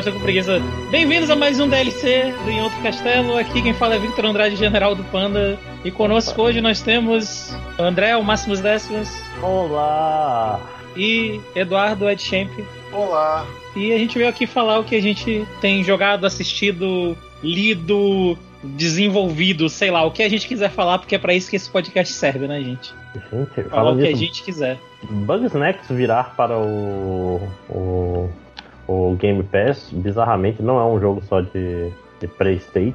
bosta com preguiça. Bem-vindos a mais um DLC do Em Outro Castelo. Aqui quem fala é Victor Andrade, general do Panda. E conosco hoje nós temos André, o Máximos Décimos. Olá! E Eduardo Ed Champ. Olá! E a gente veio aqui falar o que a gente tem jogado, assistido, lido, desenvolvido, sei lá, o que a gente quiser falar, porque é para isso que esse podcast serve, né, gente? Gente, falar o que a gente quiser. Bugsnax virar para o, o, o Game Pass, bizarramente, não é um jogo só de, de Playstation.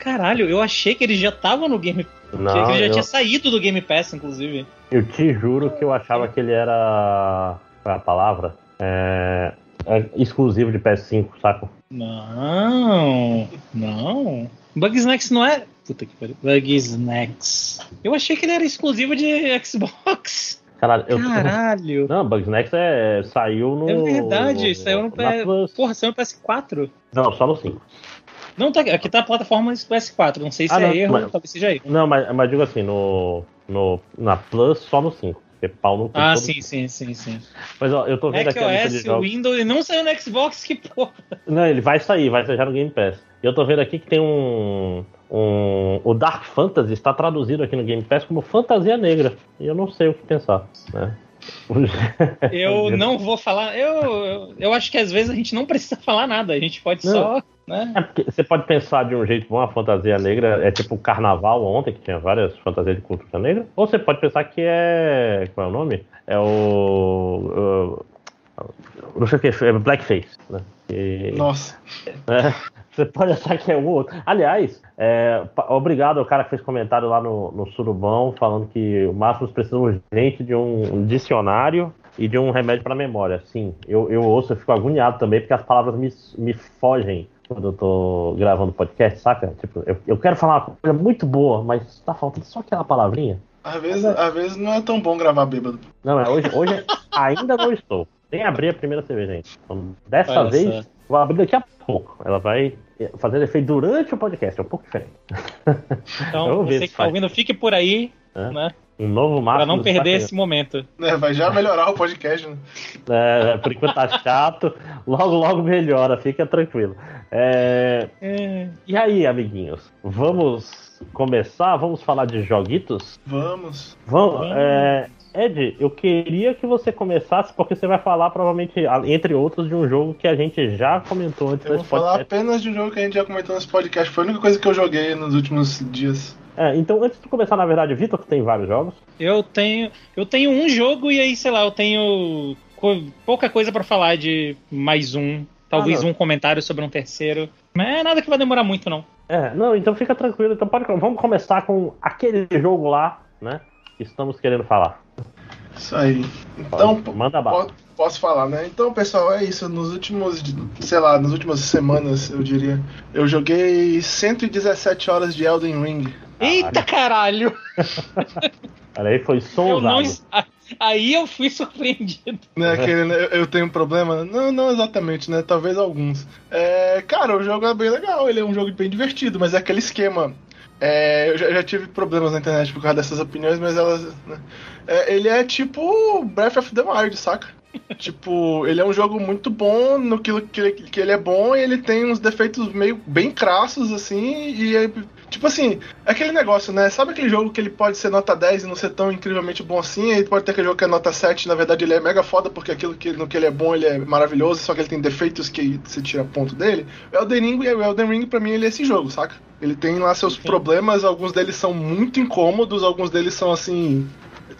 Caralho, eu achei que ele já tava no Game Pass. Não, que ele já eu... tinha saído do Game Pass, inclusive. Eu te juro que eu achava que ele era. Qual é a palavra? É, é exclusivo de PS5, saco? Não, não. Bugsnax não é. Puta que pariu. Bugsnax. Eu achei que ele era exclusivo de Xbox. Caralho, eu... Caralho. Não, Bugsnax é... saiu no. É verdade, saiu no PS. Porra, saiu no PS4. Não, só no 5. Não, tá, aqui tá a plataforma PS4. Não sei se ah, é não, erro, mas, talvez seja erro. Não, mas, mas digo assim, no, no, na Plus só no 5. Porque pau não tem Ah, sim, sim, sim, sim. Mas ó, eu tô vendo Mac aqui a lista de jogos. Windows, ele não saiu no Xbox, que porra. Não, ele vai sair, vai sair já no Game Pass. E eu tô vendo aqui que tem um, um. O Dark Fantasy está traduzido aqui no Game Pass como Fantasia Negra. E eu não sei o que pensar, né? eu não vou falar. Eu, eu, eu, acho que às vezes a gente não precisa falar nada, a gente pode não. só. Né? É você pode pensar de um jeito bom a fantasia negra é tipo o carnaval ontem, que tinha várias fantasias de cultura negra. Ou você pode pensar que é. Qual é o nome? É o. o não sei o que, é Blackface, né? E, Nossa. É, você pode achar que é um outro. Aliás, é, obrigado ao cara que fez comentário lá no, no Surubão, falando que o Máximos precisa urgente de um dicionário e de um remédio para memória. Sim, eu, eu ouço, eu fico agoniado também, porque as palavras me, me fogem quando eu tô gravando podcast, saca? Tipo, eu, eu quero falar uma coisa muito boa, mas tá faltando só aquela palavrinha. Às vezes, às vezes não é tão bom gravar bêbado. Não, é, hoje, hoje ainda não estou. Nem abri a primeira cerveja, gente. Então, dessa Olha vez, só. vou abrir daqui a pouco. Ela vai fazer efeito durante o podcast, é um pouco diferente. Então, você que está ouvindo, fique por aí, é. né? Um novo mapa. Pra não perder esse momento. É, vai já melhorar o podcast, né? É, por enquanto tá chato, logo, logo melhora, fica tranquilo. É... É... E aí, amiguinhos? Vamos começar? Vamos falar de joguitos? Vamos. Vamos. Vamos. Ed, eu queria que você começasse, porque você vai falar provavelmente, entre outros, de um jogo que a gente já comentou antes eu vou falar apenas de um jogo que a gente já comentou nesse podcast. Foi a única coisa que eu joguei nos últimos dias. É, então antes de começar, na verdade, Vitor, que tem vários jogos. Eu tenho. Eu tenho um jogo e aí, sei lá, eu tenho pouca coisa para falar de mais um. Talvez ah, um comentário sobre um terceiro. Mas é nada que vai demorar muito, não. É, não, então fica tranquilo. Então pode, vamos começar com aquele jogo lá, né? Que estamos querendo falar. Isso aí. Então, Pode, manda bala. Posso falar, né? Então, pessoal, é isso. Nos últimos, sei lá, nas últimas semanas, eu diria, eu joguei 117 horas de Elden Ring. Eita caralho! Cara, aí foi soldado. Aí eu fui surpreendido. Né, aquele, né, eu tenho um problema? Não, não exatamente, né? Talvez alguns. É, cara, o jogo é bem legal, ele é um jogo bem divertido, mas é aquele esquema. É, eu já, já, tive problemas na internet por causa dessas opiniões, mas elas. Né, é, ele é tipo Breath of the Wild, saca? tipo, ele é um jogo muito bom no que, que, que ele é bom e ele tem uns defeitos meio bem crassos, assim, e Tipo assim, é aquele negócio, né? Sabe aquele jogo que ele pode ser nota 10 e não ser tão incrivelmente bom assim? E pode ter aquele jogo que é nota 7 e na verdade ele é mega foda porque aquilo que, no que ele é bom ele é maravilhoso, só que ele tem defeitos que você tira ponto dele. O Elden Ring, o Elden Ring pra mim ele é esse jogo, saca? Ele tem lá seus problemas, alguns deles são muito incômodos, alguns deles são assim.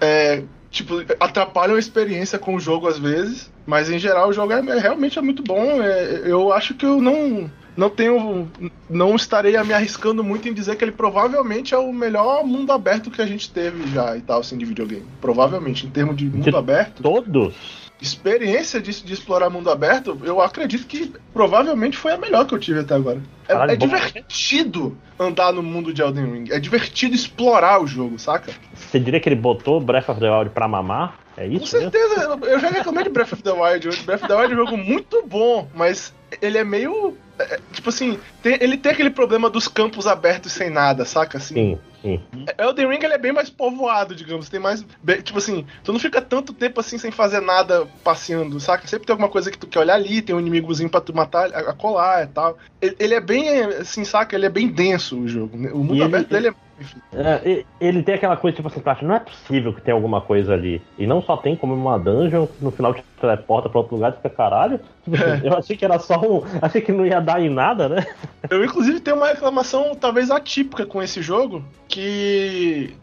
É, tipo, atrapalham a experiência com o jogo às vezes, mas em geral o jogo é, é realmente é muito bom. É, eu acho que eu não não tenho. Não estarei me arriscando muito em dizer que ele provavelmente é o melhor mundo aberto que a gente teve já e tal, assim, de videogame. Provavelmente, em termos de mundo de aberto. Todos? Experiência de, de, explorar mundo aberto, eu acredito que provavelmente foi a melhor que eu tive até agora. É, Caralho, é divertido andar no mundo de Elden Ring. É divertido explorar o jogo, saca? Você diria que ele botou Breath of the Wild pra mamar? É isso? Com certeza, mesmo? eu já reclamei de Breath of the Wild. Breath of the Wild é um jogo muito bom, mas ele é meio. É, tipo assim, tem, ele tem aquele problema dos campos abertos sem nada, saca? Assim, Sim. Sim. Elden Ring ele é bem mais povoado, digamos. Tem mais. bem- tipo assim, tu não fica tanto tempo assim sem fazer nada passeando, saca? Sempre tem alguma coisa que tu quer olhar ali, tem um inimigozinho pra tu matar, a, a colar e tal. Ele, ele é bem, assim, saca? Ele é bem denso o jogo. né? O mundo E ele- aberto dele é. É, ele tem aquela coisa, tipo assim, tu acha, não é possível que tenha alguma coisa ali. E não só tem como uma dungeon, no final te teleporta pra outro lugar e fica caralho. Tipo assim, Eu achei que era só um. Achei que não ia dar em nada, né? Eu, inclusive, tenho uma reclamação talvez atípica com esse jogo, que.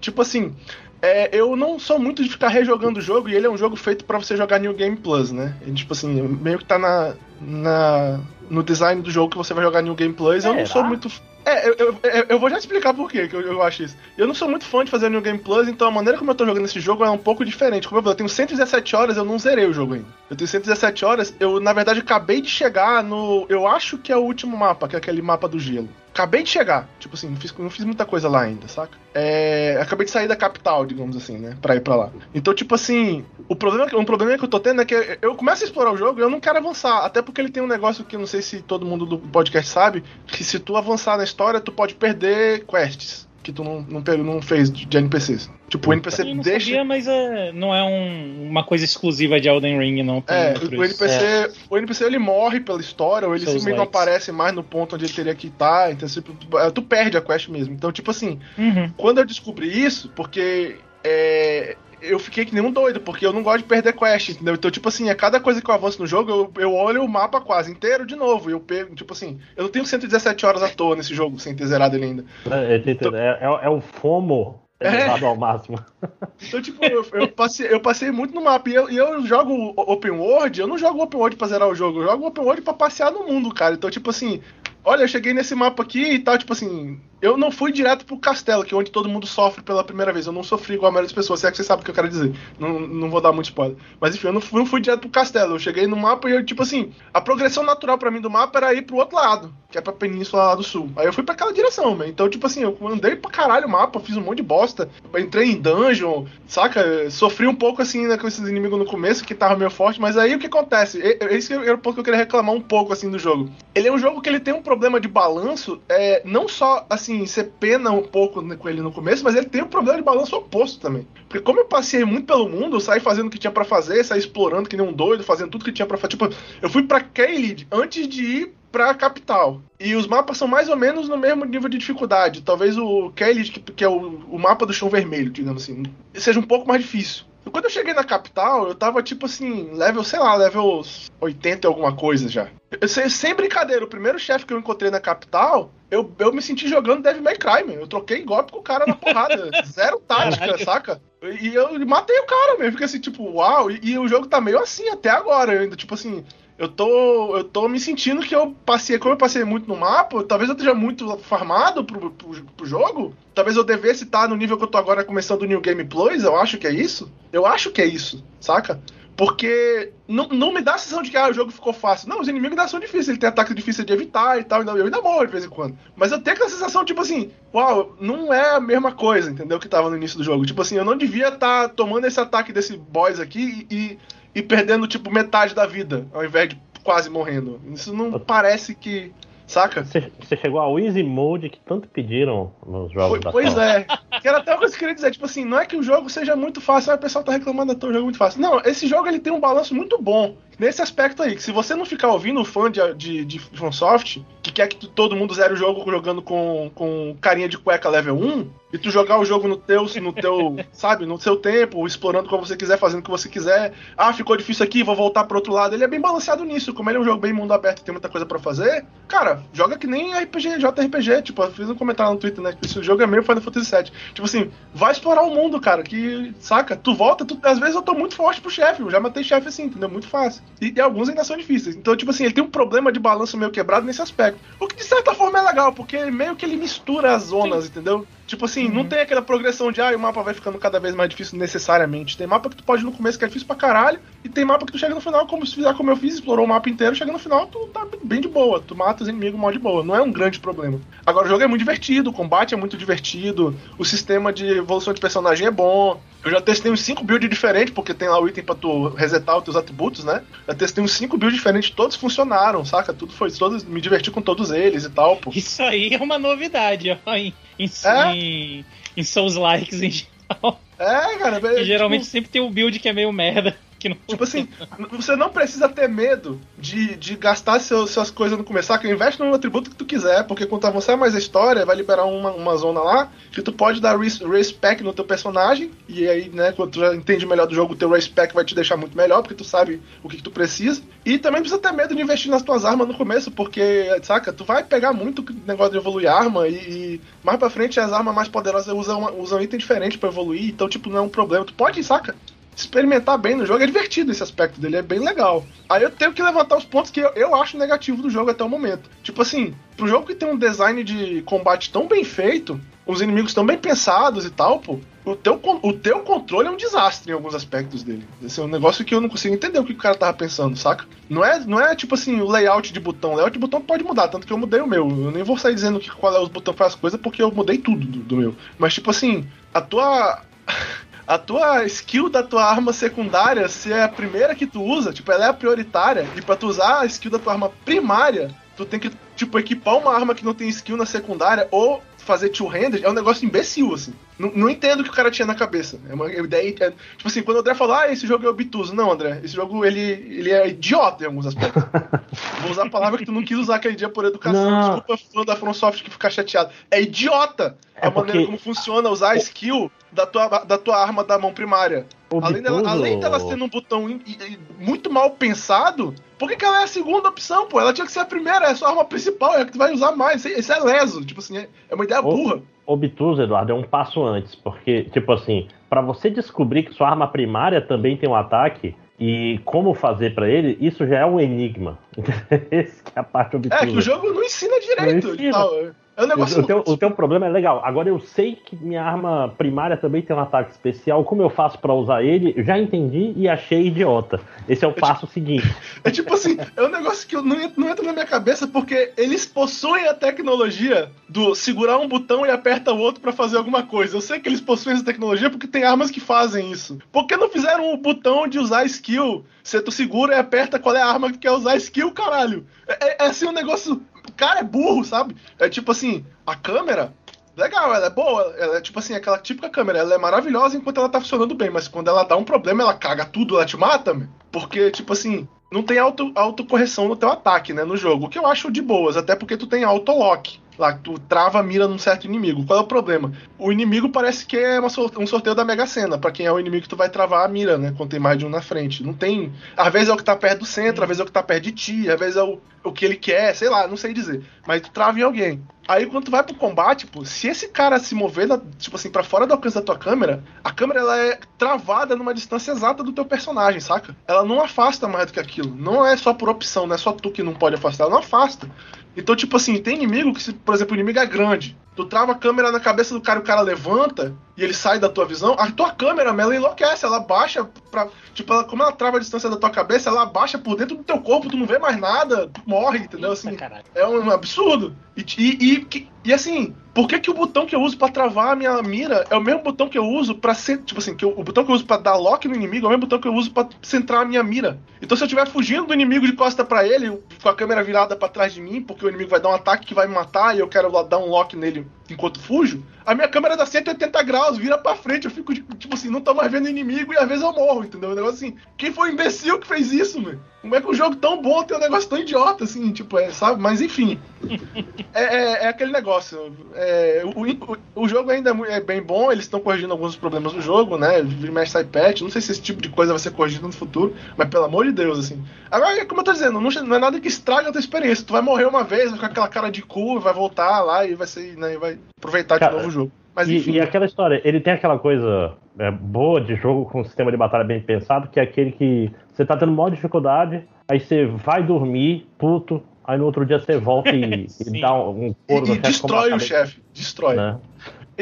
Tipo assim. é, eu não sou muito de ficar rejogando o jogo, e ele é um jogo feito pra você jogar New Game Plus, né? E, tipo assim, meio que tá na, na, no design do jogo que você vai jogar New Game Plus. Eu não sou muito. É, eu, eu, eu- vou já explicar por quê que eu, eu acho isso. Eu não sou muito fã de fazer New Game Plus, então a maneira como eu tô jogando esse jogo é um pouco diferente. Como eu falei, eu tenho 117 horas, eu não zerei o jogo ainda. Eu tenho 117 horas, eu na verdade acabei de chegar no. Eu acho que é o último mapa, que é aquele mapa do gelo. Acabei de chegar. Tipo assim, não fiz, não fiz muita coisa lá ainda, saca? É, acabei de sair da capital, digamos assim, né? Pra ir pra lá. Então, tipo assim, o problema, um problema que eu tô tendo é que eu começo a explorar o jogo e eu não quero avançar. Até porque ele tem um negócio que eu não sei se todo mundo do podcast sabe, que se tu avançar na história, tu pode perder quests que tu não, não, pegou- não fez de NPCs. Tipo, o NPC Eu não deixa. sabia, mas é, não é um- uma coisa exclusiva de Elden Ring, não. É, outros- o NPC, o NPC ele morre pela história, ou ele Souls simplesmente não aparece mais no ponto onde ele teria que estar, então tipo, tu perde a quest mesmo. Então, tipo assim, Uhum. quando eu descobri isso, porque é, eu fiquei que nem um doido, porque eu não gosto de perder quest, entendeu? Então, tipo assim, a cada coisa que eu avanço no jogo, eu, eu olho o mapa quase inteiro de novo. E eu pego, tipo assim, eu não tenho 117 horas à toa nesse jogo, sem ter zerado ele ainda. É, é, é, é o FOMO É. elevado ao máximo. Então, tipo, eu, eu passei, eu passei muito no mapa. E eu, eu jogo Open World, eu não jogo Open World pra zerar o jogo, eu jogo Open World pra passear no mundo, cara. Então, tipo assim, olha, eu cheguei nesse mapa aqui e tal, tipo assim, eu não fui direto pro castelo, que é onde todo mundo sofre pela primeira vez. Eu não sofri igual a maioria das pessoas, se é que você sabe o que eu quero dizer. Não, não vou dar muito spoiler. Mas enfim, eu não fui, não fui direto pro castelo. Eu cheguei no mapa e eu, tipo assim, a progressão natural pra mim do mapa era ir pro outro lado, que é pra Península lá do Sul. Aí eu fui pra aquela direção, man. Então, tipo assim, eu andei pra caralho o mapa, fiz um monte de bosta. Entrei em dungeon, saca? Sofri um pouco assim né, com esses inimigos no começo, que tava meio forte, mas aí o que acontece? Esse era o ponto que eu queria reclamar um pouco assim do jogo. Ele é um jogo que ele tem um problema de balanço, é, não só assim, você pena um pouco com ele no começo, mas ele tem um problema de balanço oposto também. Porque como eu passei muito pelo mundo, saí fazendo o que tinha pra fazer, saí explorando que nem um doido, fazendo tudo que tinha pra fazer. Tipo, eu fui pra Kaelid antes de ir pra capital. E os mapas são mais ou menos no mesmo nível de dificuldade. Talvez o Kaelid, que, que é o, o mapa do chão vermelho, digamos assim, seja um pouco mais difícil. Quando eu cheguei na capital, eu tava tipo assim, level, sei lá, level 80 e alguma coisa já. Eu, sem, sem brincadeira, o primeiro chefe que eu encontrei na capital, eu, eu me senti jogando Devil May Cry. Eu troquei golpe com o cara na porrada. Zero tática, saca? E eu matei o cara mesmo. Fiquei assim, tipo, uau. E, e o jogo tá meio assim até agora. Ainda, tipo assim, eu tô, eu tô me sentindo que eu passei, como eu passei muito no mapa, talvez eu esteja muito farmado pro, pro, pro jogo. Talvez eu devesse estar no nível que eu tô agora começando o New Game Plus. Eu acho que é isso. Eu acho que é isso, saca? Porque não, não me dá a sensação de que ah, o jogo ficou fácil. Não, os inimigos ainda são difíceis, ele tem ataques difíceis de evitar e tal. ainda- Eu ainda morro de vez em quando. Mas eu tenho aquela sensação, tipo assim, uau, não é a mesma coisa, entendeu? Que tava no início do jogo. Tipo assim, eu não devia estar tomando esse ataque desse boss aqui e, e, e perdendo, tipo, metade da vida, ao invés de quase morrendo. Isso não parece que. Saca? Você, chegou ao Easy Mode que tanto pediram nos jogos Foi- da pois é. Que era até uma coisa que eu queria dizer, tipo assim, não é que o jogo seja muito fácil, ah, o pessoal tá reclamando que o jogo é muito fácil. Não, esse jogo ele tem um balanço muito bom. Nesse aspecto aí, que se você não ficar ouvindo o fã de, de, de FromSoft, que quer que todo mundo zere o jogo jogando com, com carinha de cueca level 1, e tu jogar o jogo no teu, no teu, sabe, no seu tempo, explorando como você quiser, fazendo o que você quiser. Ah, ficou difícil aqui, vou voltar pro outro lado. Ele é bem balanceado nisso, como ele é um jogo bem mundo aberto e tem muita coisa pra fazer. Cara, joga que nem RPG, JRPG. Tipo, eu fiz um comentário no Twitter, né? Que esse jogo é meio Final Fantasy VII. Tipo assim, vai explorar o mundo, cara. Que, saca? Tu volta, tu- às vezes eu tô muito forte pro chefe. Eu já matei chefe assim, entendeu? Muito fácil. E, e alguns ainda são difíceis. Então, tipo assim, ele tem um problema de balanço meio quebrado nesse aspecto. O que de certa forma é legal, porque meio que ele mistura as zonas, entendeu? Tipo assim, não tem aquela progressão de, ah, o mapa vai ficando cada vez mais difícil necessariamente. Tem mapa que tu pode ir no começo que é difícil pra caralho, e tem mapa que tu chega no final, como se fizer como eu fiz, explorou o mapa inteiro, chega no final, tu tá bem de boa. Tu mata os inimigos mal de boa. Não é um grande problema. Agora, o jogo é muito divertido, o combate é muito divertido, o sistema de evolução de personagem é bom. Eu já testei uns 5 builds diferentes, porque tem lá o item pra tu resetar os teus atributos, né? Já testei uns 5 builds diferentes, todos funcionaram, saca? Tudo foi. Todos, me diverti com todos eles e tal, pô. Isso aí é uma novidade, ó, em, em, é? em, em Souls Likes em geral. É, cara. Que geralmente tipo... sempre tem um build que é meio merda. Não... Tipo assim, você não precisa ter medo de, de gastar seu, suas coisas no começo, que investe no atributo que tu quiser, porque quando avançar mais a história, vai liberar uma, uma zona lá que tu pode dar race pack no teu personagem, e aí, né, quando tu já entende melhor do jogo, o teu race pack vai te deixar muito melhor, porque tu sabe o que, que tu precisa. E também precisa ter medo de investir nas tuas armas no começo, porque, saca, tu vai pegar muito negócio de evoluir arma, e, e mais pra frente as armas mais poderosas usam, usam item diferente para evoluir, então, tipo, não é um problema. Tu pode, saca? Experimentar bem no jogo. É divertido esse aspecto dele, é bem legal. Aí eu tenho que levantar os pontos que eu, eu acho negativo do jogo até o momento. Tipo assim, pro jogo que tem um design de combate tão bem feito, os inimigos tão bem pensados e tal, pô, o teu, o teu controle é um desastre em alguns aspectos dele. Esse é um negócio que eu não consigo entender o que o cara tava pensando, saca? Não é, não é tipo assim, o layout de botão. O layout de botão pode mudar, tanto que eu mudei o meu. Eu nem vou sair dizendo que qual é os botões faz as coisas, porque eu mudei tudo do, do meu. Mas, tipo assim, a tua. a tua skill da tua arma secundária, se é a primeira que tu usa, tipo, ela é a prioritária, e pra tu usar a skill da tua arma primária, tu tem que, tipo, equipar uma arma que não tem skill na secundária, ou fazer two-handed, é um negócio imbecil, assim. Não, não, entendo o que o cara tinha na cabeça. É uma ideia. É, tipo assim, quando o André falou, ah, esse jogo é obtuso. Não, André, esse jogo ele, ele é idiota em alguns aspectos. Vou usar a palavra que tu não quis usar aquele dia por educação. Não. Desculpa, fã da FromSoft que ficar chateado. É idiota é a porque... maneira como funciona usar a skill da tua, da tua arma da mão primária. Além dela, além dela sendo um botão in, in, muito mal pensado, por que, que, ela é a segunda opção, pô? Ela tinha que ser a primeira, é a sua arma principal, é a que tu vai usar mais. Isso, é leso, tipo assim, é, é uma ideia burra. Obtuso, Eduardo, é um passo antes, porque, tipo assim, para você descobrir que sua arma primária também tem um ataque, e como fazer para ele, isso já é um enigma. Esse é a parte obtusa. É, que o jogo não ensina direito. Não ensina. É um negócio o, o, teu, o teu problema é legal. Agora eu sei que minha arma primária também tem um ataque especial. Como eu faço para usar ele? Já entendi e achei idiota. Esse é o é passo tipo, seguinte. É tipo assim, é um negócio que não, não entra na minha cabeça porque eles possuem a tecnologia do segurar um botão e aperta o outro para fazer alguma coisa. Eu sei que eles possuem essa tecnologia porque tem armas que fazem isso. Por que não fizeram o botão de usar skill? Você tu segura e aperta qual é a arma que quer usar skill, caralho. É, é, é assim um negócio o cara é burro, sabe? É tipo assim, a câmera, legal, ela é boa, ela é tipo assim, aquela típica câmera, ela é maravilhosa enquanto ela tá funcionando bem, mas quando ela dá um problema, ela caga tudo, ela te mata, porque, tipo assim, não tem auto, autocorreção no teu ataque, né, no jogo, o que eu acho de boas, até porque tu tem auto-lock. Lá, tu trava a mira num certo inimigo. Qual é o problema? O inimigo parece que é uma, um sorteio da Mega Sena. Pra quem é o inimigo que tu vai travar a mira, né? Quando tem mais de um na frente. Não tem. Às vezes é o que tá perto do centro, às vezes é o que tá perto de ti, às vezes é o, o que ele quer, sei lá, não sei dizer. Mas tu trava em alguém. Aí quando tu vai pro combate, pô, se esse cara se mover, tipo assim, para fora do alcance da tua câmera, a câmera ela é travada numa distância exata do teu personagem, saca? Ela não afasta mais do que aquilo. Não é só por opção, não é só tu que não pode afastar, ela não afasta. Então, tipo assim, tem inimigo que, por exemplo, o inimigo é grande. Tu trava a câmera na cabeça do cara o cara levanta e ele sai da tua visão, a tua câmera, ela enlouquece, ela baixa pra. Tipo, ela, como ela trava a distância da tua cabeça, ela baixa por dentro do teu corpo, tu não vê mais nada, tu morre, entendeu? Assim, é um absurdo. E, e, e, e, assim, por que, que o botão que eu uso para travar a minha mira é o mesmo botão que eu uso pra. Tipo assim, que eu, o botão que eu uso pra dar lock no inimigo é o mesmo botão que eu uso pra centrar a minha mira. Então se eu estiver fugindo do inimigo de costa para ele, com a câmera virada para trás de mim, porque o inimigo vai dar um ataque que vai me matar e eu quero dar um lock nele enquanto fujo, a minha câmera dá 180 graus, vira pra frente, eu fico tipo assim, não tô mais vendo inimigo e às vezes eu morro, entendeu? Um negócio assim, quem foi o imbecil que fez isso, mano? Como é que um jogo tão bom tem um negócio tão idiota, assim, tipo, é, sabe? Mas enfim. é, é, é, aquele negócio. É, o, o, o, jogo ainda é, é bem bom, eles estão corrigindo alguns problemas do jogo, né? Mexe sai patch, não sei se esse tipo de coisa vai ser corrigido no futuro, mas pelo amor de Deus, assim. Agora, como eu tô dizendo, não, não é nada que estraga a tua experiência. Tu vai morrer uma vez, vai ficar aquela cara de cu, vai voltar lá e vai ser, né? vai aproveitar Cara, de novo o jogo. Mas, e, e, aquela história, ele tem aquela coisa é, boa de jogo com um sistema de batalha bem pensado, que é aquele que você tá tendo maior dificuldade, aí você vai dormir, puto, aí no outro dia você volta e, e dá um, um couro E, e destrói o chefe, destrói. Né?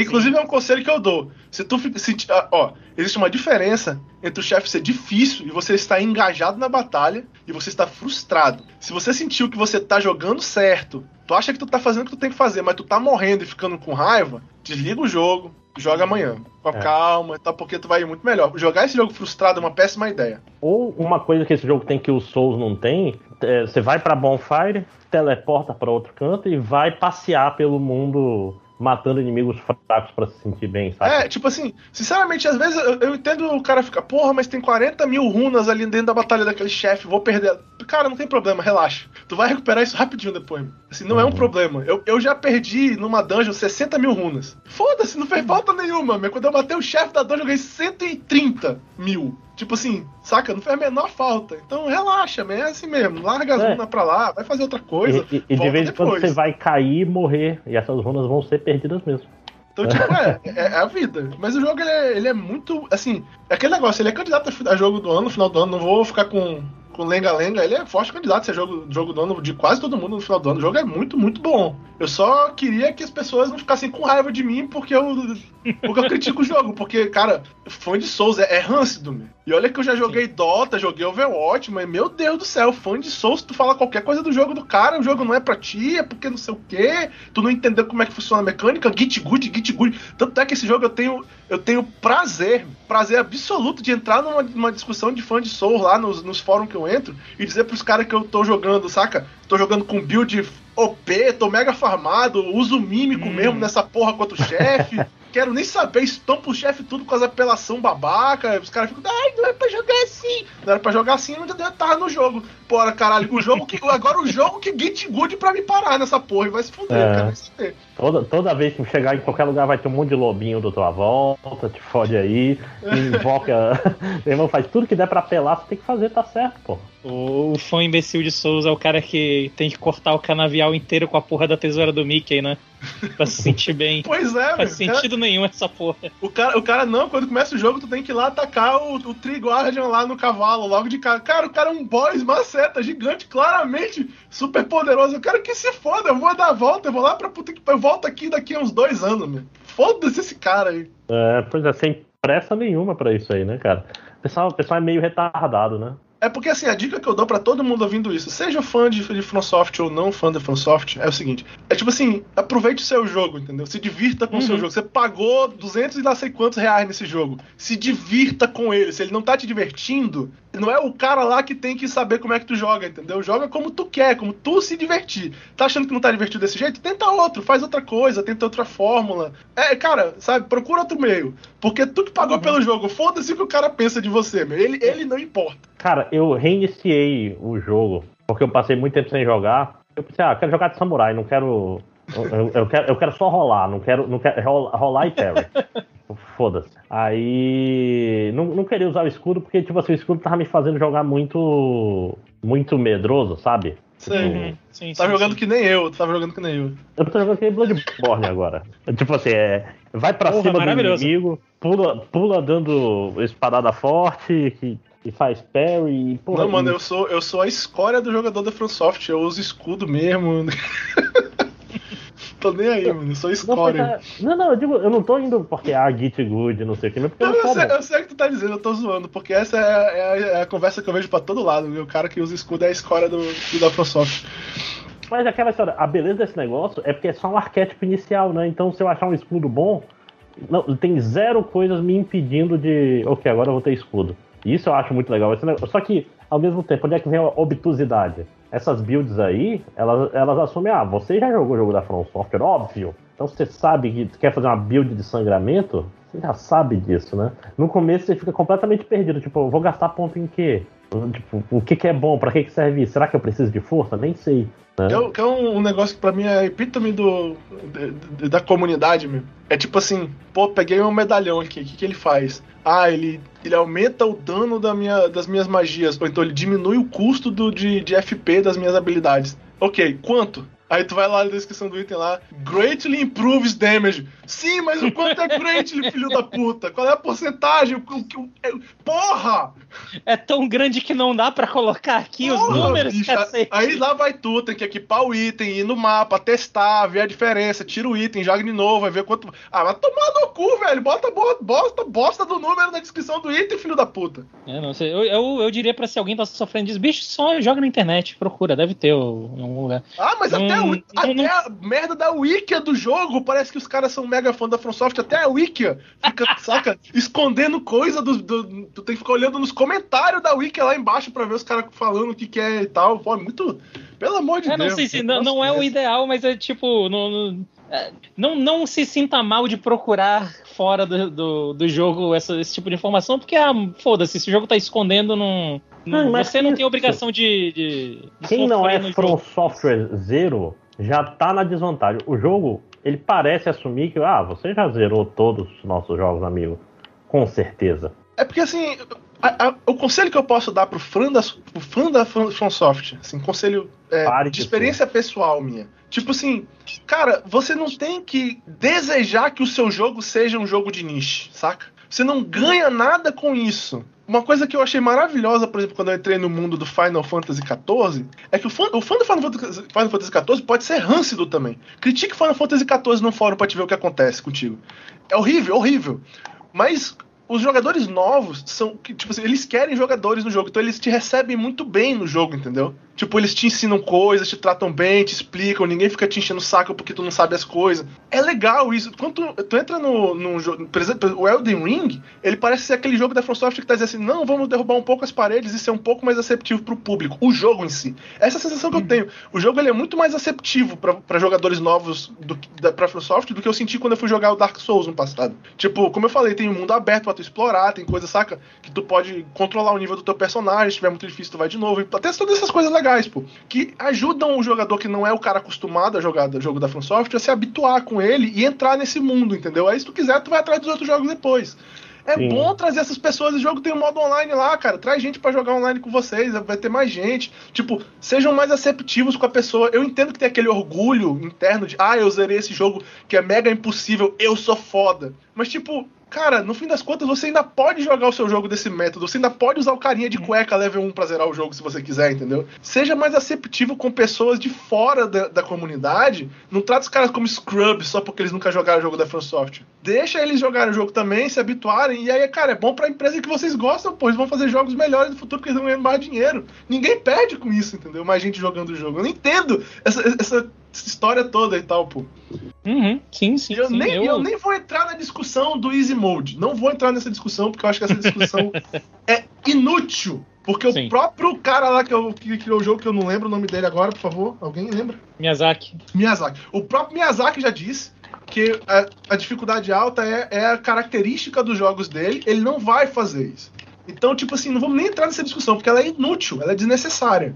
Inclusive é um conselho que eu dou. Se tu se, ah, ó, existe uma diferença entre o chefe ser difícil e você estar engajado na batalha e você estar frustrado. Se você sentiu que você tá jogando certo, tu acha que tu tá fazendo o que tu tem que fazer, mas tu tá morrendo e ficando com raiva, desliga o jogo, joga amanhã. Com É. calma e tal, porque tu vai ir muito melhor. Jogar esse jogo frustrado é uma péssima ideia. Ou uma coisa que esse jogo tem que o Souls não tem, é, você vai pra Bonfire, teleporta pra outro canto e vai passear pelo mundo matando inimigos fracos pra se sentir bem, sabe? É, tipo assim, sinceramente, às vezes eu, eu entendo o cara ficar, porra, mas tem 40 mil runas ali dentro da batalha daquele chefe, vou perder. Cara, não tem problema, relaxa. Tu vai recuperar isso rapidinho depois. Assim, não é um Uhum. problema. Eu, eu já perdi numa dungeon 60 mil runas. Foda-se, não fez falta nenhuma, meu. Quando eu matei o chefe da dungeon, eu ganhei 130 mil. Tipo assim, saca? Não fez a menor falta. Então relaxa, é assim mesmo. Larga as É. runas pra lá, vai fazer outra coisa. E, e- de vez em quando você vai cair e morrer, e essas runas vão ser perdidas mesmo. Então, tipo, é, é, é a vida. Mas o jogo, ele é, ele é muito, assim, é aquele negócio, ele é candidato a jogo do ano, no final do ano, não vou ficar com com lenga-lenga, ele é forte candidato a ser jogo, jogo do ano de quase todo mundo no final do ano. O jogo é muito, muito bom. Eu só queria que as pessoas não ficassem com raiva de mim porque eu, porque eu critico o jogo. Porque, cara, fã de Souls é, é râncido, meu. E olha que eu já joguei Dota, joguei Overwatch, mas meu Deus do céu, fã de Souls, tu fala qualquer coisa do jogo do cara, o jogo não é pra ti, é porque não sei o quê, tu não entendeu como é que funciona a mecânica, git good, git good. Tanto é que esse jogo eu tenho, eu tenho prazer, prazer absoluto de entrar numa, numa discussão de fã de Souls lá nos, nos fóruns que eu entro e dizer pros caras que eu tô jogando, saca? Tô jogando com build OP, tô mega farmado, uso mímico Hum. mesmo nessa porra contra o chefe. Quero nem saber, estampa o chefe tudo com as apelação babaca. Os caras ficam, ai, não é pra jogar assim. Não era pra jogar assim, eu ainda tava no jogo. Porra, caralho, o jogo que. Agora o jogo que Git Good pra me parar nessa porra e vai se fuder, É. eu quero nem saber. Toda, toda vez que chegar em qualquer lugar vai ter um monte de lobinho do tua volta, te fode aí, invoca. Meu irmão, faz tudo que der pra apelar, você tem que fazer, tá certo, pô. O, o fã imbecil de Souls é o cara que tem que cortar o canavial inteiro com a porra da tesoura do Mickey, né? Pra se sentir bem. Pois é, Não faz velho. sentido nenhum essa porra. O cara, o cara não, quando começa o jogo, tu tem que ir lá atacar o, o Triguardian lá no cavalo, logo de cara. Cara, o cara é um boss maceta, gigante, claramente super poderoso. Eu quero que se foda, eu vou dar a volta, eu vou lá pra puta que. Eu volto aqui daqui a uns dois anos, meu. Foda-se esse cara aí. É, pois é, sem pressa nenhuma pra isso aí, né, cara? O pessoal, o pessoal é meio retardado, né? É porque assim, a dica que eu dou pra todo mundo ouvindo isso, seja fã de, de FromSoft ou não fã da FromSoft, é o seguinte: é tipo assim, aproveite o seu jogo, entendeu? Se divirta com o seu Uhum. jogo. Você pagou 200 e não sei quantos reais nesse jogo. Se divirta com ele. Se ele não tá te divertindo, não é o cara lá que tem que saber como é que tu joga, entendeu? Joga como tu quer, como tu se divertir. Tá achando que não tá divertido desse jeito? Tenta outro, faz outra coisa, tenta outra fórmula. É, cara, sabe, procura outro meio. Porque tu que pagou pelo jogo, foda-se o que o cara pensa de você, meu. Ele, ele não importa. Cara, eu reiniciei o jogo, porque eu passei muito tempo sem jogar. Eu pensei, ah, eu quero jogar de samurai, não quero. Eu, eu- quero, eu quero só rolar, não quero, não quero rolar, rolar e parry. Foda-se. Aí. Não, não queria usar o escudo, porque, tipo assim, o escudo tava me fazendo jogar muito. Muito medroso, sabe? Sei. Tipo. Sim, Tava sim, jogando sim. que nem eu, tu tava jogando que nem eu. Eu tô jogando aquele Bloodborne agora. Tipo assim, é. Vai pra Porra, cima do inimigo, pula, pula dando espadada forte, que, que faz parry. e, Porra, não, mano, e- eu sou, eu sou a escória do jogador da FromSoft. Eu uso escudo mesmo. tô nem aí, mano. Eu sou escória. não, não, eu digo, eu não tô indo porque ah, Git Good, não sei o que, mas porque Não, eu eu, sei, eu sei o que tu tá dizendo, eu tô zoando, porque essa é, a- é a- é a conversa que eu vejo pra todo lado. viu? O cara que usa escudo é a escória do, do da FromSoft. Mas aquela história, a beleza desse negócio é porque é só um arquétipo inicial, né? Então se eu achar um escudo bom, não, tem zero coisas me impedindo de. Ok, agora eu vou ter escudo. Isso eu acho muito legal. Só que, ao mesmo tempo, onde é que vem a obtusidade? Essas builds aí, elas, elas assumem, ah, você já jogou o jogo da From Software, óbvio. Então você sabe que quer fazer uma build de sangramento, você já sabe disso, né? No começo você fica completamente perdido, tipo, vou gastar ponto em quê? Tipo, o que, que é bom? Pra que, que serve isso? Será que eu preciso de força? Nem sei. né? É, é um, negócio que pra mim é epítome do, de- da comunidade, meu. É tipo assim, pô, peguei um medalhão aqui, o que, que ele faz? Ah, ele, ele aumenta o dano da minha, das minhas magias, ou então ele diminui o custo do, de, de FP das minhas habilidades. Ok, quanto? Aí tu vai lá na descrição do item lá, greatly improves damage. Sim, mas o quanto é greatly, filho da puta? Qual é a porcentagem? O, o, o, é- porra! É tão grande que não dá pra colocar aqui os Porra, números, bicho. Aí lá vai tu, tem que equipar o item, ir no mapa, testar, ver a diferença, tira o item, joga de novo, vai ver quanto. Ah, vai tomar no cu, velho. Bota bo- bosta, bosta do número na descrição do item, filho da puta. É, não sei. Eu, eu, eu diria pra se alguém tá sofrendo disso, bicho, só joga na internet, procura, deve ter o- em algum lugar. Ah, mas Hum. até a, até a merda da wiki do jogo, parece que os caras são mega fã da FromSoft, até a wiki fica, saca, escondendo coisa do, do, Tu tem que ficar olhando nos comentários da wiki lá embaixo pra ver os caras falando o que, que é e tal. Pô, é muito. Pelo amor de é, Deus. Não, sei se, não, não é o ideal, mas é tipo. Não, é, não, não se sinta mal de procurar fora do, do, do jogo essa, esse tipo de informação, porque, ah, foda-se, se o jogo tá escondendo, não. não você não tem obrigação de. de, de Quem não é From Software Zero já tá na desvantagem. O jogo, ele parece assumir que, ah, você já zerou todos os nossos jogos, amigo. Com certeza. É porque assim, a, a, o conselho que eu posso dar pro fã da, pro fã da FromSoft, assim, conselho é, de experiência pessoal minha. Tipo assim, cara, você não tem que desejar que o seu jogo seja um jogo de niche, saca? Você não ganha nada com isso. Uma coisa que eu achei maravilhosa, por exemplo, quando eu entrei no mundo do Final Fantasy XIV, é que o fã, o fã do Final Fantasy, Final Fantasy XIV pode ser râncido também. Critique Final Fantasy XIV no fórum pra te ver o que acontece contigo. É horrível, horrível. Mas os jogadores novos são. Tipo assim, eles querem jogadores no jogo, então eles te recebem muito bem no jogo, entendeu? Tipo, eles te ensinam coisas, te tratam bem, te explicam, ninguém fica te enchendo o saco porque tu não sabe as coisas. É legal isso. Quando tu, tu entra no, no jogo. Por exemplo, o Elden Ring, ele parece ser aquele jogo da FromSoft que tá dizendo assim: não, vamos derrubar um pouco as paredes e ser um pouco mais aceptivo pro público. O jogo em si. Essa é a sensação que eu tenho. O jogo ele é muito mais aceptivo para jogadores novos do, da, pra FromSoft do que eu senti quando eu fui jogar o Dark Souls no passado. Tipo, como eu falei, tem um mundo aberto pra tu explorar, tem coisa, saca? Que tu pode controlar o nível do teu personagem, se tiver muito difícil, tu vai de novo. Até todas essas coisas legais, pô. Que ajudam o jogador que não é o cara acostumado a jogar o jogo da Software a se habituar com ele e entrar nesse mundo, entendeu? Aí se tu quiser, tu vai atrás dos outros jogos depois. É Sim. bom trazer essas pessoas. O jogo tem um modo online lá, cara. Traz gente para jogar online com vocês. Vai ter mais gente. Tipo, sejam mais aceptivos com a pessoa. Eu entendo que tem aquele orgulho interno de, ah, eu zerei esse jogo que é mega impossível, eu sou foda. Mas, tipo, cara, no fim das contas, você ainda pode jogar o seu jogo desse método. Você ainda pode usar o carinha de cueca level 1 pra zerar o jogo se você quiser, entendeu? Seja mais aceptivo com pessoas de fora da, da comunidade. Não trata os caras como scrubs só porque eles nunca jogaram o jogo da FromSoft. Deixa eles jogarem o jogo também, se habituarem. E aí, cara, é bom pra empresa que vocês gostam, pô. Eles vão fazer jogos melhores no futuro porque eles vão ganhar mais dinheiro. Ninguém perde com isso, entendeu? Mais gente jogando o jogo. Eu não entendo essa, essa história toda e tal, pô. Uhum, sim, sim. Eu, sim, nem, eu... eu... nem vou entrar na discussão do Easy Mode. Não vou entrar nessa discussão, porque eu acho que essa discussão é inútil. Porque sim. o próprio cara lá que, eu, que criou o jogo, que eu não lembro o nome dele agora, por favor. Alguém lembra? Miyazaki. Miyazaki. O próprio Miyazaki já disse que a, a dificuldade alta é, é a característica dos jogos dele. Ele não vai fazer isso. Então, tipo assim, não vamos nem entrar nessa discussão, porque ela é inútil, ela é desnecessária.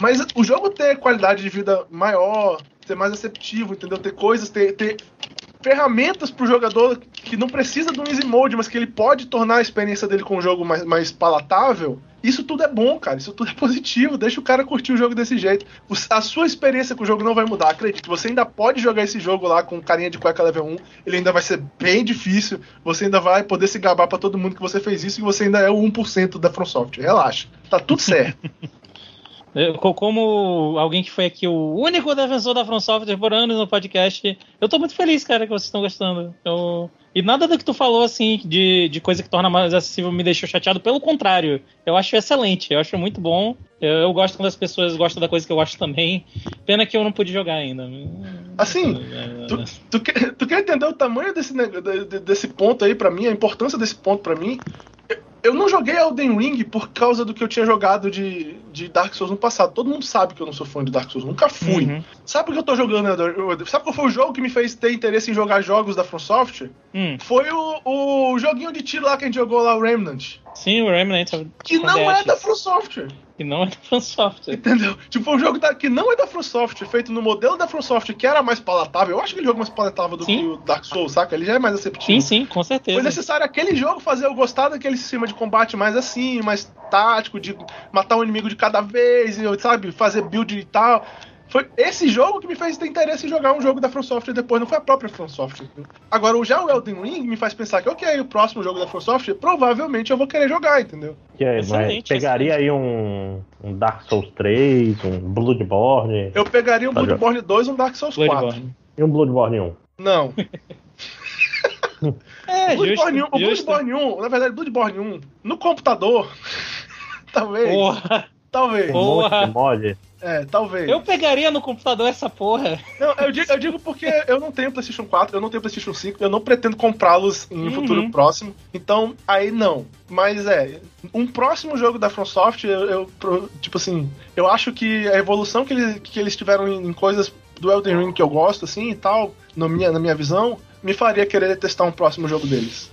Mas o jogo ter qualidade de vida maior, ser mais aceptivo, entendeu? Ter coisas, ter, ter ferramentas pro jogador que não precisa um easy mode, mas que ele pode tornar a experiência dele com o jogo mais, mais palatável. Isso tudo é bom, cara. Isso tudo é positivo. Deixa o cara curtir o jogo desse jeito. A sua experiência com o jogo não vai mudar. Acredite, você ainda pode jogar esse jogo lá com carinha de cueca level 1. Ele ainda vai ser bem difícil. Você ainda vai poder se gabar para todo mundo que você fez isso e você ainda é o 1% da From. Relaxa. Tá tudo certo. Como alguém que foi aqui o único defensor da From Software por anos no podcast, eu tô muito feliz, cara, que vocês estão gostando. Eu... E nada do que tu falou, assim, de, de coisa que torna mais acessível me deixou chateado. Pelo contrário, eu acho excelente, eu acho muito bom. Eu, eu gosto quando as pessoas gostam da coisa que eu gosto também. Pena que eu não pude jogar ainda. Assim, tu, tu, quer, tu quer entender o tamanho desse, desse ponto aí para mim, a importância desse ponto para mim? Eu não joguei Elden Ring por causa do que eu tinha jogado de, de Dark Souls no passado. Todo mundo sabe que eu não sou fã de Dark Souls, nunca fui. Uhum. Sabe por que eu tô jogando? Sabe qual foi o jogo que me fez ter interesse em jogar jogos da From Software? Hum. Foi o, o joguinho de tiro lá que a gente jogou lá, o Remnant. Sim, o Remnant. Que não é da From Software. Que não é da From Software. Entendeu? Tipo, um jogo da, que não é da From Software, feito no modelo da From Software, que era mais palatável. Eu acho aquele jogo mais palatável do sim. que o Dark Souls, saca? Ele já é mais aceptível. Sim, sim, com certeza. Foi necessário aquele jogo fazer eu gostar daquele sistema de combate mais assim, mais tático, de matar um inimigo de cada vez, sabe? Fazer build e tal. Foi esse jogo que me fez ter interesse em jogar um jogo da From Software depois, não foi a própria From Software. Agora, já o Elden Ring me faz pensar que, ok, o próximo jogo da From Software, provavelmente eu vou querer jogar, entendeu? Que é, mas pegaria aí um, um, Dark Souls 3, um Bloodborne. Eu pegaria um Bloodborne 2 e um Dark Souls Bloodborne. 4. E um Bloodborne 1. Não. é, Bloodborne justo, 1, o Bloodborne 1, na verdade, Bloodborne 1, no computador, talvez. Porra. Talvez. Porra. Mod. É, talvez. Eu pegaria no computador essa porra. Não, eu digo, eu digo porque eu não tenho PlayStation 4, eu não tenho PlayStation 5, eu não pretendo comprá-los em um Uhum. futuro próximo. Então, aí não. Mas é, um próximo jogo da FromSoft, eu, eu tipo assim, eu acho que a evolução que eles, que eles tiveram em, em coisas do Elden Ring que eu gosto, assim e tal, na minha, na minha visão, me faria querer testar um próximo jogo deles.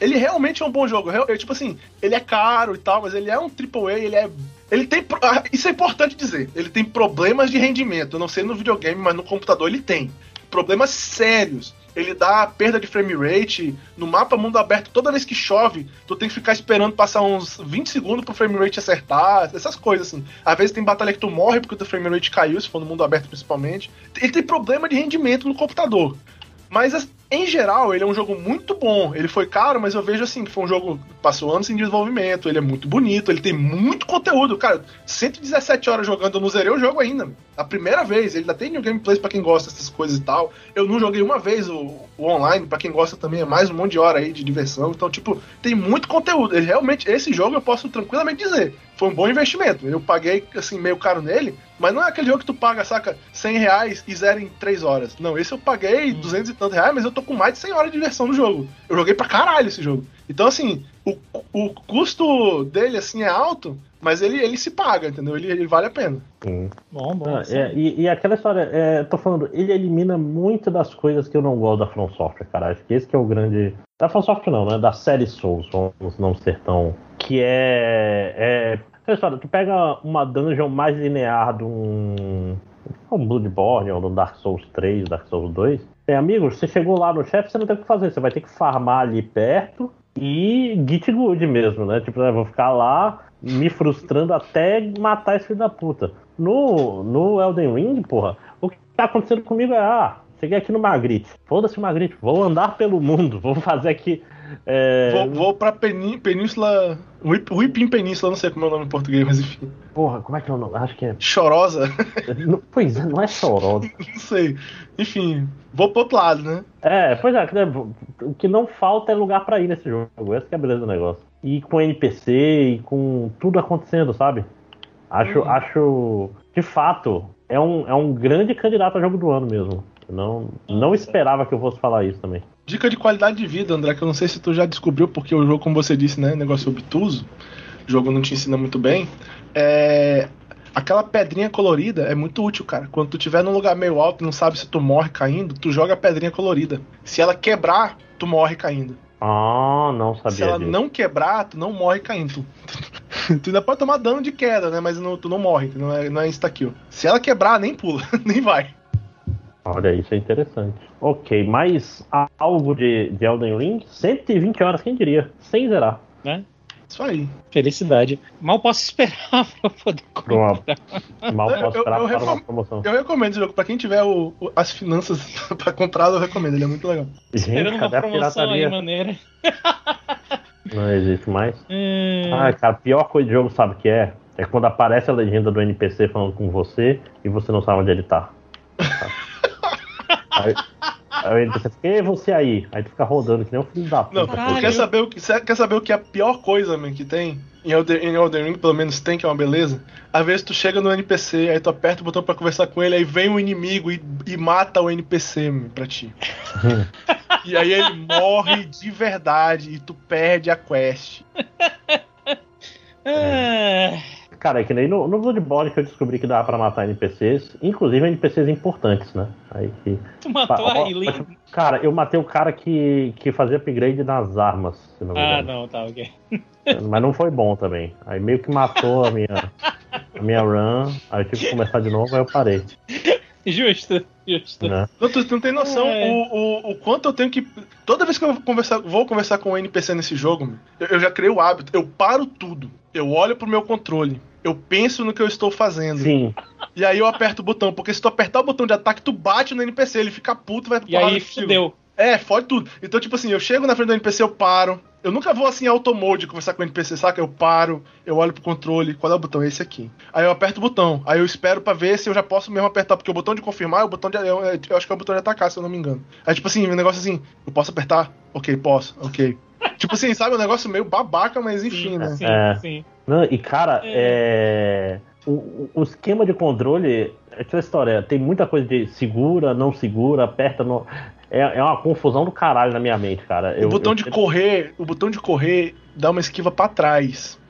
Ele realmente é um bom jogo. Real- é, tipo assim, ele é caro e tal, mas ele é um AAA, ele é. Ele tem. ah, Isso é importante dizer. Ele tem problemas de rendimento. Não sei no videogame, mas no computador ele tem. Problemas sérios. Ele dá perda de frame rate. No mapa mundo aberto, toda vez que chove, tu tem que ficar esperando passar uns 20 segundos pro frame rate acertar. Essas coisas, assim. Às vezes tem batalha que tu morre porque o teu frame rate caiu, se for no mundo aberto principalmente. Ele tem problema de rendimento no computador. Mas as- em geral, ele é um jogo muito bom. Ele foi caro, mas eu vejo assim que foi um jogo que passou anos em desenvolvimento. Ele é muito bonito, ele tem muito conteúdo. Cara, 117 horas jogando, eu não zerei o jogo ainda. A primeira vez, ele ainda tem new gameplays pra quem gosta dessas coisas e tal. Eu não joguei uma vez o, o online, pra quem gosta também, é mais um monte de hora aí de diversão. Então, tipo, tem muito conteúdo. Ele realmente, esse jogo eu posso tranquilamente dizer, foi um bom investimento. Eu paguei, assim, meio caro nele, mas não é aquele jogo que tu paga, saca, 100 reais e zera em 3 horas. Não, esse eu paguei 200 e tantos reais, mas eu tô com mais de 100 horas de diversão no jogo. Eu joguei pra caralho esse jogo. Então, assim, o, o custo dele, assim, é alto, mas ele, ele se paga, entendeu? Ele, ele vale a pena. Sim. Bom, bom. Ah, é, e, e aquela história, é, tô falando, ele elimina muito das coisas que eu não gosto da From Software, cara. Acho que esse que é o grande. Da From Software não, né? Da série Souls, vamos não ser tão. Que é. é aquela história, tu pega uma dungeon mais linear de um. Um Bloodborne ou do Dark Souls 3, Dark Souls 2. Tem amigos, você chegou lá no chefe, você não tem o que fazer, você vai ter que farmar ali perto e git good mesmo, né? Tipo, eu vou ficar lá me frustrando até matar esse filho da puta. No, no Elden Ring, porra, o que tá acontecendo comigo é, ah, cheguei aqui no Magritte. Foda-se o Magritte, vou andar pelo mundo, vou fazer aqui. É, Vou, vou pra Península. Whipping Península, não sei como é o nome em português, mas enfim. Porra, como é que é o nome? Acho que é. Chorosa, Não- Pois é, não é chorosa. não sei. Enfim, vou pro outro lado, né? É, pois é, né, o que não falta é lugar pra ir nesse jogo. Essa que é a beleza do negócio. E com NPC e com tudo acontecendo, sabe? Acho, Uhum. acho de fato, é um, é um grande candidato a jogo do ano mesmo. Eu não, não esperava que eu fosse falar isso também. Dica de qualidade de vida, André, que eu não sei se tu já descobriu, porque o jogo, como você disse, né? Negócio obtuso. O jogo não te ensina muito bem. É. Aquela pedrinha colorida é muito útil, cara. Quando tu estiver num lugar meio alto e não sabe se tu morre caindo, tu joga a pedrinha colorida. Se ela quebrar, tu morre caindo. Ah, não Se sabia ela disso. não quebrar, tu não morre caindo. Tu, ainda pode tomar dano de queda, né? Mas não- tu não morre, não é, não é insta-kill. Se ela quebrar, nem pula, nem vai. Olha, isso é interessante. Ok, mas algo de, de Elden Ring? 120 horas, quem diria? Sem zerar. Né? Isso aí. Felicidade. Mal posso esperar pra poder comprar. Mal Eu- posso eu- esperar eu para recom- uma promoção. Eu recomendo esse jogo. Pra quem tiver o- o- as finanças pra comprar, eu recomendo. Ele é muito legal. Gente, Esperando uma cadê a promoção aí, pirataria? maneira. Não existe mais. Hum, Ah, cara, a pior coisa de jogo, sabe o que é? É quando aparece a legenda do NPC falando com você e você não sabe onde ele tá. Aí, aí o NPC fica, e você aí? Aí tu fica rodando que nem um filho da puta. Não, quer saber, o que, quer saber o que é a pior coisa, man, que tem? Em Elden, em Elden Ring, pelo menos tem, que é uma beleza. Às vezes tu chega no NPC, aí tu aperta o botão pra conversar com ele, aí vem um inimigo e, e mata o NPC man, pra ti. e aí ele morre de verdade e tu perde a quest. é, Cara, é que nem no, no Bloodborne que eu descobri que dava pra matar NPCs, inclusive NPCs importantes, né? Aí que. tu matou a Ó, Aileen. Cara, eu matei o cara que, que fazia upgrade nas armas, se não me Ah, engano. não, tá, ok. Mas não foi bom também. Aí meio que matou a minha, a minha run, aí eu tive que começar de novo, aí eu parei. Justo, justo. Né? Não, tu, tu não tem noção É. o, o, o quanto eu tenho que. Toda vez que eu vou conversar, vou conversar com um NPC nesse jogo, eu, eu já criei o hábito. Eu paro tudo. Eu olho pro meu controle. Eu penso no que eu estou fazendo. Sim, E aí eu aperto o botão. Porque se tu apertar o botão de ataque, tu bate no NPC. Ele fica puto e vai E aí fudeu. É, fode tudo. Então, tipo assim, eu chego na frente do NPC, eu paro. Eu nunca vou assim, auto mode conversar com o NPC, saca? Eu paro, eu olho pro controle, qual é o botão? Esse aqui. Aí eu aperto o botão. Aí eu espero pra ver se eu já posso mesmo apertar, porque o botão de confirmar é o botão de. Eu, eu acho que é o botão de atacar, se eu não me engano. Aí, tipo assim, um negócio assim, eu posso apertar? Ok, posso, ok. Tipo assim, sabe? Um negócio meio babaca, mas enfim, né? Sim, É. sim. Não, e cara, é. o, o esquema de controle é aquela história, tem muita coisa de segura, não segura, aperta, não. É, é uma confusão do caralho na minha mente, cara. O botão de correr, o botão de correr dá uma esquiva para trás.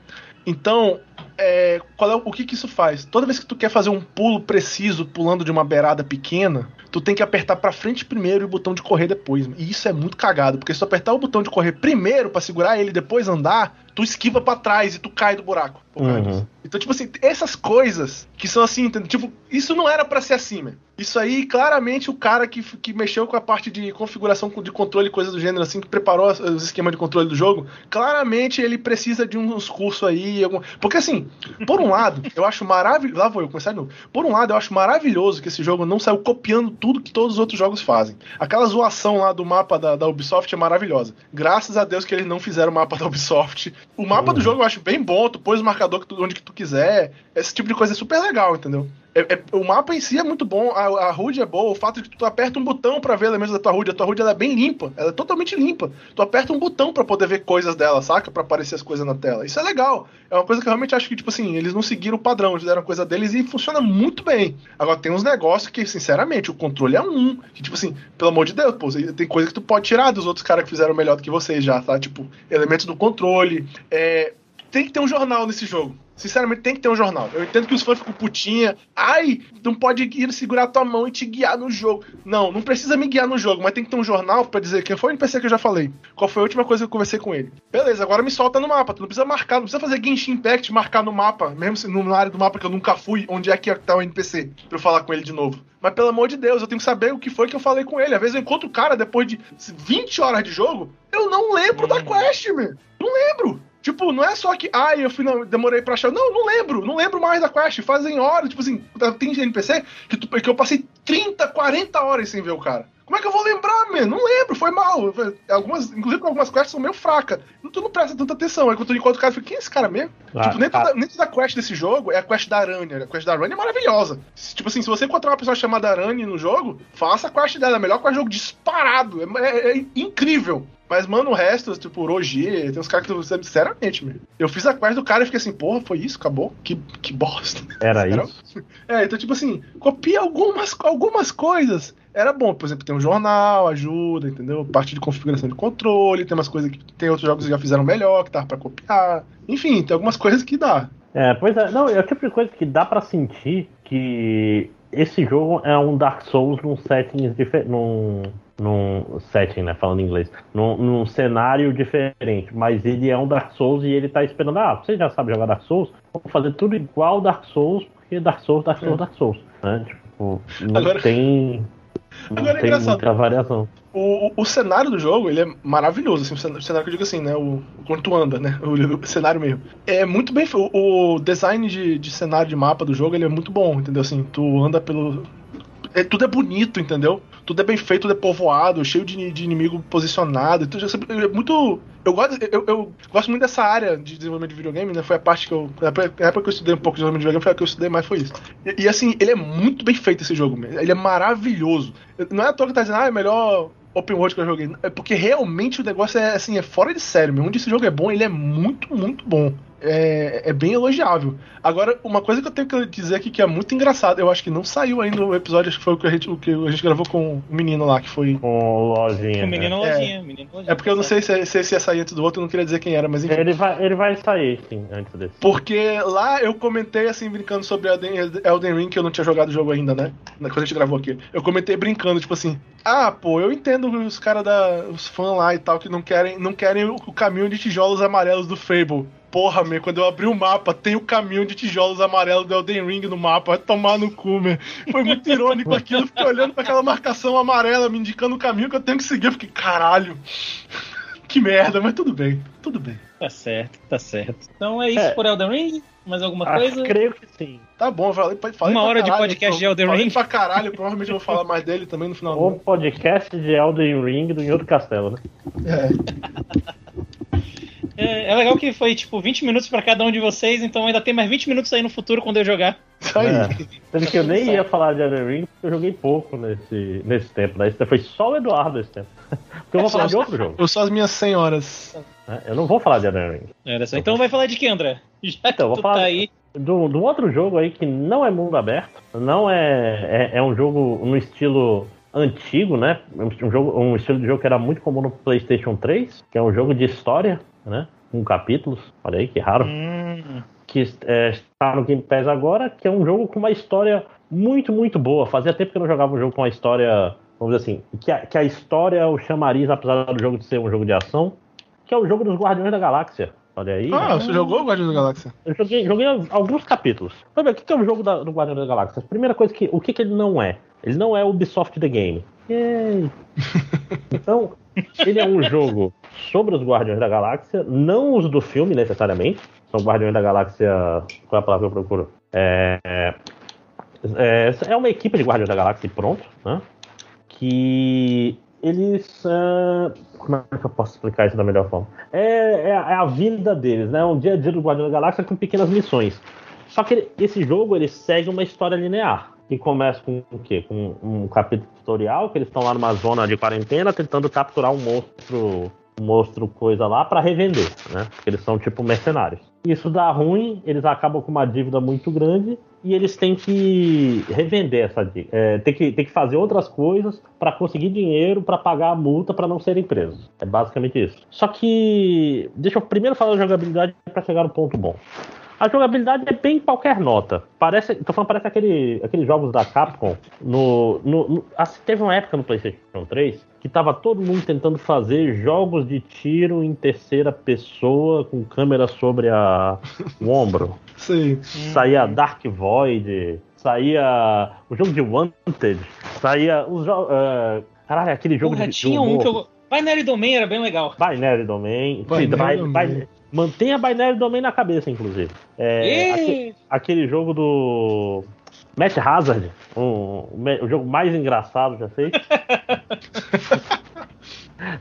Então, é, qual é, o que, que isso faz? Toda vez que tu quer fazer um pulo preciso pulando de uma beirada pequena, tu tem que apertar para frente primeiro e o botão de correr depois. E isso é muito cagado, porque se tu apertar o botão de correr primeiro para segurar ele e depois andar, tu esquiva para trás e tu cai do buraco. Uhum. Então, tipo assim, essas coisas que são assim, tipo, isso não era para ser assim, man. Isso aí, claramente, o cara que, que mexeu com a parte de configuração de controle, coisa do gênero, assim, que preparou os esquemas de controle do jogo, claramente ele precisa de uns cursos aí. Algum... Porque assim, por um lado, eu acho maravilhoso. Lá vou eu começar de novo. Por um lado, eu acho maravilhoso que esse jogo não saiu copiando tudo que todos os outros jogos fazem. Aquela zoação lá do mapa da, da Ubisoft é maravilhosa. Graças a Deus que eles não fizeram o mapa da Ubisoft. O mapa uhum. do jogo eu acho bem bom, tu pôs o marcador tu, onde que tu quiser. Esse tipo de coisa é super legal, entendeu? É, é, o mapa em si é muito bom, a, a HUD é boa, o fato de que tu aperta um botão para ver elementos da tua HUD, a tua HUD ela é bem limpa, ela é totalmente limpa. Tu aperta um botão para poder ver coisas dela, saca? para aparecer as coisas na tela. Isso é legal. É uma coisa que eu realmente acho que, tipo assim, eles não seguiram o padrão, eles fizeram a coisa deles e funciona muito bem. Agora, tem uns negócios que, sinceramente, o controle é um. Que, tipo assim, pelo amor de Deus, pô, tem coisa que tu pode tirar dos outros caras que fizeram melhor do que vocês já, tá? Tipo, elementos do controle. É, tem que ter um jornal nesse jogo. Sinceramente, tem que ter um jornal. Eu entendo que os fãs ficam putinha. Ai, não pode ir segurar tua mão e te guiar no jogo. Não, não precisa me guiar no jogo, mas tem que ter um jornal para dizer quem foi o NPC que eu já falei. Qual foi a última coisa que eu conversei com ele. Beleza, agora me solta no mapa. Tu não precisa marcar, não precisa fazer Genshin Impact marcar no mapa, mesmo se na área do mapa que eu nunca fui, onde é que tá o NPC, pra eu falar com ele de novo. Mas pelo amor de Deus, eu tenho que saber o que foi que eu falei com ele. Às vezes eu encontro o cara depois de 20 horas de jogo, eu não lembro da quest, meu. Não lembro. Tipo, não é só que, ah, eu fui, não, demorei pra achar. Não, não lembro, não lembro mais da quest. Fazem horas, tipo assim, tem NPC que, tu, que eu passei 30, 40 horas sem ver o cara. Como é que eu vou lembrar, mano? Não lembro, foi mal. Algumas, inclusive, algumas quests são meio fracas. Tu não presta tanta atenção. Aí quando tu encontra o cara, eu fico, quem é esse cara mesmo? Ah, tipo, dentro, ah. da, dentro da quest desse jogo é a quest da aranha. A quest da aranha é maravilhosa. Tipo assim, se você encontrar uma pessoa chamada aranha no jogo, faça a quest dela. É melhor que o jogo disparado. É, é, é incrível. Mas, mano, o resto, tipo, Roger, tem uns caras que, sinceramente, meu, eu fiz a quest do cara e fiquei assim, porra, foi isso? Acabou? Que, que bosta. Era isso? É, então, tipo assim, copia algumas, algumas coisas. Era bom, por exemplo, tem um jornal, ajuda, entendeu? Parte de configuração de controle, tem umas coisas que tem outros jogos que já fizeram melhor, que tava pra copiar. Enfim, tem algumas coisas que dá. É, pois é, não, é o tipo de coisa que dá para sentir que esse jogo é um Dark Souls num setting diferente. Num, num setting, né? Falando em inglês. Num, num, cenário diferente. Mas ele é um Dark Souls e ele tá esperando. Ah, você já sabe jogar Dark Souls? Vamos fazer tudo igual Dark Souls, porque Dark Souls, Dark Souls, é. Dark Souls. Né? Tipo, não Agora... tem. Não Agora é tem é muita variação. O, o, o, cenário do jogo, ele é maravilhoso, assim, o cenário que eu digo assim, né, o, quando tu anda, né, o, o cenário mesmo. É muito bem, o, o design de, de cenário de mapa do jogo, ele é muito bom, entendeu, assim, tu anda pelo... É, tudo é bonito, entendeu? Tudo é bem feito, tudo é povoado, cheio de, de inimigo posicionado. Tudo é muito. Eu gosto, eu, eu, gosto muito dessa área de desenvolvimento de videogame, né? Foi a parte que eu. Na época que eu estudei um pouco de desenvolvimento de videogame, foi a que eu estudei mais, foi isso. E, e assim, ele é muito bem feito esse jogo, ele é maravilhoso. Não é à toa que tá dizendo, ah, é melhor open world que eu joguei. É porque realmente o negócio é assim, é fora de sério. Onde esse jogo é bom, ele é muito, muito bom é, é, bem elogiável. Agora, uma coisa que eu tenho que dizer aqui que é muito engraçado, eu acho que não saiu ainda o episódio, acho que foi o que a gente, o que a gente gravou com o menino lá, que foi. Com o Lojinha. Com o menino né? Lojinha, é, menino Lojinha. É porque eu não sei se, se, se ia sair antes do outro, eu não queria dizer quem era, mas enfim. Ele vai, ele vai sair, sim, antes desse. Porque lá eu comentei, assim, brincando sobre Elden, Elden Ring, que eu não tinha jogado o jogo ainda, né? Quando a gente gravou aqui. Eu comentei brincando, tipo assim, ah, pô, eu entendo os caras da. os fãs lá e tal, que não querem, não querem o caminho de tijolos amarelos do Fable porra, meu, quando eu abri o mapa, tem o caminho de tijolos amarelos do Elden Ring no mapa. Vai tomar no cu, meu. Foi muito irônico aquilo. Eu fiquei olhando para aquela marcação amarela me indicando o caminho que eu tenho que seguir. Eu fiquei, caralho. Que merda, mas tudo bem, tudo bem. Tá certo, tá certo. Então é isso é. por Elden Ring? Mais alguma Acho coisa? Creio que sim. Tá bom, falei, falei Uma hora caralho, de podcast de Elden Ring? pra caralho, provavelmente eu vou falar mais dele também no final. Um podcast de Elden Ring do Outro Castelo, né? É. É, é, legal que foi tipo 20 minutos para cada um de vocês, então ainda tem mais 20 minutos aí no futuro quando eu jogar. Isso aí. É. Sendo que eu nem ia falar de Elden Ring porque eu joguei pouco nesse, nesse tempo, né? Foi só o Eduardo esse tempo. Porque eu vou falar de outro jogo. Eu só as minhas senhoras. É, eu não vou falar de Elden Ring. Só. Então vai falar de que, André? Já então, vou falar, tá aí. do, do outro jogo aí que não é mundo aberto, não é, é, é um jogo no estilo antigo, né? Um, jogo, um estilo de jogo que era muito comum no PlayStation 3, que é um jogo de história, né? Com capítulos. Olha aí que raro. Hum. Que é, está no Game Pass agora, que é um jogo com uma história muito, muito boa. Fazia tempo que eu não jogava um jogo com uma história, vamos dizer assim, que a, que a história o chamariz, apesar do jogo de ser um jogo de ação, que é o jogo dos Guardiões da Galáxia. Olha aí. Ah, você jogou o Guardiões da Galáxia? Eu joguei, joguei alguns capítulos. Ver, o que é o jogo da, do Guardiões da Galáxia? Primeira coisa que. O que, que ele não é? Ele não é o Ubisoft The Game. Yay. então, ele é um jogo sobre os Guardiões da Galáxia, não os do filme necessariamente. São Guardiões da Galáxia. Qual é a palavra que eu procuro? É, é, é uma equipe de Guardiões da Galáxia pronto, né? Que eles. Uh, como é que eu posso explicar isso da melhor forma? É, é, é, a vida deles, né? Um dia a dia do Guardião da Galáxia com pequenas missões. Só que esse jogo ele segue uma história linear. Que começa com o quê? Com um capítulo tutorial, que eles estão lá numa zona de quarentena tentando capturar um monstro monstro coisa lá para revender, né? Porque eles são tipo mercenários. Isso dá ruim, eles acabam com uma dívida muito grande e eles têm que revender essa dívida. É, tem, que, tem que fazer outras coisas para conseguir dinheiro para pagar a multa para não serem presos. É basicamente isso. Só que deixa eu primeiro falar da jogabilidade para chegar no ponto bom. A jogabilidade é bem qualquer nota. Parece, tô falando, parece aquele, aqueles jogos da Capcom. No, no, no, assim, teve uma época no PlayStation 3 que tava todo mundo tentando fazer jogos de tiro em terceira pessoa com câmera sobre a, o ombro. Sim. Saía Dark Void, saía o jogo de Wanted, saía os jogos. Uh, caralho, aquele jogo Porra, de. Tinha um que eu. Binary Domain era bem legal. Binary Domain. Binary Domain. Mantenha Binary Domain na cabeça, inclusive. É, aquele, aquele, jogo do Match Hazard, um, o jogo mais engraçado já feito.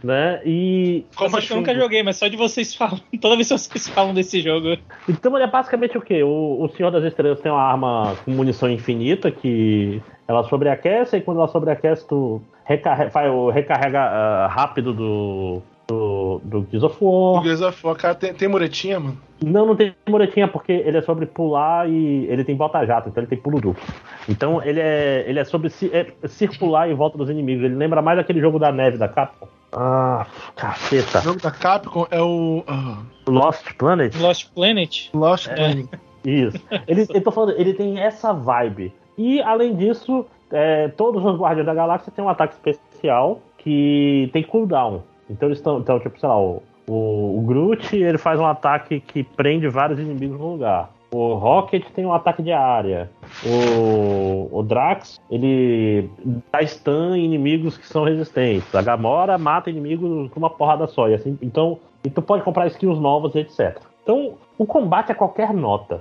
né? E. Como eu nunca joguei, mas só de vocês falam. Toda vez que vocês falam desse jogo. Então ele é basicamente o quê? O, o Senhor das Estrelas tem uma arma com munição infinita que ela sobreaquece e quando ela sobreaquece, tu recarrega, faz o recarrega uh, rápido do, do, do Gears of War. Do Gears of War, cara, tem, tem muretinha, mano? Não, não tem muretinha, porque ele é sobre pular e ele tem bota-jato, então ele tem pulo duplo. Então ele é, ele é sobre é, circular em volta dos inimigos. Ele lembra mais aquele jogo da neve da Capcom. Ah, caceta. O jogo da Capcom é o. Uh... Lost Planet? Lost Planet? Lost é. Planet. Isso. Ele, eu tô falando, ele tem essa vibe. E além disso, é, todos os Guardiões da Galáxia têm um ataque especial que tem cooldown. Então eles estão, então, tipo, sei lá, o, o, o Groot ele faz um ataque que prende vários inimigos no lugar. O Rocket tem um ataque de área. O, o Drax, ele dá stun em inimigos que são resistentes. A Gamora mata inimigos com uma porrada só. E assim, então, e tu pode comprar skills novas, etc. Então, o combate é qualquer nota.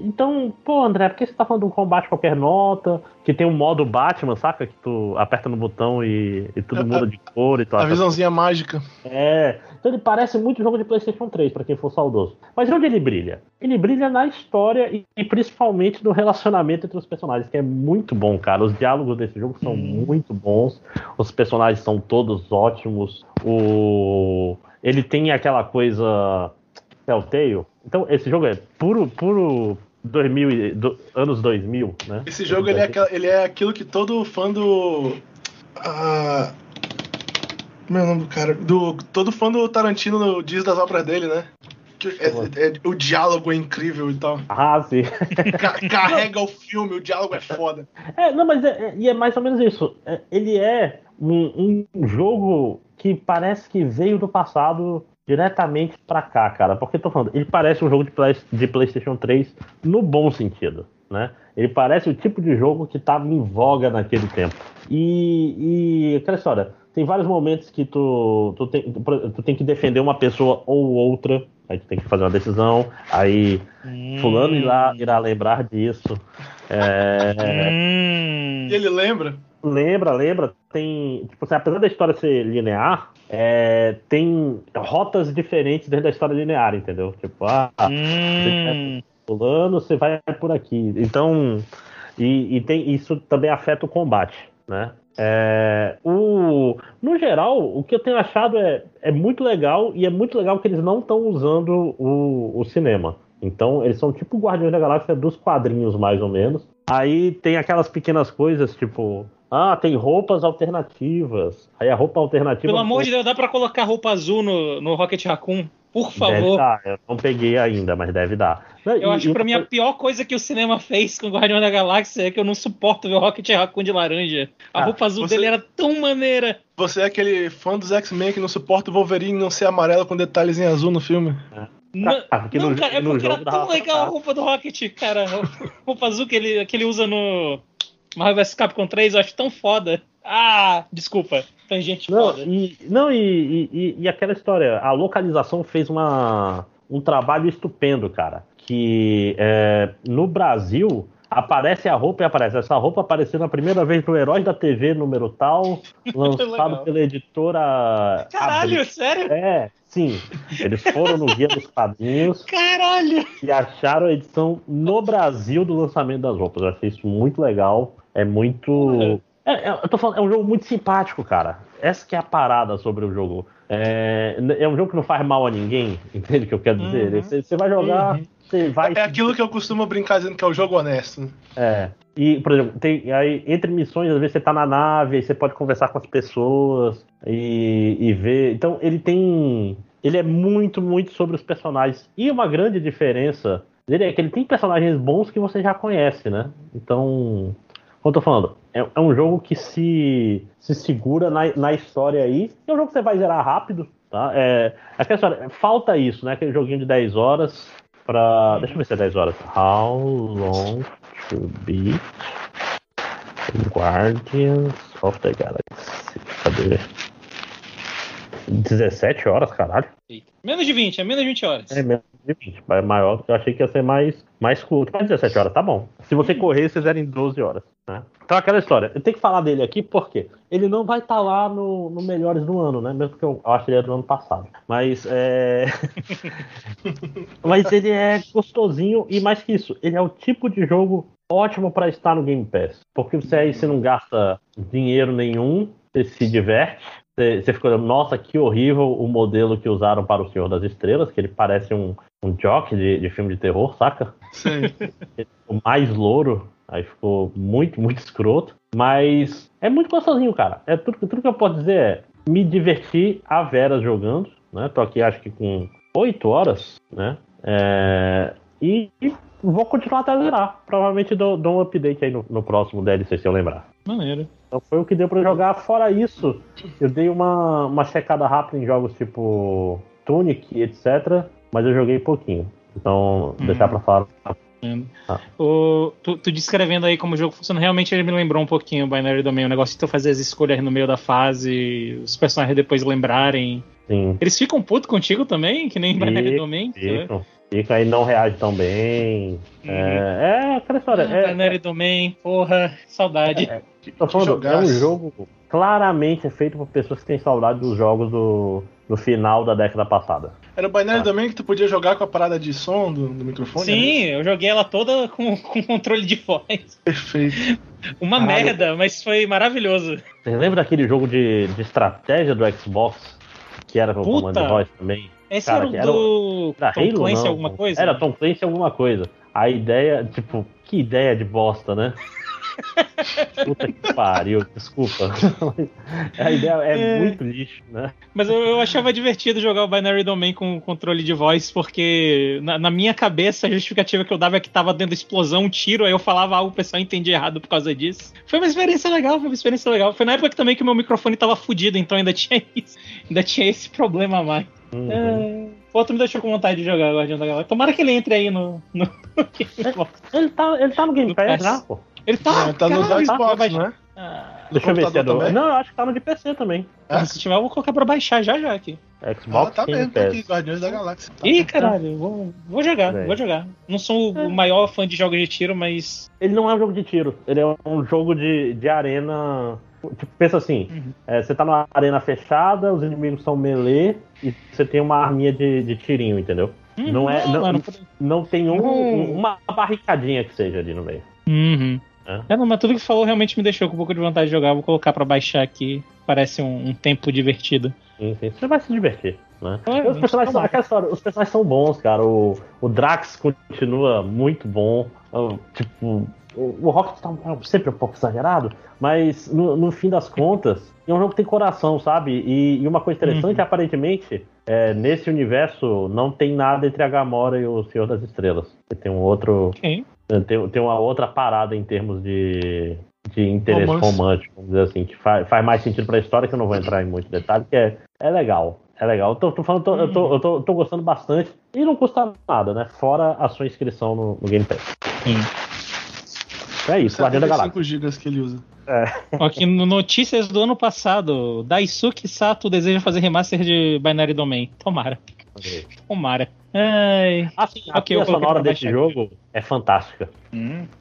Então, pô, André, por que você tá falando de um combate qualquer nota? Que tem um modo Batman, saca? Que tu aperta no botão e, e tudo muda de cor e tal. A visãozinha mágica. É. Então ele parece muito jogo de PlayStation 3, para quem for saudoso. Mas onde ele brilha? Ele brilha na história e, e, principalmente no relacionamento entre os personagens, que é muito bom, cara. Os diálogos desse jogo são hum. muito bons. Os personagens são todos ótimos. O... Ele tem aquela coisa Telltale. Então, esse jogo é puro, puro 2000, do, anos 2000, né? Esse jogo ele é, ele é aquilo que todo fã do. Uh, como é o nome do cara? Do, todo fã do Tarantino diz das obras dele, né? É, é, o diálogo é incrível e tal. Ah, sim. carrega o filme, o diálogo é foda. É, não, mas é, é, e é mais ou menos isso. É, ele é um, um jogo que parece que veio do passado diretamente para cá, cara. Porque tô falando, ele parece um jogo de, play, de PlayStation 3 no bom sentido, né? Ele parece o tipo de jogo que estava em voga naquele tempo. E, e aquela história, tem vários momentos que tu, tu, tem, tu tem que defender uma pessoa ou outra, aí tu tem que fazer uma decisão, aí hum. fulano irá, irá lembrar disso. É... Hum. Ele lembra? Lembra, lembra. Tem. Tipo assim, apesar da história ser linear, é, tem rotas diferentes dentro da história linear, entendeu? Tipo, ah, hum. você pulando, você vai por aqui. Então. E, e, tem, isso também afeta o combate, né? É, o, no geral, o que eu tenho achado é, é muito legal e é muito legal que eles não estão usando o, o cinema. Então, eles são tipo Guardiões da Galáxia dos quadrinhos, mais ou menos. Aí tem aquelas pequenas coisas, tipo, ah, tem roupas alternativas. Aí a roupa alternativa. Pelo amor de Deus, dá pra colocar roupa azul no, no Rocket Raccoon? Por favor. Deve dar. Eu não peguei ainda, mas deve dar. Eu e, acho que pra mim a pior coisa que o cinema fez com o Guardião da Galáxia é que eu não suporto ver o Rocket Raccoon de laranja. A ah, roupa azul você... dele era tão maneira. Você é aquele fã dos X-Men que não suporta o Wolverine não ser amarelo com detalhes em azul no filme? É. Não, ah, não no, cara, é porque era tão legal a roupa do Rocket, cara. A roupa azul que ele, que ele usa no Marvel vs Capcom 3, eu acho tão foda. Ah, desculpa. Tem gente não, foda. E, não, e, e, e, aquela história, a localização fez uma, um trabalho estupendo, cara. Que é, no Brasil aparece a roupa e aparece. Essa roupa apareceu na primeira vez pro Herói da TV número tal, lançado pela editora. Caralho, Abri... sério? É, sim. Eles foram no Guia dos Quadrinhos. Caralho! E acharam a edição no Brasil do lançamento das roupas. Eu achei isso muito legal. É muito. É, é, eu tô falando, é um jogo muito simpático, cara. Essa que é a parada sobre o jogo. É, é um jogo que não faz mal a ninguém, entende o que eu quero dizer? Uhum. Você, você vai jogar, uhum. você vai. É aquilo que eu costumo brincar dizendo que é o jogo honesto. É. E, por exemplo, tem, aí, entre missões, às vezes você tá na nave, aí você pode conversar com as pessoas e, e ver. Então, ele tem. Ele é muito, muito sobre os personagens. E uma grande diferença dele é que ele tem personagens bons que você já conhece, né? Então. Como eu tô falando, é, é, um jogo que se, se segura na, na história aí. É um jogo que você vai zerar rápido, tá? É, aquela história, falta isso, né? Aquele joguinho de 10 horas pra. Deixa eu ver se é 10 horas. How long to beat Guardians of the Galaxy? Cadê? 17 horas, caralho. Menos de 20, é menos de 20 horas. É menos 20. É maior, eu achei que ia ser mais, mais curto. Mas 17 horas, tá bom. Se você correr, vocês eram em 12 horas. Né? Então aquela história. Eu tenho que falar dele aqui porque ele não vai estar tá lá no, no, Melhores do Ano, né? Mesmo porque eu, eu acho que ele é do ano passado. Mas é. Mas ele é gostosinho e mais que isso, ele é o tipo de jogo ótimo para estar no Game Pass. Porque você aí você não gasta dinheiro nenhum, você se diverte você ficou, nossa, que horrível o modelo que usaram para o Senhor das Estrelas, que ele parece um, um jock de, de filme de terror, saca? Sim. o mais louro, aí ficou muito, muito escroto. Mas é muito gostosinho, cara. É tudo, tudo que eu posso dizer é me divertir a veras jogando, né? Tô aqui acho que com 8 horas, né? É, e, e, vou continuar até zerar. Provavelmente dou, dou um update aí no, no próximo DLC, se eu lembrar. Maneiro. Então foi o que deu para jogar. Fora isso, eu dei uma, uma checada rápida em jogos tipo Tunic, etc. Mas eu joguei pouquinho. Então, uhum. deixar pra falar. Ah. O, tu, tu, descrevendo aí como o jogo funciona, realmente ele me lembrou um pouquinho o Binary Domain, o negócio de tu fazer as escolhas no meio da fase, os personagens depois lembrarem. Sim. Eles ficam putos contigo também, que nem Binary Domain? Ficam. Fica aí não reage tão bem. Uhum. É, é aquela história. Ah, é, Binary Domain, porra, saudade. É, tô falando, é um jogo claramente feito por pessoas que têm saudade dos jogos do, do final da década passada. Era o Binary ah. Domain que tu podia jogar com a parada de som do, do microfone? Sim, né? eu joguei ela toda com, com controle de voz. Perfeito. Uma Caralho. merda, mas foi maravilhoso. Você lembra daquele jogo de, de estratégia do Xbox? Que era com o comando de voz também? Esse Cara, era o do era, Tom Halo, Clancy não. alguma coisa? Era Tom Clancy alguma coisa. A ideia, tipo, que ideia de bosta, né? Puta que pariu, desculpa. a ideia é, é, muito lixo, né? Mas eu, eu, achava divertido jogar o Binary Domain com controle de voz, porque na, na, minha cabeça a justificativa que eu dava é que tava dando explosão, um tiro, aí eu falava algo, o pessoal entendia errado por causa disso. Foi uma experiência legal, foi uma experiência legal. Foi na época também que o meu microfone tava fudido, então ainda tinha isso, ainda tinha esse problema a mais. Uhum. É... Outro me deixou com vontade de jogar Guardião da Galáxia. Tomara que ele entre aí no. no... ele, tá, ele tá no Game Pass já, pô. Ele tá, é, tá no Xbox, né? Ah, Deixa eu ver se é do... Não, eu acho que tá no de PC também. É? Se tiver, eu vou colocar pra baixar já já aqui. Xbox ah, tá mesmo, tá aqui, Guardiões da Galáxia. Tá Ih, caralho, vou, vou jogar, é. vou jogar. Não sou é. o maior fã de jogos de tiro, mas. Ele não é um jogo de tiro, ele é um jogo de, de arena. Tipo, pensa assim, uhum. é, você tá numa arena fechada, os inimigos são melee e você tem uma arminha de, de tirinho, entendeu? Uhum, não é. Não, não, não tem um, uma barricadinha que seja ali no meio. Uhum. É? é, não, mas tudo que falou realmente me deixou com um pouco de vontade de jogar. Vou colocar para baixar aqui. Parece um, um, tempo divertido. Sim, sim. Você vai se divertir. Né? É, os, personagens são, tá aquela história, os personagens são bons, cara. O, o Drax continua muito bom. O, tipo, o, o Rocket tá sempre um pouco exagerado, mas no, no fim das contas, é um jogo que tem coração, sabe? E, e uma coisa interessante, Uhum. aparentemente, é, nesse universo não tem nada entre a Gamora e o Senhor das Estrelas. Tem um outro. Ok. Tem, tem uma outra parada em termos de, de interesse Romance. romântico, vamos dizer assim, que faz, faz mais sentido pra história, que eu não vou entrar em muito detalhe, que é, é legal. É legal. Eu tô, tô falando, tô- eu, tô, eu tô, tô gostando bastante. E não custa nada, né? Fora a sua inscrição no, no Game Pass. É isso, Guardião da Galáxia. 75 gigas que ele usa. Aqui no Notícias do ano passado, Daisuke Sato deseja fazer remaster de Binary Domain. Tomara, tomara. Ai. Assim, a Ok, eu trilha coloquei sonora desse jogo é fantástica.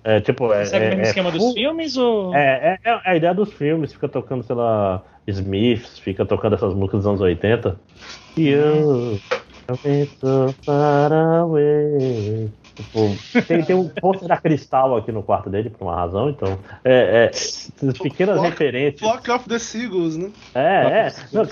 É tipo, é. É, mesmo é esquema dos filmes ou. É, é, é a ideia dos filmes, fica tocando, sei lá, Smiths, fica tocando essas músicas dos anos 80. You, you've so far away. Tipo, tem, tem um pôster da Cristal aqui no quarto dele, por uma razão, então. É, é essas pequenas Flock- referências. Flock of the Seagulls, né? É, é. Não,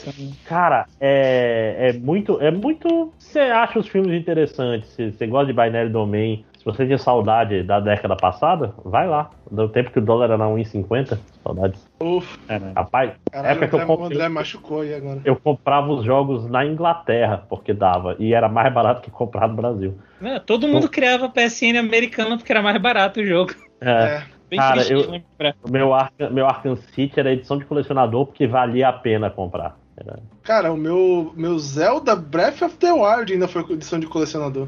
cara, é, é muito. É muito. Você acha os filmes interessantes, se você gosta de Binary Domain, se você tinha saudade da década passada, vai lá. Do tempo que o dólar era 1,50, saudades. Uf, Rapaz, caralho, época que o eu comprei- André machucou aí agora. eu comprava os jogos na Inglaterra, porque dava, e era mais barato que comprar no Brasil. É, todo mundo criava PSN americano porque era mais barato o jogo. É, É. Bem Cara, triste eu- de lembrar. o meu, Arkham, meu Arkham City era edição de colecionador porque valia a pena comprar. Era- Cara, o meu, meu Zelda Breath of the Wild ainda foi edição de colecionador.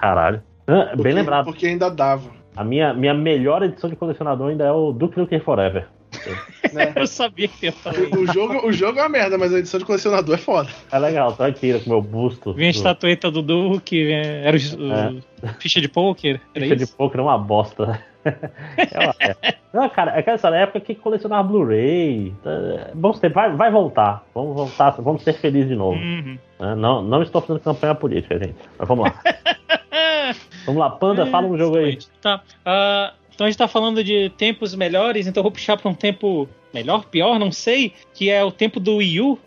Caralho. Ah, Porque- Bem lembrado. Porque ainda dava. A minha, minha melhor edição de colecionador ainda é o Duke Nukem Forever. Né? Eu sabia que ia falar. O, o jogo, o jogo é uma merda, mas a edição de colecionador é foda. É legal, tô aqui com meu busto. Vinha a estatueta do Duke, era o, o- ficha de poker, era Ficha de isso? poker é uma bosta. É uma- é. Não, cara, é que essa época que colecionava Blu-ray. é, Bons tempos, vai, vai voltar. Vamos voltar, vamos ser felizes de novo. Uhum. né? Não, não estou fazendo campanha política, gente. Mas vamos lá. vamos lá, Panda, fala um jogo aí. Tá. ah, então a gente tá falando de tempos melhores, então eu vou puxar pra um tempo melhor, pior, não sei, que é o tempo do Wii U.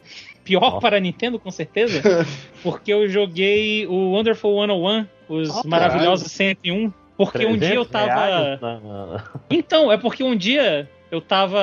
Pior Nossa. para a Nintendo, com certeza. porque eu joguei o Wonderful 101, os Oh, maravilhosos 101. Porque um dia eu 300 tava. na- Então, é porque um dia eu tava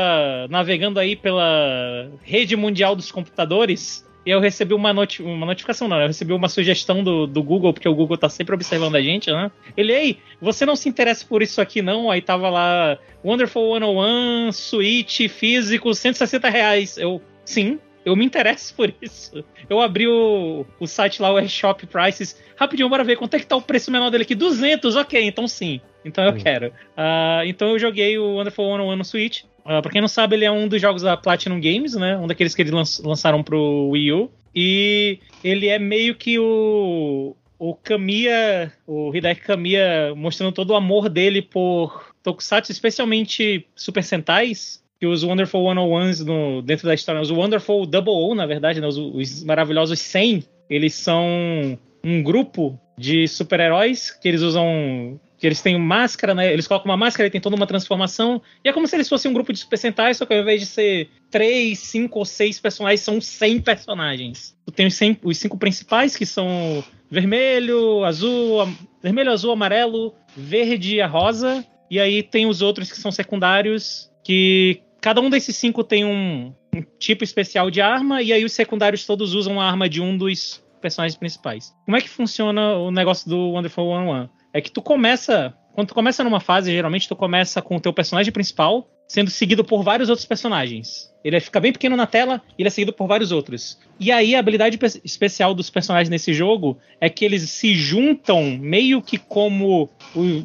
navegando aí pela rede mundial dos computadores e eu recebi uma, noti uma notificação, não, eu recebi uma sugestão do, do Google, porque o Google tá sempre observando a gente, né? Ele, ei, você não se interessa por isso aqui não? Aí tava lá, Wonderful 101, Switch, físico, 160 reais. Eu, sim, eu me interesso por isso. Eu abri o, o site lá, o eShop Prices. Rapidinho, bora ver quanto é que tá o preço menor dele aqui. 200, ok, então sim. Então eu Hum. quero. Ah, então eu joguei o Wonderful 101 no Switch. Uh, pra quem não sabe, ele é um dos jogos da Platinum Games, né? Um daqueles que eles lan- lançaram pro Wii U. E ele é meio que o. O Kamiya, o Hideki Kamiya mostrando todo o amor dele por Tokusatsu, especialmente Super Sentais, que os Wonderful 101s no, dentro da história, os Wonderful Double O, na verdade, né, os, os maravilhosos 100, eles são um grupo de super-heróis que eles usam. Que eles têm máscara, né? Eles colocam uma máscara e tem toda uma transformação. E é como se eles fossem um grupo de Super Sentai, só que ao invés de ser 3, 5 ou 6 personagens, são 100 personagens. Tu tem os, 100 os cinco principais, que são vermelho, azul, vermelho, azul, amarelo, verde e a rosa. E aí tem os outros que são secundários, que cada um desses cinco tem um, um tipo especial de arma, e aí os secundários todos usam a arma de um dos personagens principais. Como é que funciona o negócio do Wonderful 101? É que tu começa. Quando tu começa numa fase, geralmente tu começa com o teu personagem principal, sendo seguido por vários outros personagens. Ele fica bem pequeno na tela e ele é seguido por vários outros. E aí a habilidade pe- especial dos personagens nesse jogo é que eles se juntam meio que como o-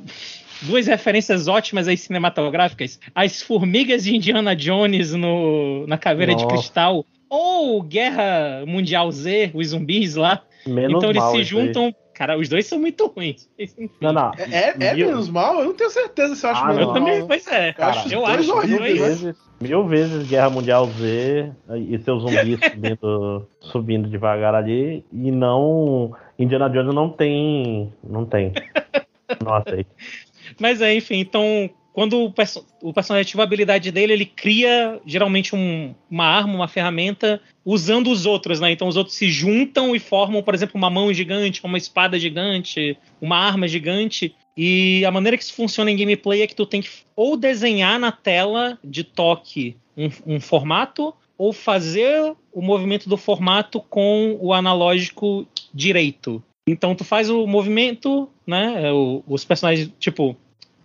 duas referências ótimas aí cinematográficas: as formigas de Indiana Jones no, na caveira de Nossa. cristal. Ou Guerra Mundial Z, os zumbis lá. Menos então eles se isso aí. Cara, os dois são muito ruins. Não, não. É, é, é menos mal? Eu não tenho certeza se eu acho Ah, menos Eu não. mal. também, pois é. Eu acho os eu dois acho dois. vezes, mil vezes Guerra Mundial Z e seus zumbis subindo, subindo devagar ali. E não. Indiana Jones não tem. Não tem. Não aceito. Mas é, enfim, então quando o, perso o, personagem ativa a habilidade dele, ele cria geralmente um, uma arma, uma ferramenta, usando os outros, né? Então os outros se juntam e formam, por exemplo, uma mão gigante, uma espada gigante, uma arma gigante. E a maneira que isso funciona em gameplay é que tu tem que ou desenhar na tela de toque um, um formato, ou fazer o movimento do formato com o analógico direito. Então tu faz o movimento, né? os personagens, tipo,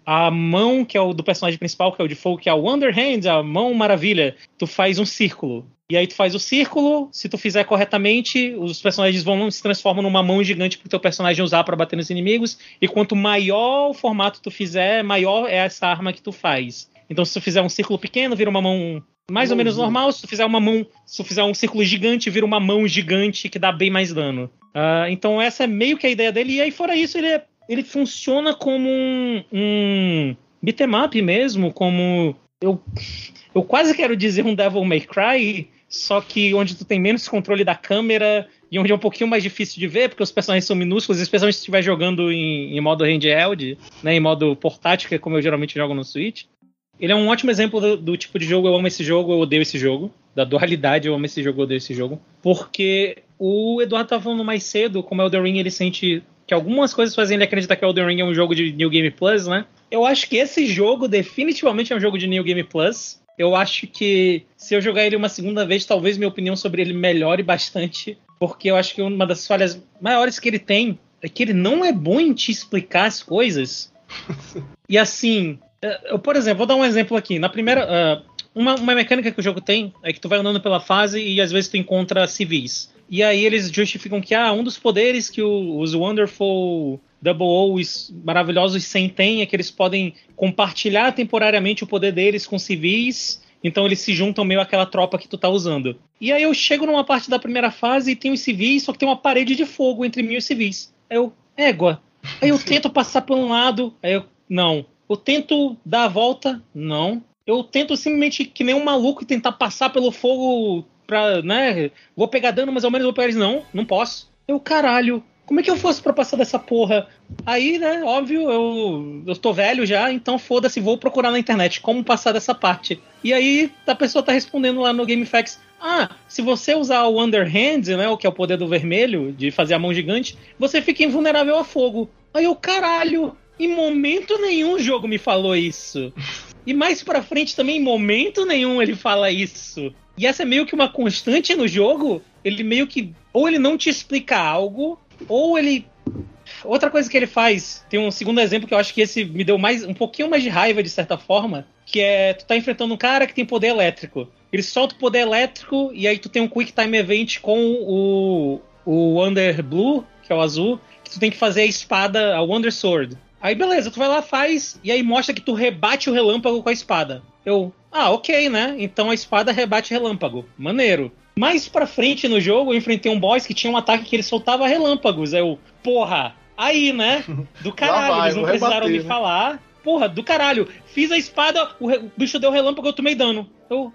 a mão que é o do personagem principal, que é o de fogo, que é o Underhand, a mão maravilha, tu faz um círculo. E aí tu faz o círculo, se tu fizer corretamente, os personagens vão se transformam numa mão gigante pro teu personagem usar para bater nos inimigos, e quanto maior o formato tu fizer, maior é essa arma que tu faz. Então se tu fizer um círculo pequeno, vira uma mão mais ou menos normal, se tu fizer uma mão, se tu fizer um círculo gigante, vira uma mão gigante que dá bem mais dano. Uh, então essa é meio que a ideia dele, e aí fora isso ele é ele funciona como um, um beatmap mesmo, como eu, eu quase quero dizer um Devil May Cry, só que onde tu tem menos controle da câmera e onde é um pouquinho mais difícil de ver, porque os personagens são minúsculos, especialmente se estiver jogando em, em, modo handheld, né, em modo portátil, que é como eu geralmente jogo no Switch. Ele é um ótimo exemplo do, do, tipo de jogo, eu amo esse jogo, eu odeio esse jogo. Da dualidade, eu amo esse jogo, eu odeio esse jogo. Porque o Eduardo estava falando mais cedo, como Elden Ring ele sente que algumas coisas fazem ele acreditar que Elden Ring é um jogo de New Game Plus, né? Eu acho que esse jogo definitivamente é um jogo de New Game Plus. Eu acho que se eu jogar ele uma segunda vez, talvez minha opinião sobre ele melhore bastante, porque eu acho que uma das falhas maiores que ele tem é que ele não é bom em te explicar as coisas. e assim, eu, por exemplo, vou dar um exemplo aqui. Na primeira, uh, uma, uma mecânica que o jogo tem é que tu vai andando pela fase e às vezes tu encontra civis. E aí eles justificam que ah, um dos poderes que o, os Wonderful Double O's maravilhosos 100 têm é que eles podem compartilhar temporariamente o poder deles com civis. Então eles se juntam meio àquela tropa que tu tá usando. E aí eu chego numa parte da primeira fase e tem os civis, só que tem uma parede de fogo entre mim e os civis. Aí eu, égua. Aí eu tento passar por um lado, aí eu, não. Eu tento dar a volta, não. Eu tento simplesmente, que nem um maluco, tentar passar pelo fogo pra, né? Vou pegar dano, mas ao menos vou pegar eles. Não, não posso. Eu, caralho, como é que eu fosse pra passar dessa porra? Aí, né, óbvio, eu, eu tô velho já, então foda-se, vou procurar na internet como passar dessa parte. E aí a pessoa tá respondendo lá no GameFAQs. Ah, se você usar o Underhand, né, o que é o poder do vermelho, de fazer a mão gigante, você fica invulnerável a fogo. Aí eu, caralho, em momento nenhum o jogo me falou isso. E mais pra frente também, em momento nenhum ele fala isso. E essa é meio que uma constante no jogo. Ele meio que. Ou ele não te explica algo, ou ele. Outra coisa que ele faz, tem um segundo exemplo que eu acho que esse me deu mais um pouquinho mais de raiva, de certa forma, que é tu tá enfrentando um cara que tem poder elétrico. Ele solta o poder elétrico e aí tu tem um Quick Time Event com o, o Under Blue, que é o azul, que tu tem que fazer a espada, a Wonder Sword. Aí beleza, tu vai lá, faz, e aí mostra que tu rebate o relâmpago com a espada. Eu, ah, ok, né? Então a espada rebate relâmpago. Maneiro. Mais pra frente no jogo, eu enfrentei um boss que tinha um ataque que ele soltava relâmpagos. Eu, porra, aí, né? Do caralho, vai, eles não precisaram rebater, me né? falar. Porra, do caralho. Fiz a espada, o, o bicho deu relâmpago, eu tomei dano. Eu,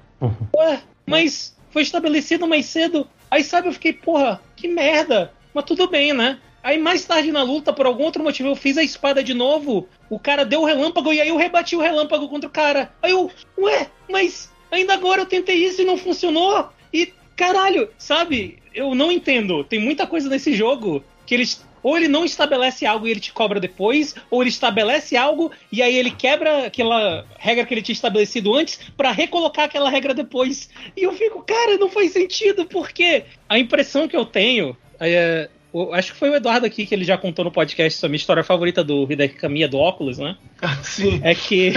ué, mas foi estabelecido mais cedo. Aí, sabe, eu fiquei, porra, que merda. Mas tudo bem, né? Aí mais tarde na luta, por algum outro motivo, eu fiz a espada de novo. O cara deu o relâmpago e aí eu rebati o relâmpago contra o cara. Aí eu, ué, mas ainda agora eu tentei isso e não funcionou. E caralho, sabe? Eu não entendo. Tem muita coisa nesse jogo que eles ou ele não estabelece algo e ele te cobra depois, ou ele estabelece algo e aí ele quebra aquela regra que ele tinha estabelecido antes para recolocar aquela regra depois. E eu fico, cara, não faz sentido, porque a impressão que eu tenho é, acho que foi o Eduardo aqui que ele já contou no podcast sobre a história favorita do Hideki Kamiya do óculos, né? Sim. É que,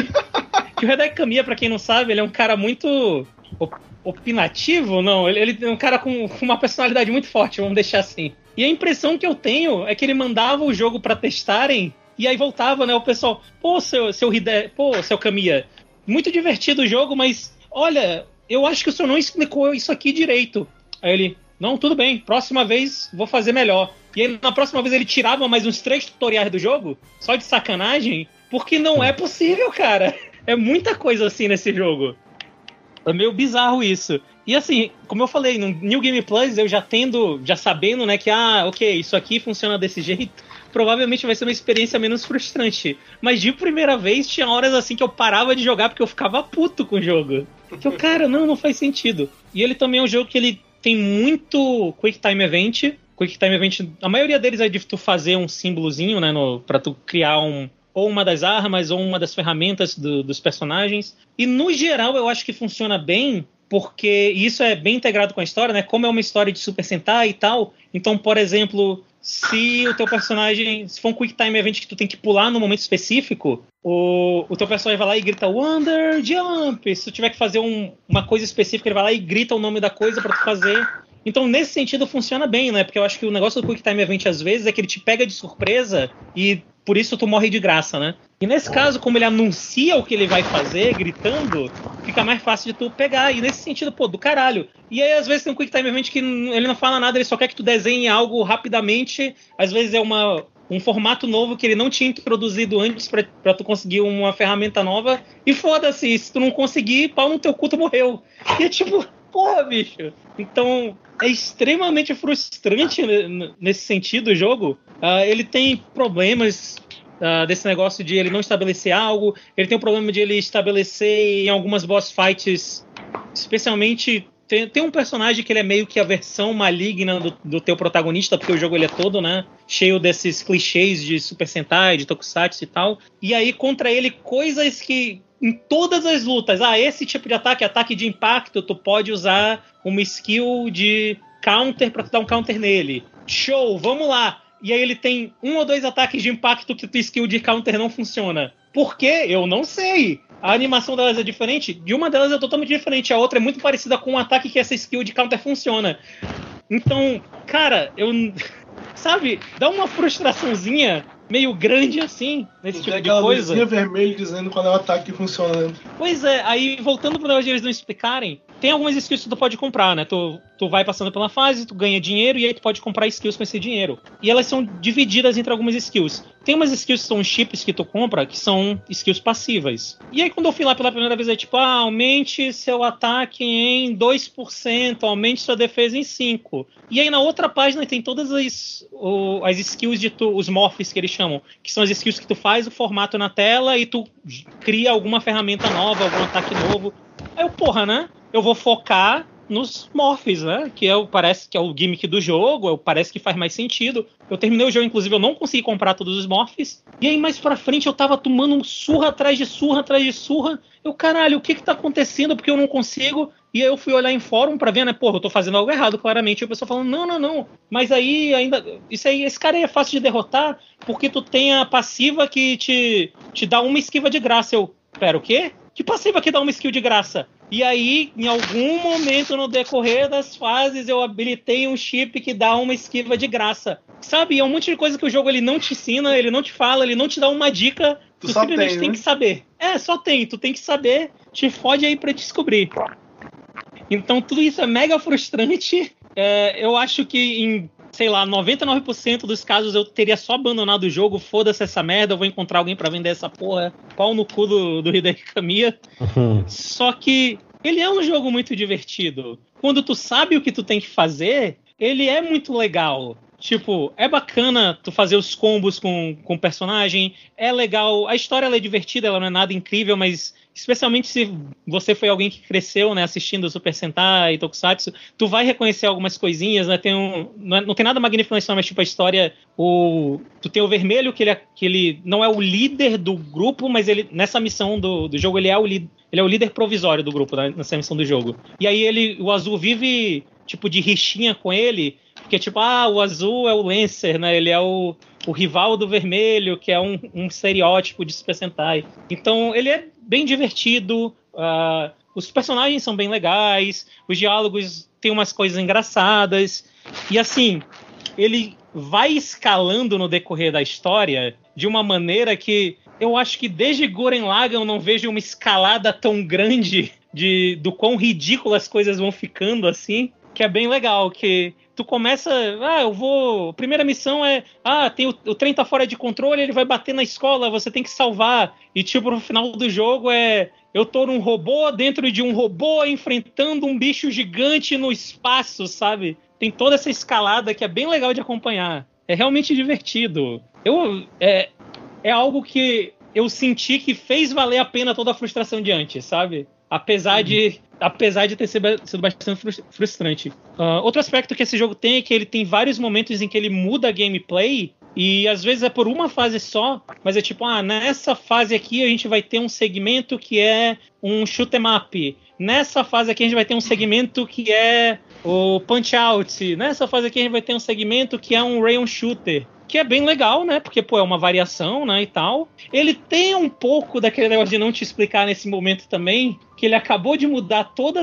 que o Hideki Kamiya, pra quem não sabe, ele é um cara muito opinativo, não, ele, ele é um cara com, com, uma personalidade muito forte, vamos deixar assim. E a impressão que eu tenho é que ele mandava o jogo para testarem e aí voltava, né, o pessoal, pô, seu, seu pô, seu Kamiya, muito divertido o jogo, mas olha, eu acho que o senhor não explicou isso aqui direito. Aí ele, não, tudo bem, próxima vez vou fazer melhor. E aí, na próxima vez ele tirava mais uns três tutoriais do jogo, só de sacanagem, porque não é possível, cara. É muita coisa assim nesse jogo. É meio bizarro isso. E assim, como eu falei, no New Game Plus eu já tendo, já sabendo, né, que ah, ok, isso aqui funciona desse jeito, provavelmente vai ser uma experiência menos frustrante. Mas de primeira vez tinha horas assim que eu parava de jogar porque eu ficava puto com o jogo. Que cara, não, não faz sentido. E ele também é um jogo que ele tem muito Quick Time Event. Quick Time Event, a maioria deles é de tu fazer um símbolozinho, né, no, pra tu criar um, ou uma das armas ou uma das ferramentas do, dos personagens. E no geral eu acho que funciona bem porque isso é bem integrado com a história, né? Como é uma história de Super Sentai e tal. Então, por exemplo, se o teu personagem, se for um quick time event que tu tem que pular no momento específico, o, o teu personagem vai lá e grita Wonder Jump. Se tu tiver que fazer um, uma coisa específica, ele vai lá e grita o nome da coisa para tu fazer. Então, nesse sentido, funciona bem, né? Porque eu acho que o negócio do Quick Time Event, às vezes, é que ele te pega de surpresa e por isso tu morre de graça, né? E nesse caso, como ele anuncia o que ele vai fazer, gritando, fica mais fácil de tu pegar. E nesse sentido, pô, do caralho. E aí, às vezes, tem um Quick Time Event que ele não fala nada, ele só quer que tu desenhe algo rapidamente. Às vezes é uma, um formato novo que ele não tinha introduzido antes para tu conseguir uma ferramenta nova. E foda-se, se tu não conseguir, pau no teu cu, tu morreu. E é tipo, porra, bicho. Então, é extremamente frustrante nesse sentido o jogo. Uh, ele tem problemas uh, desse negócio de ele não estabelecer algo. Ele tem o problema de ele estabelecer em algumas boss fights, especialmente tem, tem, um personagem que ele é meio que a versão maligna do, do, teu protagonista, porque o jogo ele é todo, né? Cheio desses clichês de Super Sentai, de Tokusatsu e tal. E aí, contra ele, coisas que. Em todas as lutas, ah, esse tipo de ataque, ataque de impacto, tu pode usar uma skill de counter para dar um counter nele. Show, vamos lá. E aí ele tem um ou dois ataques de impacto que tua skill de counter não funciona. Por quê? Eu não sei. A animação delas é diferente. De uma delas é totalmente diferente. A outra é muito parecida com um ataque que essa skill de counter funciona. Então, cara, eu. Sabe? Dá uma frustraçãozinha meio grande assim, nesse tipo de coisa. vermelho dizendo qual é o ataque que funciona. Pois é, aí voltando pro negócio de eles não explicarem, tem algumas skills que tu pode comprar, né? Tu, tu vai passando pela fase, tu ganha dinheiro e aí tu pode comprar skills com esse dinheiro. E elas são divididas entre algumas skills. Tem umas skills que são chips que tu compra que são skills passivas. E aí quando eu fui lá pela primeira vez, é tipo, ah, aumente seu ataque em 2%, aumente sua defesa em 5%. E aí na outra página tem todas as, o, as skills de tu, os morphs que eles chamam, que são as skills que tu faz o formato na tela e tu cria alguma ferramenta nova, algum ataque novo. Aí eu, porra, né? Eu vou focar nos morphs, né? Que é o, parece que é o gimmick do jogo, parece que faz mais sentido. Eu terminei o jogo, inclusive, eu não consegui comprar todos os morphs. E aí, mais pra frente, eu tava tomando um surra atrás de surra atrás de surra. Eu, caralho, o que que tá acontecendo? Porque eu não consigo. E aí eu fui olhar em fórum pra ver, né? Porra, eu tô fazendo algo errado, claramente. E o pessoal falando, não, não, não. Mas aí ainda. Isso aí, esse cara aí é fácil de derrotar porque tu tem a passiva que te, te dá uma esquiva de graça. Eu, pera, o quê? Que passiva que dá uma skill de graça? E aí, em algum momento no decorrer das fases, eu habilitei um chip que dá uma esquiva de graça. Sabe? É um monte de coisa que o jogo ele não te ensina, ele não te fala, ele não te dá uma dica. Tu, tu simplesmente tem, tem né? que saber. É, só tem. Tu tem que saber. Te fode aí pra descobrir. Então, tudo isso é mega frustrante. É, eu acho que em sei lá, 99% dos casos eu teria só abandonado o jogo, foda-se essa merda, eu vou encontrar alguém para vender essa porra, pau no cu do, do Hideki Kamiya. Uhum. Só que ele é um jogo muito divertido. Quando tu sabe o que tu tem que fazer, ele é muito legal. Tipo, é bacana tu fazer os combos com, com o personagem, é legal. A história é divertida, ela não é nada incrível, mas especialmente se você foi alguém que cresceu, né, assistindo Super Sentai e Tokusatsu, tu vai reconhecer algumas coisinhas, né, tem um, não, é, não tem nada magnífico na história, mas tipo a história, o, tu tem o Vermelho, que ele, é, que ele não é o líder do grupo, mas ele, nessa missão do, do jogo, ele é o líder, ele é o líder provisório do grupo, né, nessa missão do jogo. E aí ele, o Azul vive, tipo, de rixinha com ele, porque, tipo, ah, o azul é o Lancer, né? Ele é o, o rival do vermelho, que é um, um estereótipo de Super Sentai. Então, ele é bem divertido, uh, os personagens são bem legais, os diálogos têm umas coisas engraçadas. E, assim, ele vai escalando no decorrer da história de uma maneira que eu acho que desde Guren Lagann eu não vejo uma escalada tão grande de do quão ridículas as coisas vão ficando assim que é bem legal, que tu começa, ah, eu vou, primeira missão é, ah, tem o, o trem tá fora de controle, ele vai bater na escola, você tem que salvar. E tipo, no final do jogo é, eu tô num robô dentro de um robô enfrentando um bicho gigante no espaço, sabe? Tem toda essa escalada que é bem legal de acompanhar. É realmente divertido. Eu é, é algo que eu senti que fez valer a pena toda a frustração de antes, sabe? Apesar de apesar de ter sido bastante frustrante. Uh, outro aspecto que esse jogo tem é que ele tem vários momentos em que ele muda a gameplay e às vezes é por uma fase só, mas é tipo, ah, nessa fase aqui a gente vai ter um segmento que é um shoot 'em up. Nessa fase aqui a gente vai ter um segmento que é o punch out. Nessa fase aqui a gente vai ter um segmento que é um rayon shooter que é bem legal, né? Porque, pô, é uma variação, né, e tal. Ele tem um pouco daquele negócio de não te explicar nesse momento também, que ele acabou de mudar toda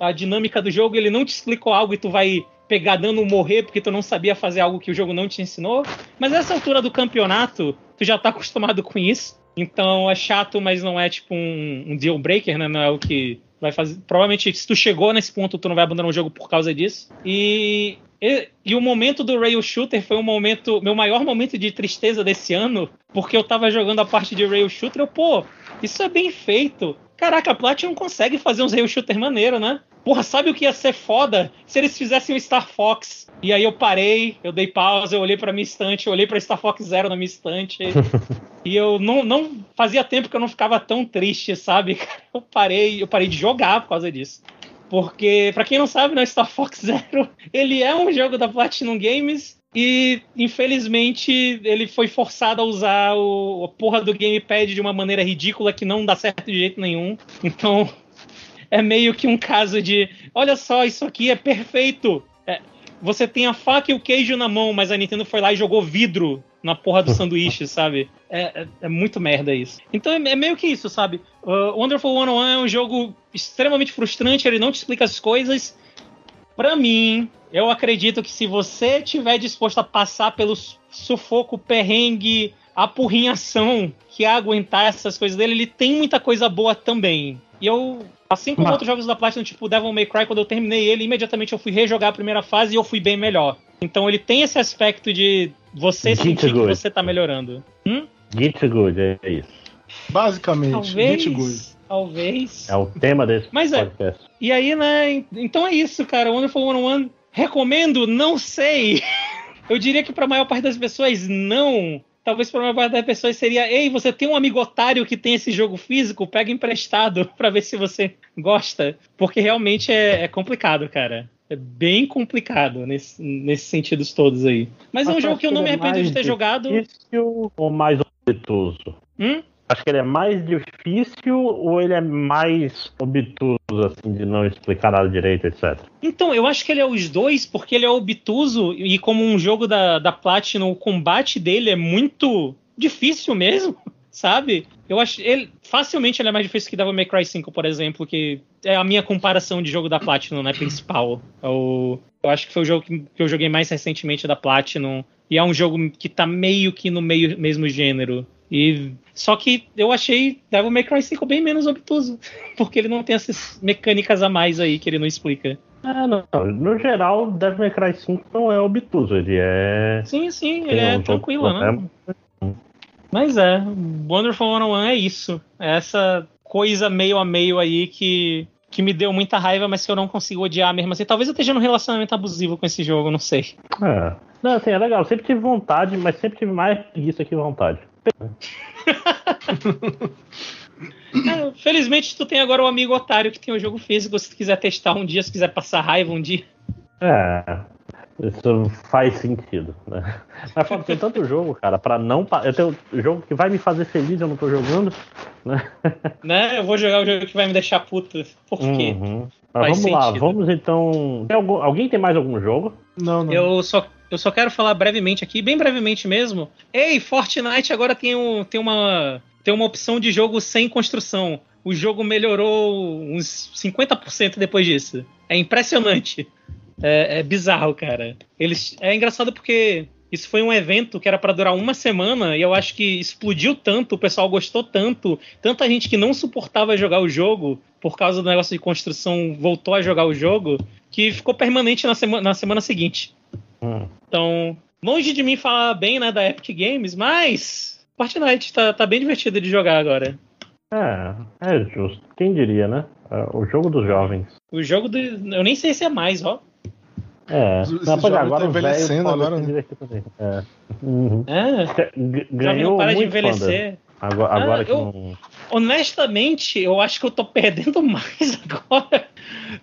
a dinâmica do jogo, ele não te explicou algo e tu vai pegar dano morrer porque tu não sabia fazer algo que o jogo não te ensinou. Mas nessa altura do campeonato, tu já tá acostumado com isso. Então é chato, mas não é tipo um, um deal breaker, né? Não é o que vai fazer. Provavelmente, se tu chegou nesse ponto, tu não vai abandonar o jogo por causa disso. E e, e, o momento do Rail Shooter foi um momento, meu maior momento de tristeza desse ano, porque eu tava jogando a parte de Rail Shooter, eu, pô, isso é bem feito. Caraca, a Platinum consegue fazer uns Rail Shooter maneiro, né? Porra, sabe o que ia ser foda se eles fizessem o Star Fox? E aí eu parei, eu dei pausa, eu olhei pra minha estante, eu olhei pra Star Fox Zero na minha estante. e eu não, não fazia tempo que eu não ficava tão triste, sabe? Eu parei, eu parei de jogar por causa disso. Porque, para quem não sabe, né, Star Fox Zero, ele é um jogo da Platinum Games e, infelizmente, ele foi forçado a usar o, a porra do gamepad de uma maneira ridícula que não dá certo de jeito nenhum. Então, é meio que um caso de, olha só, isso aqui é perfeito. É, você tem a faca e o queijo na mão, mas a Nintendo foi lá e jogou vidro na porra do sanduíche, sabe? É, é, é, muito merda isso. Então é, é meio que isso, sabe? Uh, Wonderful 101 é um jogo extremamente frustrante, ele não te explica as coisas. Para mim, eu acredito que se você tiver disposto a passar pelo sufoco, perrengue, apurrinhação que é aguentar essas coisas dele, ele tem muita coisa boa também. E eu, assim como Mas... outros jogos da Platinum, tipo Devil May Cry, quando eu terminei ele, imediatamente eu fui rejogar a primeira fase e eu fui bem melhor. Então ele tem esse aspecto de você sentir que você tá melhorando. Hum? Git good, é isso. Basicamente, talvez, Git good. Talvez. É o tema desse Mas é. podcast. É. E aí, né? Então é isso, cara. Wonderful 101, recomendo? Não sei. Eu diria que para a maior parte das pessoas, não. Talvez para a maior parte das pessoas seria: ei, você tem um amigo otário que tem esse jogo físico? Pega emprestado para ver se você gosta. Porque realmente é, é complicado, cara. É bem complicado nesse, nesses sentidos todos aí. Mas, é um jogo que eu não me arrependo de ter jogado. Difícil ou mais obtuso? Hum? Acho que ele é mais difícil ou ele é mais obtuso, assim, de não explicar nada direito, etc. Então, eu acho que ele é os dois, porque ele é obtuso e como um jogo da, da Platinum, o combate dele é muito difícil mesmo sabe? Eu acho ele facilmente ele é mais difícil que Devil May Cry 5, por exemplo, que é a minha comparação de jogo da Platinum, né, principal. Eu, eu acho que foi o jogo que, que, eu joguei mais recentemente da Platinum e é um jogo que tá meio que no meio mesmo gênero. E só que eu achei Devil May Cry 5 bem menos obtuso, porque ele não tem essas mecânicas a mais aí que ele não explica. Ah, não. No geral, Devil May Cry 5 não é obtuso, ele é. Sim, sim, ele é um tranquilo, né? Mas é, Wonderful 101 é isso. É essa coisa meio a meio aí que, que me deu muita raiva, mas que eu não consigo odiar mesmo assim. Talvez eu esteja num relacionamento abusivo com esse jogo, não sei. É. Não, assim, é legal. Eu sempre tive vontade, mas sempre tive mais preguiça que vontade. É, felizmente tu tem agora o um amigo otário que tem o jogo físico, se tu quiser testar um dia, se quiser passar raiva um dia. É, isso faz sentido, né? Mas falta tem tanto jogo, cara, para não. Eu tenho jogo que vai me fazer feliz, eu não tô jogando, né? Né? Eu vou jogar o jogo que vai me deixar puto. Por quê? Uhum. Mas vamos sentido. lá, vamos então. Tem algum... Alguém tem mais algum jogo? Não, não. Eu só, eu só quero falar brevemente aqui, bem brevemente mesmo. Ei, Fortnite agora tem, um, tem, uma, tem uma opção de jogo sem construção. O jogo melhorou uns 50% depois disso. É impressionante. É, é bizarro, cara. Eles, é engraçado porque isso foi um evento que era para durar uma semana e eu acho que explodiu tanto, o pessoal gostou tanto, tanta gente que não suportava jogar o jogo por causa do negócio de construção voltou a jogar o jogo que ficou permanente na, sema na semana seguinte. Hum. Então, longe de mim falar bem né, da Epic Games, mas Fortnite tá, tá bem divertido de jogar agora. É, é justo. Quem diria, né? É, o jogo dos jovens. O jogo do. Eu nem sei se é mais, ó. É, não, pode, agora tá envelhecendo agora, né? É. Uhum. é. Ganhou não para muito de envelhecer. Agora, agora ah, que eu, não... Honestamente, eu acho que eu tô perdendo mais agora.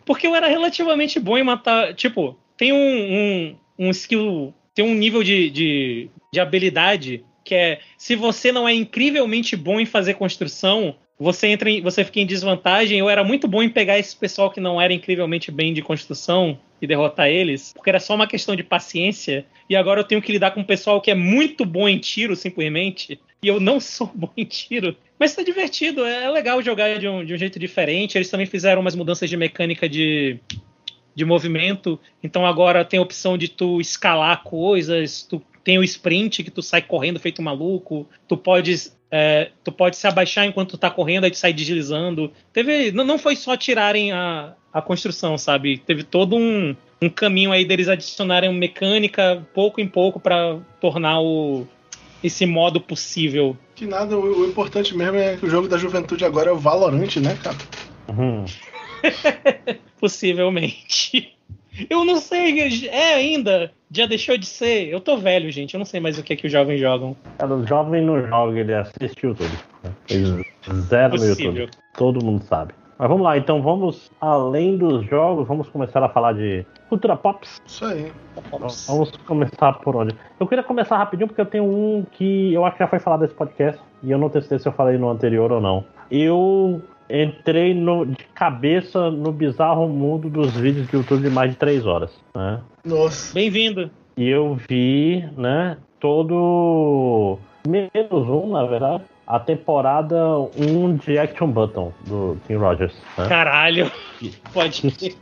Porque eu era relativamente bom em matar. Tipo, tem um, um, um skill. Tem um nível de, de, de habilidade que é se você não é incrivelmente bom em fazer construção, você entra em, você fica em desvantagem. Eu era muito bom em pegar esse pessoal que não era incrivelmente bem de construção e derrotar eles, porque era só uma questão de paciência. E agora eu tenho que lidar com um pessoal que é muito bom em tiro, simplesmente. E eu não sou bom em tiro. Mas tá divertido, é legal jogar de um, de um jeito diferente. Eles também fizeram umas mudanças de mecânica de, de movimento. Então agora tem a opção de tu escalar coisas, tu tem o sprint que tu sai correndo feito maluco, tu pode é, tu pode se abaixar enquanto tu tá correndo, aí tu sai deslizando. Teve, não, não foi só tirarem a, a construção, sabe? Teve todo um, um caminho aí deles adicionarem mecânica pouco em pouco para tornar o, esse modo possível. Que nada, o, o, importante mesmo é que o jogo da juventude agora é o Valorant, né, cara? Uhum. Possivelmente. Eu não sei, é ainda. Já deixou de ser. Eu tô velho, gente. Eu não sei mais o que é que os jovens jogam. Cara, o jovem não joga, ele assistiu tudo. Ele zero no YouTube. Todo mundo sabe. Mas vamos lá, então vamos além dos jogos, vamos começar a falar de cultura pop. Isso aí. Vamos começar por onde? Eu queria começar rapidinho porque eu tenho um que eu acho que já foi falado nesse podcast e eu não testei se eu falei no anterior ou não. Eu entrei no, de cabeça no bizarro mundo dos vídeos de YouTube de mais de três horas. Né? Nossa. Bem-vindo. E eu vi, né, todo. Menos um, na verdade. A temporada 1 de Action Button do Tim Rogers. Né? Caralho! Pode que,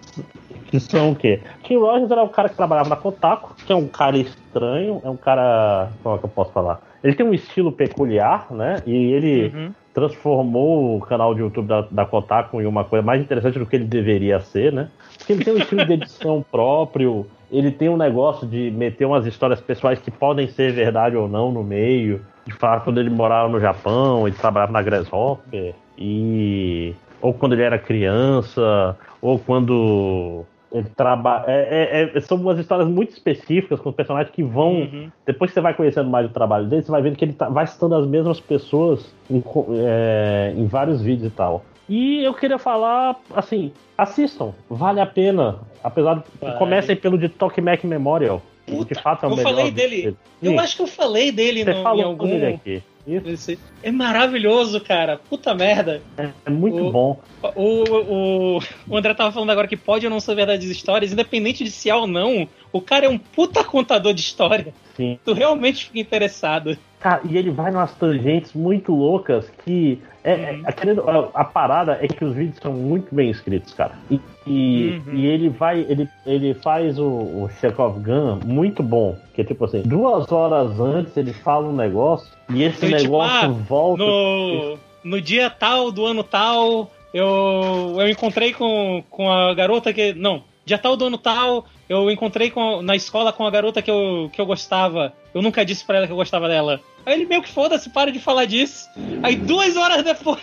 que são o quê? Tim Rogers era o cara que trabalhava na Kotaku, que é um cara estranho, é um cara. Como é que eu posso falar? Ele tem um estilo peculiar, né? E ele uhum transformou o canal de YouTube da, da Kotaku em uma coisa mais interessante do que ele deveria ser, né? Porque ele tem um estilo de edição próprio, ele tem um negócio de meter umas histórias pessoais que podem ser verdade ou não no meio, de falar quando ele morava no Japão e trabalhava na Grasshopper, e ou quando ele era criança, ou quando ele trabalha. É, é, é, são umas histórias muito específicas com os personagens que vão. Uhum. Depois que você vai conhecendo mais o trabalho dele, você vai vendo que ele tá, vai citando as mesmas pessoas em, é, em vários vídeos e tal. E eu queria falar, assim, assistam, vale a pena. Apesar de. Vale. Comecem pelo de Talk Mac Memorial. Puta, de fato é o eu melhor. Falei dele. Eu acho que eu falei dele Você no, falou em algum. Dele aqui. Isso. É maravilhoso, cara. Puta merda. É, é muito o, bom. O, o, o, André tava falando agora que pode ou não ser verdade as histórias, independente de se é ou não, o cara é um puta contador de história. Sim. Tu realmente fica interessado. Cara, e ele vai nas tangentes muito loucas que. É, é, a, a, parada é que os vídeos são muito bem escritos, cara. E, e, uhum. e ele vai. Ele, ele faz o, o Chekhov Gun muito bom. Que é tipo assim, duas horas antes ele fala um negócio e esse eu, negócio tipo, ah, volta. No, no dia tal do ano tal, eu, eu encontrei com, com a garota que. Não, dia tal do ano tal, eu encontrei com, na escola com a garota que eu, que eu gostava. Eu nunca disse pra ela que eu gostava dela. Aí ele meio que foda-se, para de falar disso. Aí duas horas depois,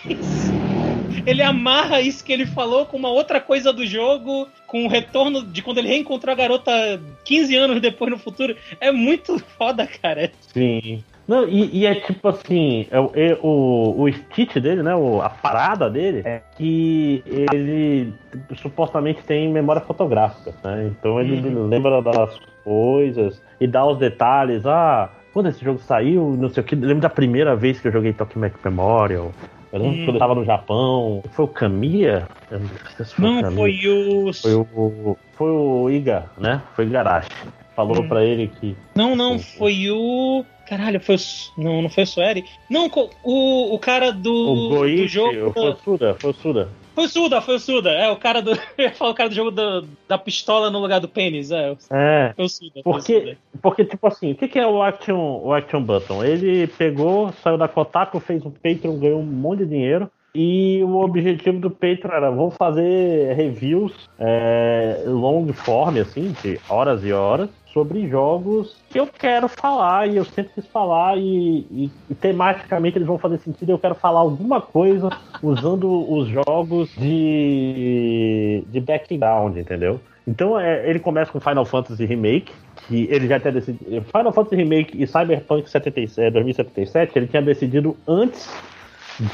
ele amarra isso que ele falou com uma outra coisa do jogo, com o retorno de quando ele reencontrou a garota 15 anos depois no futuro. É muito foda, cara. Sim. Não, e, e, é tipo assim, é, é, o, o Stitch dele, né? O, a parada dele é que ele supostamente tem memória fotográfica, né? Então ele uhum. lembra das coisas e dá os detalhes. Ah, quando esse jogo saiu, não sei o que. Lembro da primeira vez que eu joguei Tokyo Mac Memorial. Eu lembro hum. quando eu tava no Japão. Foi o Kamiya? Não, não foi o. Foi o. Foi o Iga, né? Foi o Igarashi. Falou hum. pra ele que. Não, não, foi o. Caralho, foi o. Não, não foi o Sueri. Não, o, o cara do. O Goichi, do jogo. Foi o Suda, foi o Suda. Foi o Suda, foi o Suda. É, o cara do. Eu ia falar o cara do jogo do, da pistola no lugar do pênis. É, é foi o Suda. Porque, o Suda. porque, tipo assim, o que, que é o Action, o Action Button? Ele pegou, saiu da Kotaku, fez um Patreon, ganhou um monte de dinheiro E o objetivo do Patreon era, vou fazer reviews é, long form, assim, de horas e horas, sobre jogos que eu quero falar e eu sempre quis falar e, e, e, tematicamente eles vão fazer sentido. Eu quero falar alguma coisa usando os jogos de, de background, entendeu? Então é, ele começa com Final Fantasy Remake, que ele já tinha decidido. Final Fantasy Remake e Cyberpunk 77, 2077, ele tinha decidido antes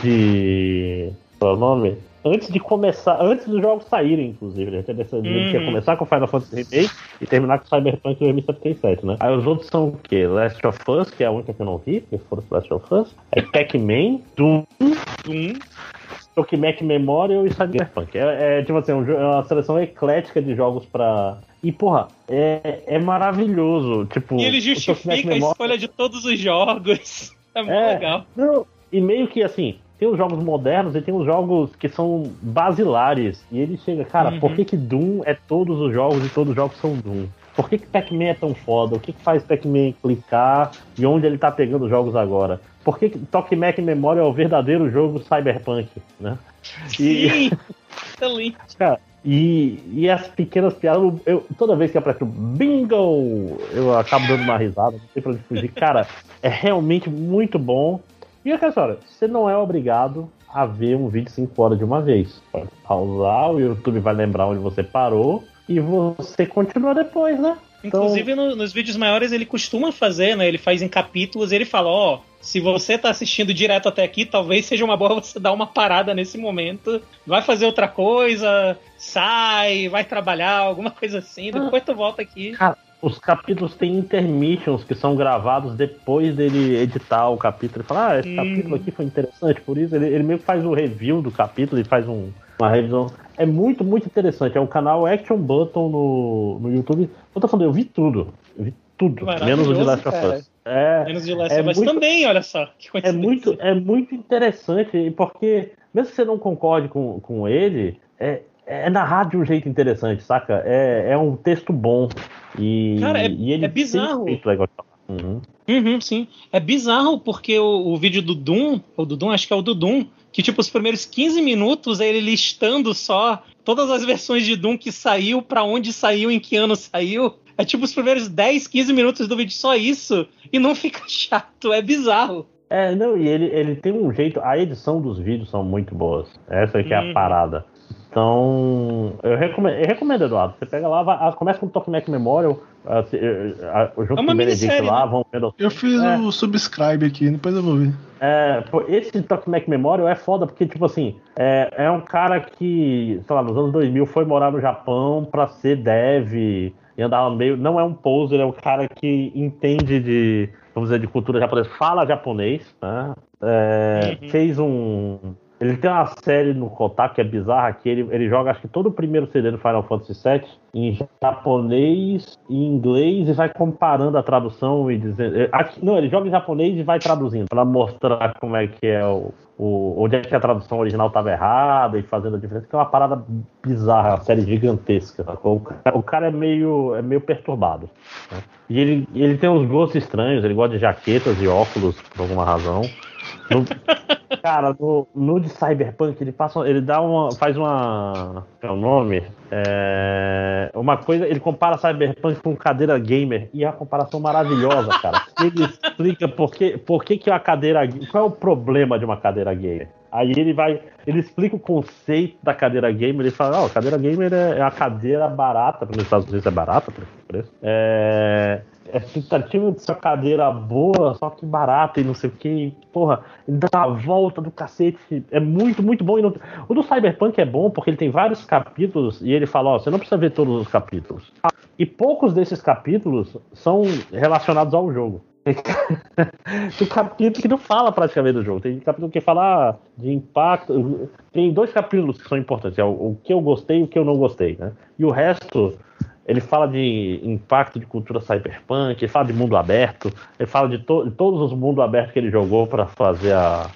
de. Qual é o nome? Antes de começar, antes dos jogos saírem, inclusive. Ele tinha decidido uhum. que ia começar com Final Fantasy Remake e terminar com Cyberpunk 2077, né? Aí os outros são o quê? Last of Us, que é a única que eu não vi, que foram Last of Us. Aí Pac-Man, Doom. Doom. Tokimec Memorial e Cyberpunk. É, é tipo assim, é uma seleção eclética de jogos pra. E, porra, é, é maravilhoso. Tipo, e ele justifica a Memorial... escolha de todos os jogos. É muito é, legal. Não, e meio que assim, tem os jogos modernos e tem os jogos que são basilares. E ele chega, cara, uhum. por que, que Doom é todos os jogos e todos os jogos são Doom? Por que, que Pac-Man é tão foda? O que, que faz Pac-Man clicar e onde ele tá pegando os jogos agora? Por que, que Tokimec Memória é o verdadeiro jogo cyberpunk, né? E... Sim! Excelente! Cara, e, e as pequenas piadas, eu, toda vez que aparece o bingo, eu acabo dando uma risada, não sei pra onde fugir. Cara, é realmente muito bom. E aquela história, você não é obrigado a ver um vídeo 5 horas de uma vez. Pode pausar, o YouTube vai lembrar onde você parou e você continua depois, né? Inclusive então... no, nos vídeos maiores ele costuma fazer, né? Ele faz em capítulos e ele fala, ó, oh, se você tá assistindo direto até aqui, talvez seja uma boa você dar uma parada nesse momento, vai fazer outra coisa, sai, vai trabalhar, alguma coisa assim, ah. depois tu volta aqui. Cara, os capítulos têm intermissions que são gravados depois dele editar o capítulo. e falar, ah, esse hum. capítulo aqui foi interessante, por isso ele, ele meio que faz o review do capítulo e faz um, uma revisão. É muito, muito interessante. É um canal Action Button no, no YouTube. Eu tô falando, eu vi tudo. Eu vi tudo. Menos o de Last of Us. É, menos de Last of Us também, olha só. é, muito, é muito interessante, porque mesmo que você não concorde com, com ele, é, é narrado de um jeito interessante, saca? É, é um texto bom. E, Cara, é, e ele é bizarro. Uhum. Uhum, sim. É bizarro porque o, o, vídeo do Doom, ou do Doom, acho que é o do Doom, que tipo, os primeiros 15 minutos é ele listando só todas as versões de Doom que saiu, para onde saiu, em que ano saiu. É tipo os primeiros 10, 15 minutos do vídeo só isso, e não fica chato, é bizarro. É, não, e ele, ele tem um jeito. A edição dos vídeos são muito boas. Essa aqui uhum. é a uhum. parada. Então, eu recomendo, eu recomendo, Eduardo. Você pega lá, vai, ah, começa com o Talkback Memorial, assim, junto é com o Benedict lá, né? vão vendo. Eu fiz é. o subscribe aqui, depois eu vou ver. É, esse Talkback Memorial é foda, porque, tipo assim, é, é um cara que, sei lá, nos anos 2000 foi morar no Japão pra ser dev e andava meio. Não é um poser, é um cara que entende de, vamos dizer, de cultura japonesa, fala japonês, né? É, uhum. Fez um ele tem uma série no Kotaku que é bizarra, que ele, ele joga acho que todo o primeiro CD do Final Fantasy VII em japonês e inglês e vai comparando a tradução e dizendo. Eh, não, ele joga em japonês e vai traduzindo para mostrar como é que é o, o, onde é que a tradução original estava errada e fazendo a diferença, que é uma parada bizarra, uma série gigantesca. O cara, o cara é meio, é meio perturbado. Né? E ele, ele tem uns gostos estranhos, ele gosta de jaquetas e óculos por alguma razão. No, cara, no, no de Cyberpunk ele passa, ele dá uma, faz uma, é o nome, é, uma coisa, ele compara Cyberpunk com cadeira gamer e é uma comparação maravilhosa, cara. Ele explica por que, por que que a cadeira, qual é o problema de uma cadeira gamer. Aí ele vai, ele explica o conceito da cadeira gamer, ele fala, ó, oh, cadeira gamer é, é a cadeira barata, nos Estados Unidos é barata, preço. É tentativa de ser cadeira boa, só que barata e não sei o que. Porra, dá a volta do cacete. É muito, muito bom. Não... O do Cyberpunk é bom porque ele tem vários capítulos e ele fala: ó, você não precisa ver todos os capítulos. E poucos desses capítulos são relacionados ao jogo. tem capítulo que não fala praticamente do jogo. Tem capítulo que fala de impacto. Tem dois capítulos que são importantes: é o, o que eu gostei e o que eu não gostei. Né? E o resto ele fala de impacto de cultura cyberpunk, ele fala de mundo aberto, ele fala de, to de todos os mundos abertos que ele jogou para fazer a,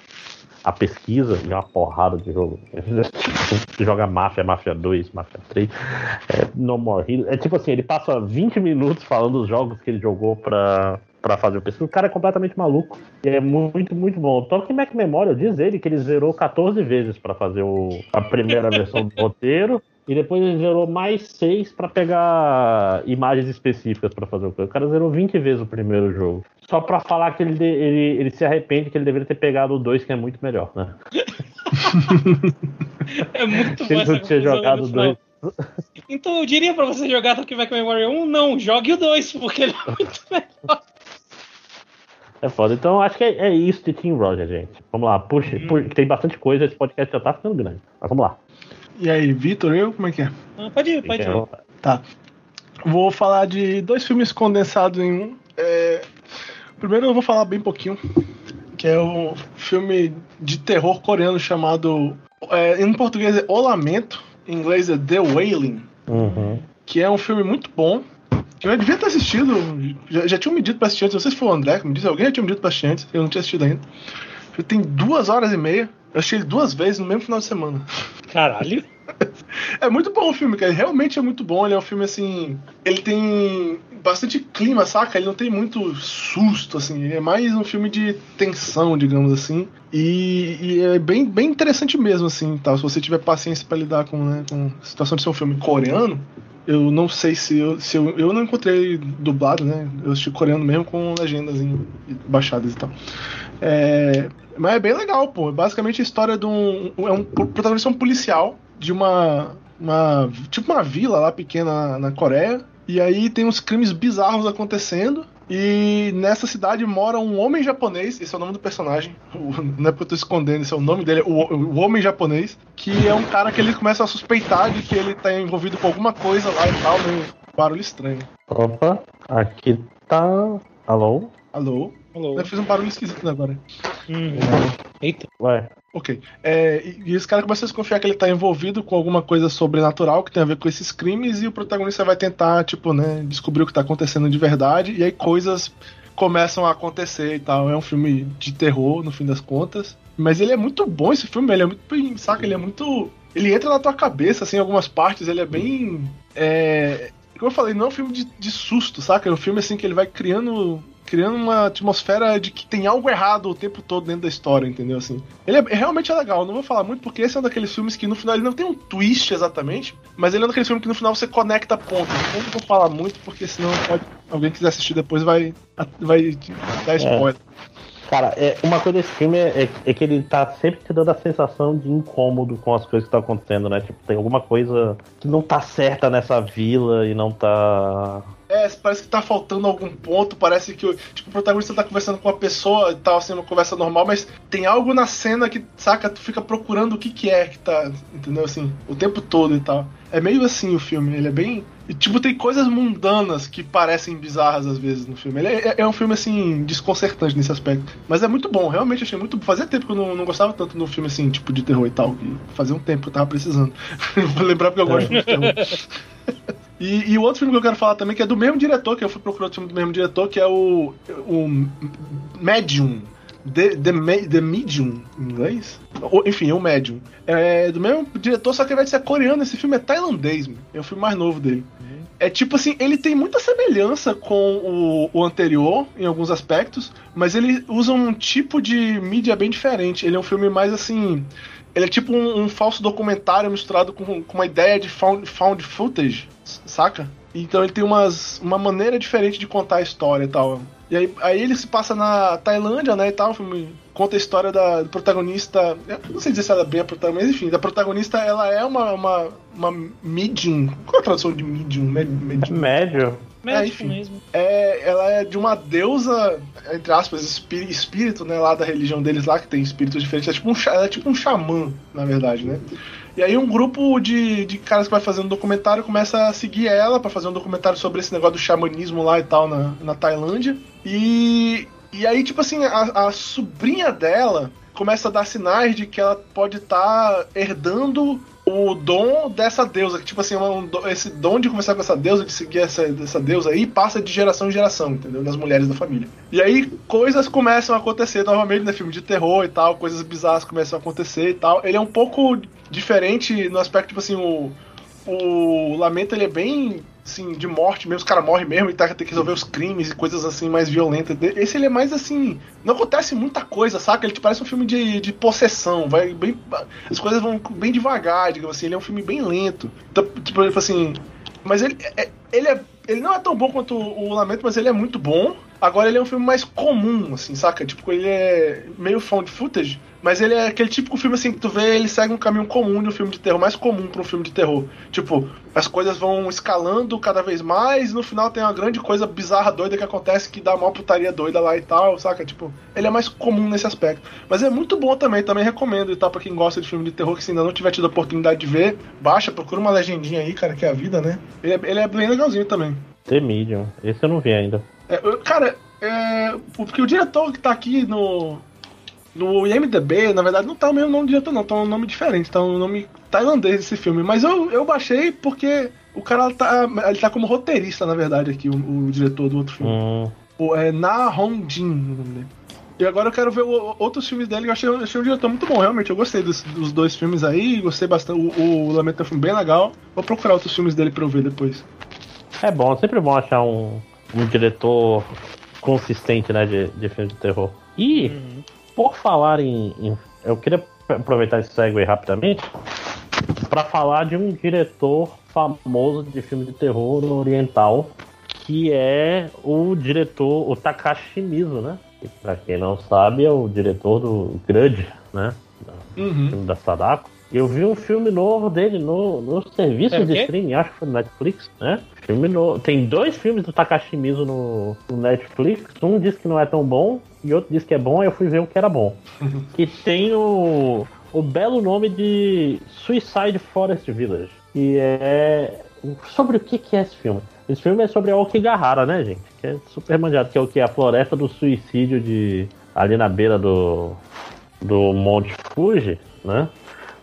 a pesquisa, de uma porrada de jogo. joga Mafia, Mafia 2, Mafia 3, é, No More Heroes. É tipo assim, ele passa 20 minutos falando dos jogos que ele jogou para pra fazer o pesquisa. O cara é completamente maluco. E é muito, muito bom. Tolkien Mac Memorial diz ele que ele zerou 14 vezes para fazer o, a primeira versão do roteiro. E depois ele zerou mais 6 para pegar imagens específicas para fazer o coisa. O cara zerou 20 vezes o primeiro jogo. Só para falar que ele, ele, ele se arrepende que ele deveria ter pegado o 2, que é muito melhor, né? é muito bom. Ele não tinha jogado o 2. Então eu diria pra você jogar Tokyo Memory 1, não, jogue o 2, porque ele é muito melhor. É foda. Então acho que é, é isso de Team Roger, gente. Vamos lá, puxa, hum. puxa, tem bastante coisa, esse podcast já tá ficando grande. Mas vamos lá. E aí, Vitor, eu? Como é que é? Ah, pode ir, pode ir. Tá. Vou falar de dois filmes condensados em um. É... Primeiro eu vou falar bem pouquinho, que é um filme de terror coreano chamado. É, em português é O Lamento, em inglês é The Wailing. Uhum. Que é um filme muito bom. Que eu devia ter assistido. Já, já tinha me dito pra assistir antes. Não sei se foi o André que me disse. Alguém já tinha me dito pra assistir antes. Eu não tinha assistido ainda. Tem duas horas e meia. Eu achei ele duas vezes no mesmo final de semana. Caralho. É muito bom o filme, cara. Realmente é muito bom. Ele é um filme assim. Ele tem bastante clima, saca? Ele não tem muito susto, assim. Ele é mais um filme de tensão, digamos assim. E, e é bem, bem interessante mesmo, assim, tá? Se você tiver paciência para lidar com, né, com a situação de ser um filme coreano, eu não sei se eu, se eu. Eu não encontrei dublado, né? Eu assisti coreano mesmo com legendas baixadas e tal. É, mas é bem legal, pô. É basicamente a história de um. É um o protagonista é um policial de uma. uma tipo uma vila lá pequena na, na Coreia. E aí tem uns crimes bizarros acontecendo. E nessa cidade mora um homem japonês, esse é o nome do personagem, não é porque eu tô escondendo, esse é o nome dele, o, o homem japonês, que é um cara que ele começa a suspeitar de que ele tá envolvido com alguma coisa lá e tal, meio barulho estranho. Opa, aqui tá. Alô? Alô? Eu fiz um barulho esquisito agora. Uhum. Eita. Ué. Ok. É, e, e esse cara começa a desconfiar que ele tá envolvido com alguma coisa sobrenatural que tem a ver com esses crimes, e o protagonista vai tentar, tipo, né, descobrir o que tá acontecendo de verdade, e aí coisas começam a acontecer e tal. É um filme de terror, no fim das contas. Mas ele é muito bom esse filme, ele é muito. Saca, ele é muito. Ele entra na tua cabeça, assim, em algumas partes, ele é bem. É, como eu falei, não é um filme de, de susto, saca? É um filme assim que ele vai criando criando uma atmosfera de que tem algo errado o tempo todo dentro da história, entendeu? Assim, ele é, realmente é legal. Não vou falar muito porque esse é um daqueles filmes que no final ele não tem um twist exatamente, mas ele é um daqueles filmes que no final você conecta pontos. Eu não vou falar muito porque senão pode alguém quiser assistir depois vai vai dar é. spoiler. É. Cara, é, uma coisa desse filme é, é, é, que ele tá sempre te dando a sensação de incômodo com as coisas que estão acontecendo, né? Tipo, tem alguma coisa que não tá certa nessa vila e não tá é, parece que tá faltando algum ponto, parece que tipo, o protagonista tá conversando com uma pessoa e tal, assim, uma conversa normal, mas tem algo na cena que, saca, tu fica procurando o que que é que tá, entendeu, assim, o tempo todo e tal. É meio assim o filme, ele é bem... E, tipo, tem coisas mundanas que parecem bizarras às vezes no filme. Ele é, é um filme, assim, desconcertante nesse aspecto. Mas é muito bom, realmente achei muito bom. Fazia tempo que eu não, não gostava tanto no filme, assim, tipo, de terror e tal. Fazia um tempo que eu tava precisando. Vou lembrar porque eu gosto de terror. E, e, o outro filme que eu quero falar também, que é do mesmo diretor, que eu fui procurar o filme do mesmo diretor, que é o, o Medium. The, the, the Medium, em inglês? Ou, enfim, é o Medium. É do mesmo diretor, só que vai ser coreano. Esse filme é tailandês, mano. é o filme mais novo dele. Uhum. É tipo assim, ele tem muita semelhança com o, o, anterior, em alguns aspectos, mas ele usa um tipo de mídia bem diferente. Ele é um filme mais assim. Ele é tipo um, um falso documentário misturado com, com uma ideia de found, found footage saca? Então ele tem umas, uma maneira diferente de contar a história e tal. E aí, aí ele se passa na Tailândia, né, e tal, filme, conta a história da do protagonista, não sei dizer se ela é bem a protagonista, mas enfim, da protagonista, ela é uma, uma, uma medium, qual é a tradução de medium? medium? Médio. É, enfim, mesmo. É, ela é de uma deusa, entre aspas, espírito, né, lá da religião deles lá, que tem espíritos diferentes, é tipo um, ela é tipo um xamã, na verdade, né? E aí um grupo de, de caras que vai fazer um documentário começa a seguir ela para fazer um documentário sobre esse negócio do xamanismo lá e tal na, na Tailândia. E, e aí, tipo assim, a, a sobrinha dela começa a dar sinais de que ela pode estar tá herdando o dom dessa deusa, que tipo assim, um, esse dom de conversar com essa deusa, de seguir essa, essa deusa aí, passa de geração em geração, entendeu? Das mulheres da família. E aí coisas começam a acontecer novamente, né? Filme de terror e tal, coisas bizarras começam a acontecer e tal. Ele é um pouco diferente no aspecto, tipo assim, o, o Lamento ele é bem assim, de morte mesmo, os caras morrem mesmo e tá, tem que resolver os crimes e coisas assim mais violentas. Esse ele é mais assim. Não acontece muita coisa, saca? Ele te parece um filme de, de possessão, vai bem. As coisas vão bem devagar, digamos assim, ele é um filme bem lento. Então, tipo, assim. Mas ele, é, ele é. Ele não é tão bom quanto o Lamento, mas ele é muito bom. Agora ele é um filme mais comum, assim, saca? Tipo, ele é meio found footage, mas ele é aquele típico filme assim que tu vê, ele segue um caminho comum de um filme de terror, mais comum para um filme de terror. Tipo, as coisas vão escalando cada vez mais, e no final tem uma grande coisa bizarra, doida que acontece que dá uma putaria doida lá e tal, saca? Tipo, ele é mais comum nesse aspecto. Mas é muito bom também, também recomendo e tal para quem gosta de filme de terror que se ainda não tiver tido a oportunidade de ver, baixa, procura uma legendinha aí, cara, que é a vida, né? Ele é, ele é bem legalzinho também. The Medium, esse eu não vi ainda. É, cara, é, porque o diretor que tá aqui no, no IMDB, na verdade, não tá o mesmo nome do diretor, não, tá um nome diferente, tá um nome tailandês esse filme. Mas eu, eu baixei porque o cara tá, ele tá como roteirista, na verdade, aqui, o, o diretor do outro filme. Hum. O, é Na Hong Jin, o nome dele. E agora eu quero ver o, outros filmes dele. Eu achei, achei um diretor muito bom, realmente. Eu gostei dos, dos dois filmes aí. Gostei bastante. O, o Lamento é um filme bem legal. Vou procurar outros filmes dele pra eu ver depois. É bom, sempre bom achar um, um diretor consistente, né, de, de filme de terror. E, uhum. Por falar em, em, Eu queria aproveitar esse segue rapidamente para falar de um diretor famoso de filme de terror oriental, que é o diretor, o Takashi Mizu, né? Que, pra quem não sabe, é o diretor do Grudge, né? Uhum. Filme da Sadako. Eu vi um filme novo dele no, no serviço é de streaming, acho que foi no Netflix, né? Tem dois filmes do Takashi Mizu no, no, Netflix. Um diz que não é tão bom e outro diz que é bom, aí eu fui ver o que era bom. que tem o, o belo nome de Suicide Forest Village. E é. Sobre o que, que é esse filme? Esse filme é sobre a Okigahara, né, gente? Que é super manjado, que é o que? A floresta do suicídio de. ali na beira do. do Monte Fuji, né?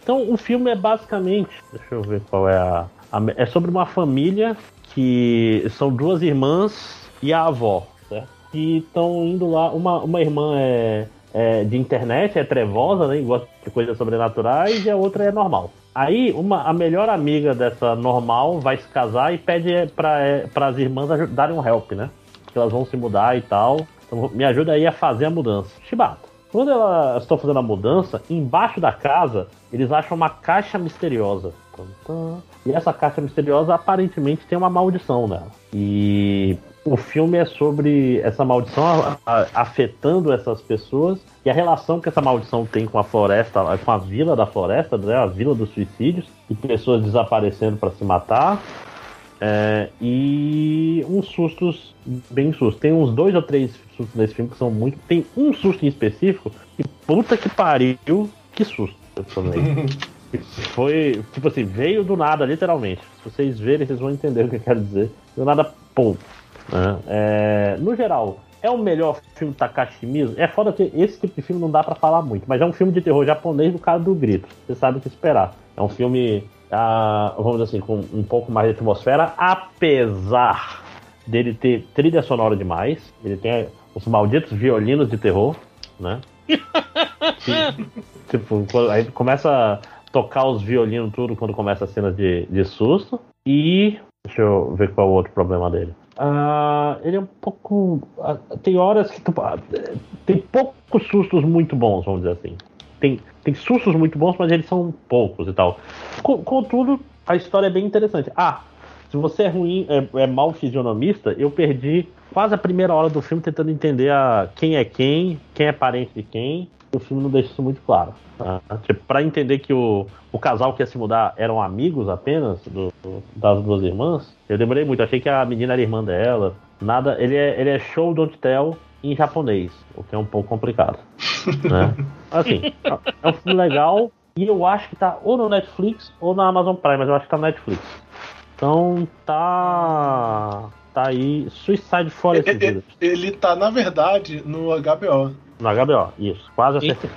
Então o filme é basicamente. Deixa eu ver qual é a. a é sobre uma família que são duas irmãs e a avó, certo? Que estão indo lá. Uma, uma irmã é, é, de internet, é trevosa, né? Gosta de coisas sobrenaturais, e a outra é normal. Aí uma, a melhor amiga dessa normal vai se casar e pede para é, as irmãs darem um help, né? Que elas vão se mudar e tal. Então me ajuda aí a fazer a mudança. Chibata. Quando elas estão fazendo a mudança, embaixo da casa, eles acham uma caixa misteriosa. E essa caixa misteriosa aparentemente tem uma maldição nela. E o filme é sobre essa maldição afetando essas pessoas e a relação que essa maldição tem com a floresta, com a vila da floresta, né, a vila dos suicídios, e pessoas desaparecendo para se matar. É, e uns sustos bem sustos. Tem uns dois ou três sustos nesse filme que são muito. Tem um susto em específico que puta que pariu, que susto também. Foi, tipo assim, veio do nada, literalmente. Se vocês verem, vocês vão entender o que eu quero dizer. Do nada, pum. Né? É, no geral, é o melhor filme Takashi Mizu? É foda que esse tipo de filme não dá para falar muito, mas é um filme de terror japonês do cara do grito. Você sabe o que esperar. É um filme vamos dizer assim, com um pouco mais de atmosfera, apesar dele ter trilha sonora demais. Ele tem os malditos violinos de terror, né? que, tipo, aí começa tocar os violinos tudo quando começa a cena de, de susto. E. Deixa eu ver qual é o outro problema dele. Uh, ele é um pouco. Uh, tem horas que. Uh, tem poucos sustos muito bons, vamos dizer assim tem, tem sustos muito bons, mas eles são poucos e tal. Contudo, a história é bem interessante. Ah, se você é ruim, é, é mal fisionomista, eu perdi quase a primeira hora do filme tentando entender a, quem é quem, quem é parente de quem. O filme não deixa isso muito claro. Tá? Tipo, pra entender que o, o casal que ia se mudar eram amigos apenas do, das duas irmãs, eu demorei muito. Achei que a menina era irmã dela. Nada. Ele é, ele é show don't tell em japonês, o que é um pouco complicado. né? Assim, é um filme legal e eu acho que tá ou no Netflix ou na Amazon Prime, mas eu acho que tá no Netflix. Então tá. Tá aí. Suicide Forest. Ele, ele, ele tá, na verdade, no HBO. No HBO, isso. Quase acertei.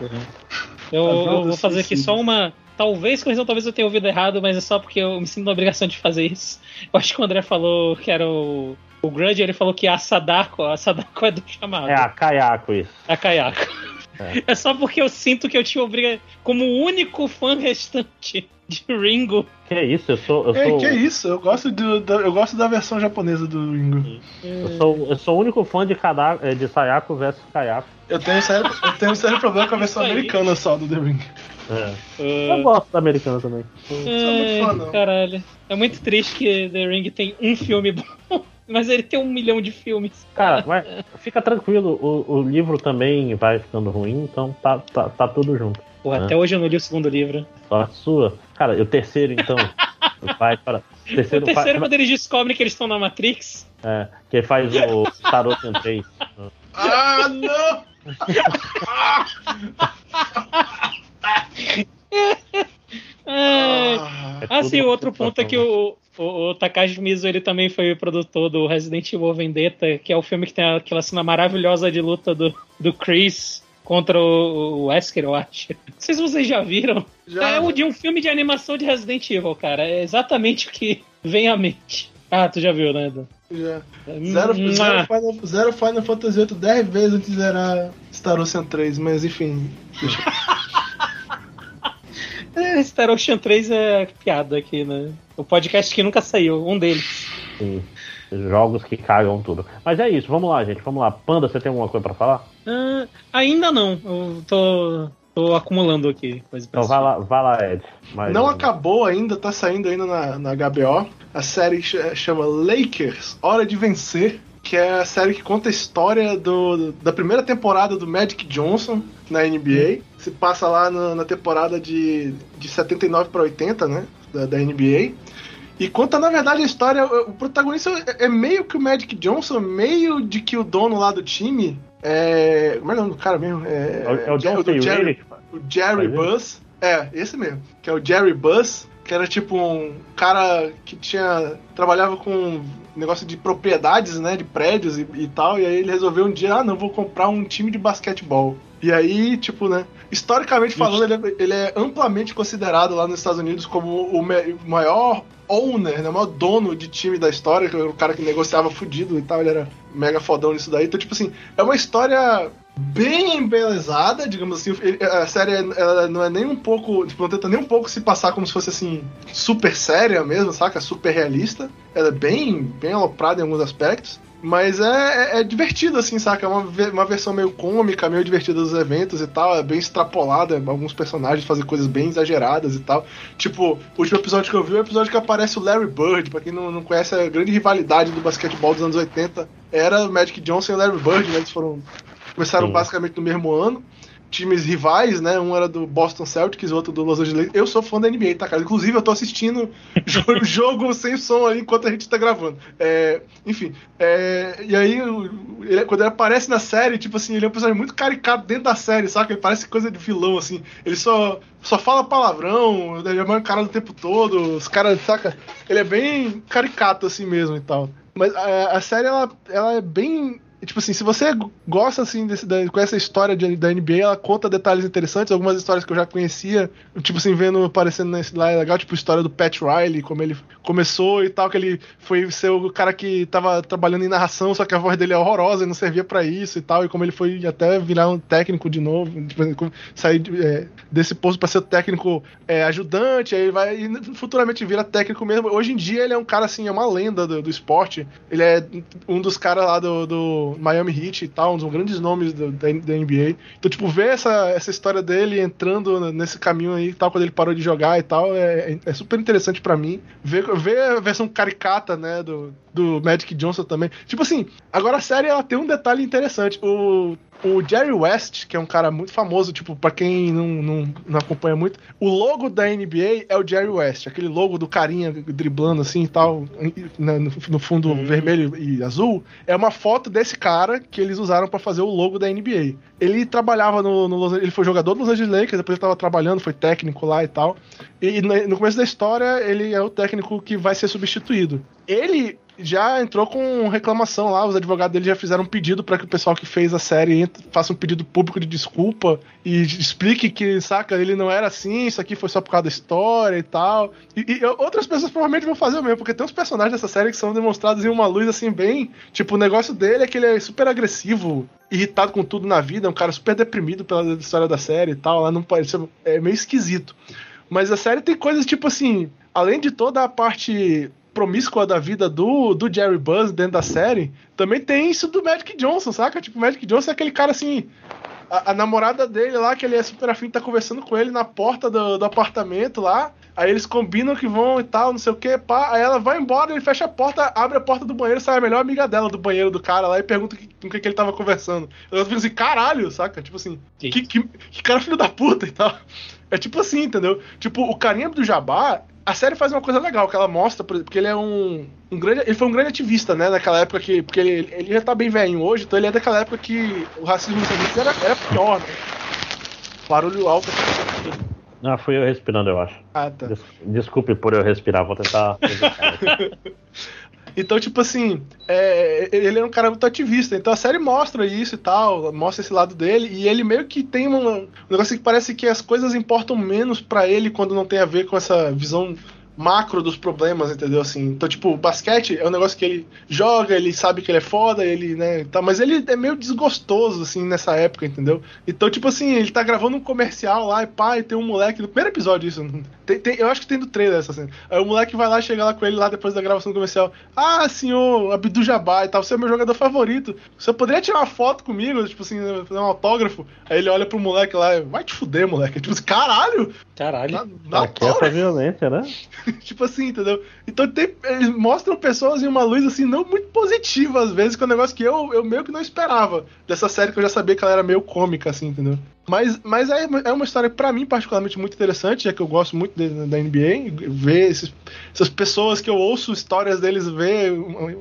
Eu, eu vou fazer aqui só uma. Talvez, correção, talvez eu tenha ouvido errado, mas é só porque eu me sinto na obrigação de fazer isso. Eu acho que o André falou que era o o Grudge ele falou que a Sadako, a Sadako é do chamado. É a Kayako, isso. É a Kayako. É. é. só porque eu sinto que eu tinha obriga como único fã restante de Ringo. Que isso, eu sou. Eu É, sou, que isso, eu gosto, do, da, eu gosto da versão japonesa do Ringo. eu sou, eu sou o único fã de, Kada, eh, de Sayako versus Kayako. Eu tenho, sério, eu tenho um sério problema com a versão americana só do The Ring. É. Ah, Eu gosto da americana também. fã, não. Caralho. É muito triste que The Ring tem um filme bom, mas ele tem um milhão de filmes. Cara, mas fica tranquilo, o, o livro também vai ficando ruim, então tá, tá, tá tudo junto. Pô, É. até hoje eu não li o segundo livro. Sorte sua. Cara, e o terceiro, então. vai para. O O terceiro, terceiro, faz, quando eles descobrem que eles estão na Matrix. é, que faz o Tarot 3. Ah, não! Ah, É Ah, tudo sim, uma outro ponto é que o, o, o Takashi Mizu ele também foi o produtor do Resident Evil Vendetta, que é o filme que tem aquela cena maravilhosa de luta do, do Chris contra o, o Wesker, eu acho. Não sei se vocês já viram. Já. É o de um filme de animação de Resident Evil, cara. É exatamente o que vem à mente. Ah, tu já viu, né? Edu? já. Zero, Mua. zero, Final, zero Final Fantasy VIII 10 vezes antes de zerar Star Ocean 3, mas enfim. É, Star Ocean 3 é piada aqui, né? O podcast que nunca saiu, um deles. Sim. Jogos que cagam tudo. Mas é isso, vamos lá, gente. Vamos lá. Panda, você tem alguma coisa pra falar? Ah, ainda não. Eu tô, tô acumulando aqui coisa Então vai lá, vai lá, Ed. Mais Não acabou ainda, tá saindo ainda na, na HBO. A série ch- chama Lakers, Hora de Vencer, que é a série que conta a história do, da primeira temporada do Magic Johnson na NBA. Se passa lá na, na temporada de, de 79 para 80, né? Da, da NBA. E conta, na verdade, a história. O protagonista é é meio que o Magic Johnson, meio de que o dono lá do time. É. Como é o nome do cara mesmo? É, É o, é o John T. Jerry- Rayleigh, o Jerry é? Buzz. É, esse mesmo. Que é o Jerry Buzz, que era tipo um cara que tinha. trabalhava com negócio de propriedades, né? De prédios e, e tal. E aí ele resolveu um dia, ah, não, vou comprar um time de basquetebol. E aí, tipo, né? Historicamente falando, ele é, ele é amplamente considerado lá nos Estados Unidos como o maior owner, né, o maior dono de time da história, que era o cara que negociava fudido e tal, ele era mega fodão nisso daí. Então, tipo assim, é uma história bem embelezada, digamos assim. A série ela não é nem um pouco. Tipo, não tenta nem um pouco se passar como se fosse assim, super séria mesmo, saca? Super realista. Ela é bem, bem aloprada em alguns aspectos. Mas é, é, é divertido, assim, saca? É uma, uma versão meio cômica, meio divertida dos eventos e tal. É bem extrapolada. Alguns personagens fazem coisas bem exageradas e tal. Tipo, o último episódio que eu vi é o episódio que aparece o Larry Bird. Pra quem não, não conhece, a grande rivalidade do basquetebol dos anos 80 era o Magic Johnson e o Larry Bird, né? Eles foram Começaram basicamente no mesmo ano. Times rivais, né? Um era do Boston Celtics, o outro do Los Angeles. Eu sou fã da NBA, tá, cara? Inclusive, eu tô assistindo o jogo sem som ali enquanto a gente tá gravando. É, enfim. é, e aí, o- ele- quando ele aparece na série, tipo assim, ele é um personagem muito caricato dentro da série, saca? Ele parece coisa de vilão, assim. Ele só, só fala palavrão, ele é mais cara o tempo todo. Os caras, saca? Ele é bem caricato assim mesmo e tal. Mas a, a série, ela, ela é bem Tipo assim, se você gosta assim desse, da, com essa história de- da NBA, ela conta detalhes interessantes, algumas histórias que eu já conhecia, tipo assim, vendo aparecendo nesse lá é legal, tipo a história do Pat Riley, como ele começou e tal, que ele foi ser o cara que tava trabalhando em narração, só que a voz dele é horrorosa e não servia pra isso e tal, e como ele foi até virar um técnico de novo, tipo, sair é, desse posto pra ser técnico é, ajudante, aí vai e futuramente vira técnico mesmo. Hoje em dia ele é um cara assim, é uma lenda do, do esporte. Ele é um dos caras lá do, do Miami Heat e tal, um dos grandes nomes do- da, da NBA. Então, tipo, ver essa, essa história dele entrando nesse caminho aí tal, quando ele parou de jogar e tal, é, é super interessante pra mim. Ver, ver a versão caricata, né, do, do Magic Johnson também. Tipo assim, agora a série ela tem um detalhe interessante. O, o Jerry West, que é um cara muito famoso, tipo, pra quem não, não, não acompanha muito, o logo da NBA é o Jerry West, aquele logo do carinha driblando assim e tal, no, no fundo vermelho e azul, é uma foto desse cara que eles usaram pra fazer o logo da NBA. Ele trabalhava no, no ele foi jogador do Los Angeles Lakers, depois ele tava trabalhando, foi técnico lá e tal. E no começo da história, ele é o técnico que vai ser substituído. Ele já entrou com reclamação lá, os advogados dele já fizeram um pedido para que o pessoal que fez a série entre- faça um pedido público de desculpa e explique que, saca, ele não era assim, isso aqui foi só por causa da história e tal. E, e outras pessoas provavelmente vão fazer o mesmo, porque tem uns personagens dessa série que são demonstrados em uma luz assim, bem. Tipo, o negócio dele é que ele é super agressivo, irritado com tudo na vida, é um cara super deprimido pela história da série e tal, lá não parece. É meio esquisito. Mas a série tem coisas tipo assim, além de toda a parte promíscua da vida do, do Jerry Buzz dentro da série, também tem isso do Magic Johnson, saca? Tipo, o Magic Johnson é aquele cara assim. A, a, namorada dele lá, que ele é super afim, tá conversando com ele na porta do, do apartamento lá. Aí eles combinam que vão e tal, não sei o que, pá. Aí ela vai embora, ele fecha a porta, abre a porta do banheiro, sai a melhor amiga dela do banheiro do cara lá e pergunta com o que, que ele tava conversando. Eu fico assim, caralho, saca? Tipo assim, que, que, que, cara filho da puta e tal. É tipo assim, entendeu? Tipo, o carinha do Jabá, a série faz uma coisa legal, que ela mostra, porque ele é um, um grande. Ele foi um grande ativista, né? Naquela época que. Porque ele, ele já tá bem velhinho hoje, então ele é daquela época que o racismo nos Estados Unidos era, era pior, né? Barulho alto. Ah, fui eu respirando, eu acho. Ah, tá. Des desculpe por eu respirar, vou tentar. Então, tipo assim, é, ele é um cara muito ativista. Então a série mostra isso e tal, mostra esse lado dele. E ele meio que tem um, um negócio que parece que as coisas importam menos para ele quando não tem a ver com essa visão macro dos problemas, entendeu? Assim, então, tipo, basquete é um negócio que ele joga, ele sabe que ele é foda, ele, né, tá, mas ele é meio desgostoso, assim, nessa época, entendeu? Então, tipo assim, ele tá gravando um comercial lá e pá, e tem um moleque, no primeiro episódio isso, tem, tem, eu acho que tem do trailer essa cena. Aí o moleque vai lá, chega lá com ele lá depois da gravação do comercial, ah, senhor Abdu Jabá e tal, você é meu jogador favorito, você poderia tirar uma foto comigo, tipo assim, fazer um autógrafo? Aí ele olha pro moleque lá, vai te fuder, moleque, tipo assim, caralho! Caralho. Na, na Aqui é violência, né? tipo assim, entendeu? Então tem, eles mostram pessoas em uma luz assim, não muito positiva às vezes, que é um negócio que eu, eu meio que não esperava dessa série que eu já sabia que ela era meio cômica, assim, entendeu? Mas, mas é, é uma história, para mim, particularmente muito interessante, já que eu gosto muito de, da NBA, ver esses, essas pessoas que eu ouço histórias deles, ver,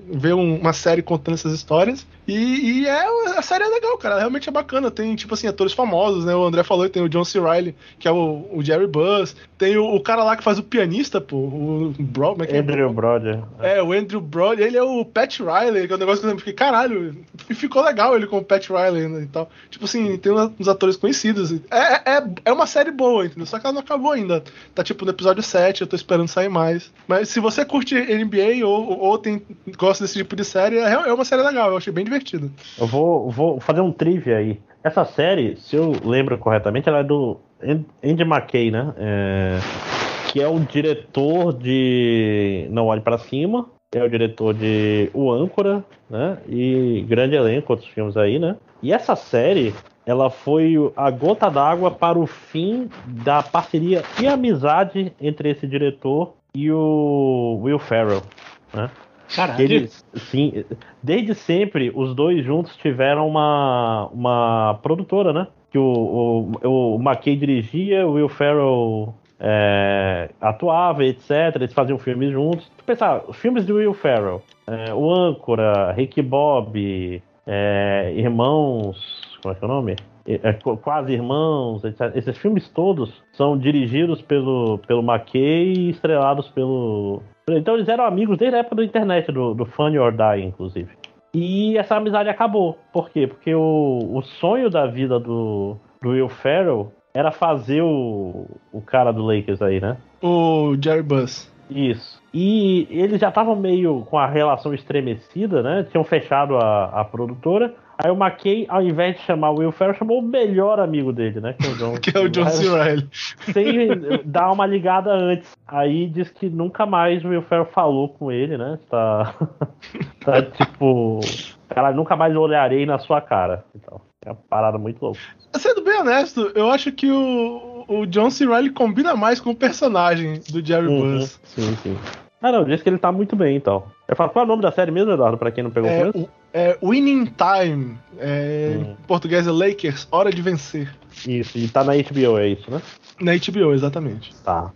ver uma série contando essas histórias. E, e, é, a série é legal, cara. Realmente é bacana. Tem, tipo assim, atores famosos, né? O André falou, tem o John C. Reilly, que é o, o Jerry Buzz. Tem o, o, cara lá que faz o pianista, pô. O Bro, como é que é? Andrew Brody. É, o Andrew Brody. Ele é o Pat Riley, que é um negócio que eu fiquei, caralho. E ficou legal ele com o Pat Riley né, e tal. Tipo assim, tem uns atores conhecidos. É, é, é uma série boa, entendeu? Só que ela não acabou ainda. Tá tipo no episódio 7, eu tô esperando sair mais. Mas se você curte NBA ou, ou tem, gosta desse tipo de série, é, é uma série legal. Eu achei bem divertido divertido. Eu vou, vou fazer um trivia aí. Essa série, se eu lembro corretamente, ela é do Andy McKay, né? É, que é o diretor de Não Olhe para Cima, é o diretor de O Âncora, né? E grande elenco, outros filmes aí, né? E essa série, ela foi a gota d'água para o fim da parceria e amizade entre esse diretor e o Will Ferrell, né? Caralho. Eles, sim, desde sempre os dois juntos tiveram uma, uma produtora, né? Que o, o, o McKay dirigia, o Will Ferrell é, atuava, etc. Eles faziam filmes juntos. Pensar, os filmes do Will Ferrell, é, o Âncora, Rick Bob, é, Irmãos. Como é que é o nome? É, é Quase Irmãos, etc. Esses filmes todos são dirigidos pelo, pelo McKay e estrelados pelo, então eles eram amigos desde a época da internet, do, do Funny or Die, inclusive. E essa amizade acabou. Por quê? Porque o, o sonho da vida do, do Will Ferrell era fazer o, o cara do Lakers aí, né? O Jerry Buss. Isso. E eles já estavam meio com a relação estremecida, né? Tinham fechado a, a produtora. Aí o McKay, ao invés de chamar o Will Ferrell, chamou o melhor amigo dele, né? Que é o John, que é o John C. Reilly. Sem dar uma ligada antes. Aí diz que nunca mais o Will Ferrell falou com ele, né? Tá, tá tipo... Cara, nunca mais olharei na sua cara. Então, é uma parada muito louca. Sendo bem honesto, eu acho que o, o John C. Reilly combina mais com o personagem do Jerry uhum, Buzz. Sim, sim. Ah, não, diz que ele tá muito bem, então. Eu falo, qual é o nome da série mesmo, Eduardo, pra quem não pegou é, o É Winning Time. É, hum. Em português é Lakers, Hora de Vencer. Isso, e tá na HBO, é isso, né? Na HBO, exatamente. Tá.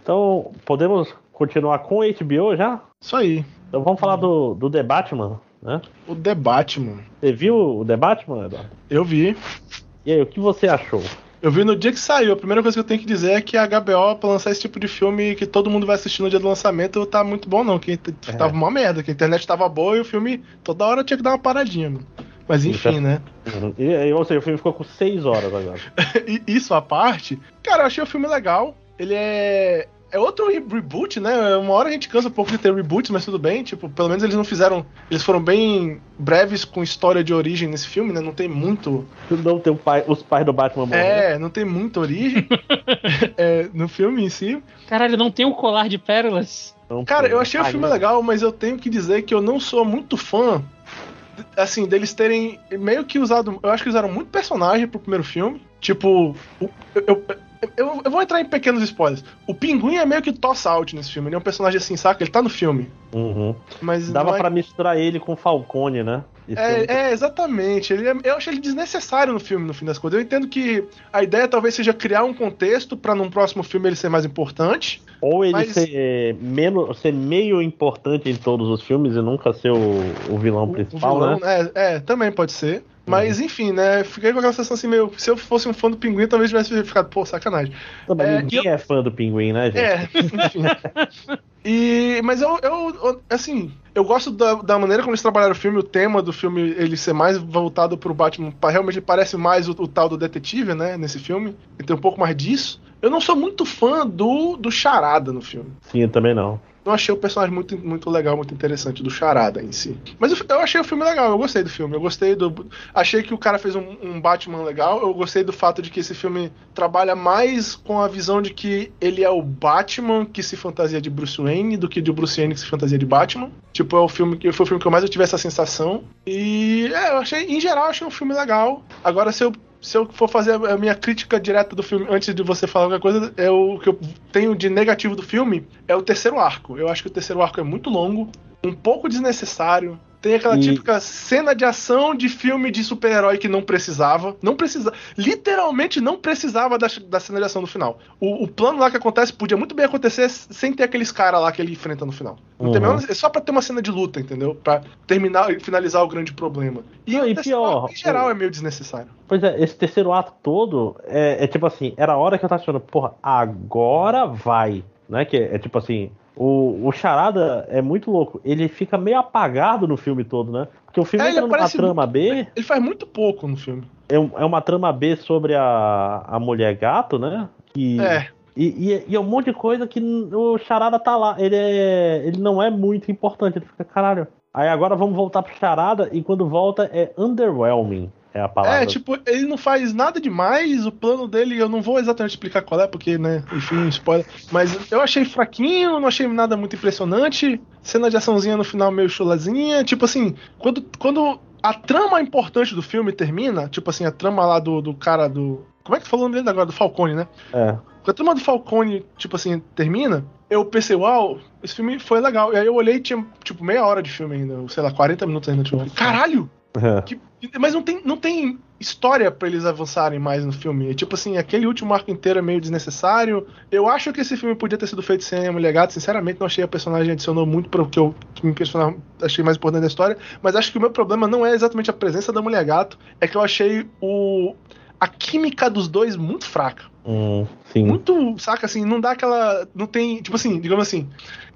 Então, podemos continuar com a HBO já? Isso aí. Então vamos falar do, do The Batman, né? O The Batman. Você viu o The Batman, Eduardo? Eu vi. E aí, o que você achou? Eu vi no dia que saiu. A primeira coisa que eu tenho que dizer é que a HBO, pra lançar esse tipo de filme que todo mundo vai assistir no dia do lançamento, tá muito bom, não. Que é. tava uma merda, que a internet tava boa e o filme toda hora tinha que dar uma paradinha, mano. Mas enfim, né? Uhum. E, ou seja, o filme ficou com 6 horas agora. Isso à parte, cara, eu achei o filme legal. Ele é é outro re- reboot, né? Uma hora a gente cansa um pouco de ter reboots, mas tudo bem. Tipo, pelo menos eles não fizeram. Eles foram bem breves com história de origem nesse filme, né? Não tem muito. Não tem pai, os pais do Batman morrendo. É, não tem muita origem é, no filme em si. Caralho, não tem o colar de pérolas? Então, Cara, eu achei o filme né? legal, mas eu tenho que dizer que eu não sou muito fã. Assim, deles terem meio que usado. Eu acho que usaram muito personagem pro primeiro filme. Tipo, eu, eu, eu- eu vou entrar em pequenos spoilers. O pinguim é meio que toss out nesse filme. Ele é um personagem assim, saca? Ele tá no filme. Uhum. Mas Dava é- pra misturar ele com o Falcone, né? É, é, exatamente. Ele é- eu achei ele desnecessário no filme, no fim das contas. Eu entendo que a ideia talvez seja criar um contexto pra num próximo filme ele ser mais importante. Ou ele Mas- ser, menos, ser meio importante em todos os filmes e nunca ser o, o vilão O principal, vilão, né? É, é, também pode ser. Mas enfim, né? Fiquei com aquela sensação assim, meio. Se eu fosse um fã do pinguim, talvez tivesse ficado, pô, sacanagem. Também É, ninguém é fã do Pinguim, né, gente? É, enfim. E, mas eu, eu, assim, eu gosto da, da maneira como eles trabalharam o filme, o tema do filme ele ser mais voltado pro Batman, realmente parece mais o, o tal do detetive, né, nesse filme, ele tem um pouco mais disso. Eu não sou muito fã do, do Charada no filme. Sim, eu também não. Não achei o personagem muito, muito legal, muito interessante do Charada em si. Mas eu, eu achei o filme legal, eu gostei do filme. Eu gostei do. Achei que o cara fez um, um Batman legal. Eu gostei do fato de que esse filme trabalha mais com a visão de que ele é o Batman que se fantasia de Bruce Wayne do que de Bruce Wayne que se fantasia de Batman. Tipo, é o filme que foi o filme que eu mais eu tive essa sensação. E é, eu achei, em geral, achei um filme legal. Agora, se eu se eu for fazer a minha crítica direta do filme antes de você falar qualquer coisa, é o que eu tenho de negativo do filme é o terceiro arco. Eu acho que o terceiro arco é muito longo, um pouco desnecessário. Tem aquela E- típica cena de ação de filme de super-herói que não precisava. Não precisava. Literalmente não precisava da, da cena de ação no final. O, o plano lá que acontece podia muito bem acontecer sem ter aqueles caras lá que ele enfrenta no final. Não tem Uhum. menor- é só pra ter uma cena de luta, entendeu? Pra terminar e finalizar o grande problema. E, Não, e pior, em geral é meio desnecessário. Pois é, esse terceiro ato todo é, é tipo assim, era a hora que eu tava achando, porra, agora vai. Né? Que é, é tipo assim, o, o Charada é muito louco. Ele fica meio apagado no filme todo, né? Porque o filme É, entra numa trama B, Ele faz muito pouco no filme. é, é uma trama B sobre a, a mulher gato, né? Que, É. E, e, e é um monte de coisa que o Charada tá lá. Ele, é, ele não é muito importante. Ele fica, caralho. Aí agora vamos voltar pro Charada e quando volta é underwhelming. É a palavra. É, tipo, ele não faz nada demais, o plano dele, eu não vou exatamente explicar qual é, porque, né, enfim, spoiler. Mas eu achei fraquinho, não achei nada muito impressionante. Cena de açãozinha no final meio chulazinha. Tipo assim, quando, quando a trama importante do filme termina, tipo assim, a trama lá do, do cara do. Como é que tu falou o nome dele agora? Do Falcone, né? É. Quando a trama do Falcone, tipo assim, termina, eu pensei, uau, esse filme foi legal. E aí eu olhei e tinha, tipo, meia hora de filme ainda, sei lá, 40 minutos ainda. Tipo, caralho! É. Que- mas não tem, não tem história pra eles avançarem mais no filme. É tipo assim, aquele último arco inteiro é meio desnecessário. Eu acho que esse filme podia ter sido feito sem a Mulher Gato. Sinceramente, não achei a personagem adicionou muito para o que eu que me achei mais importante da história. Mas acho que o meu problema não é exatamente a presença da Mulher Gato, é que eu achei o a química dos dois muito fraca. Hum, sim. Muito, saca assim, não dá aquela, não tem, tipo assim, digamos assim,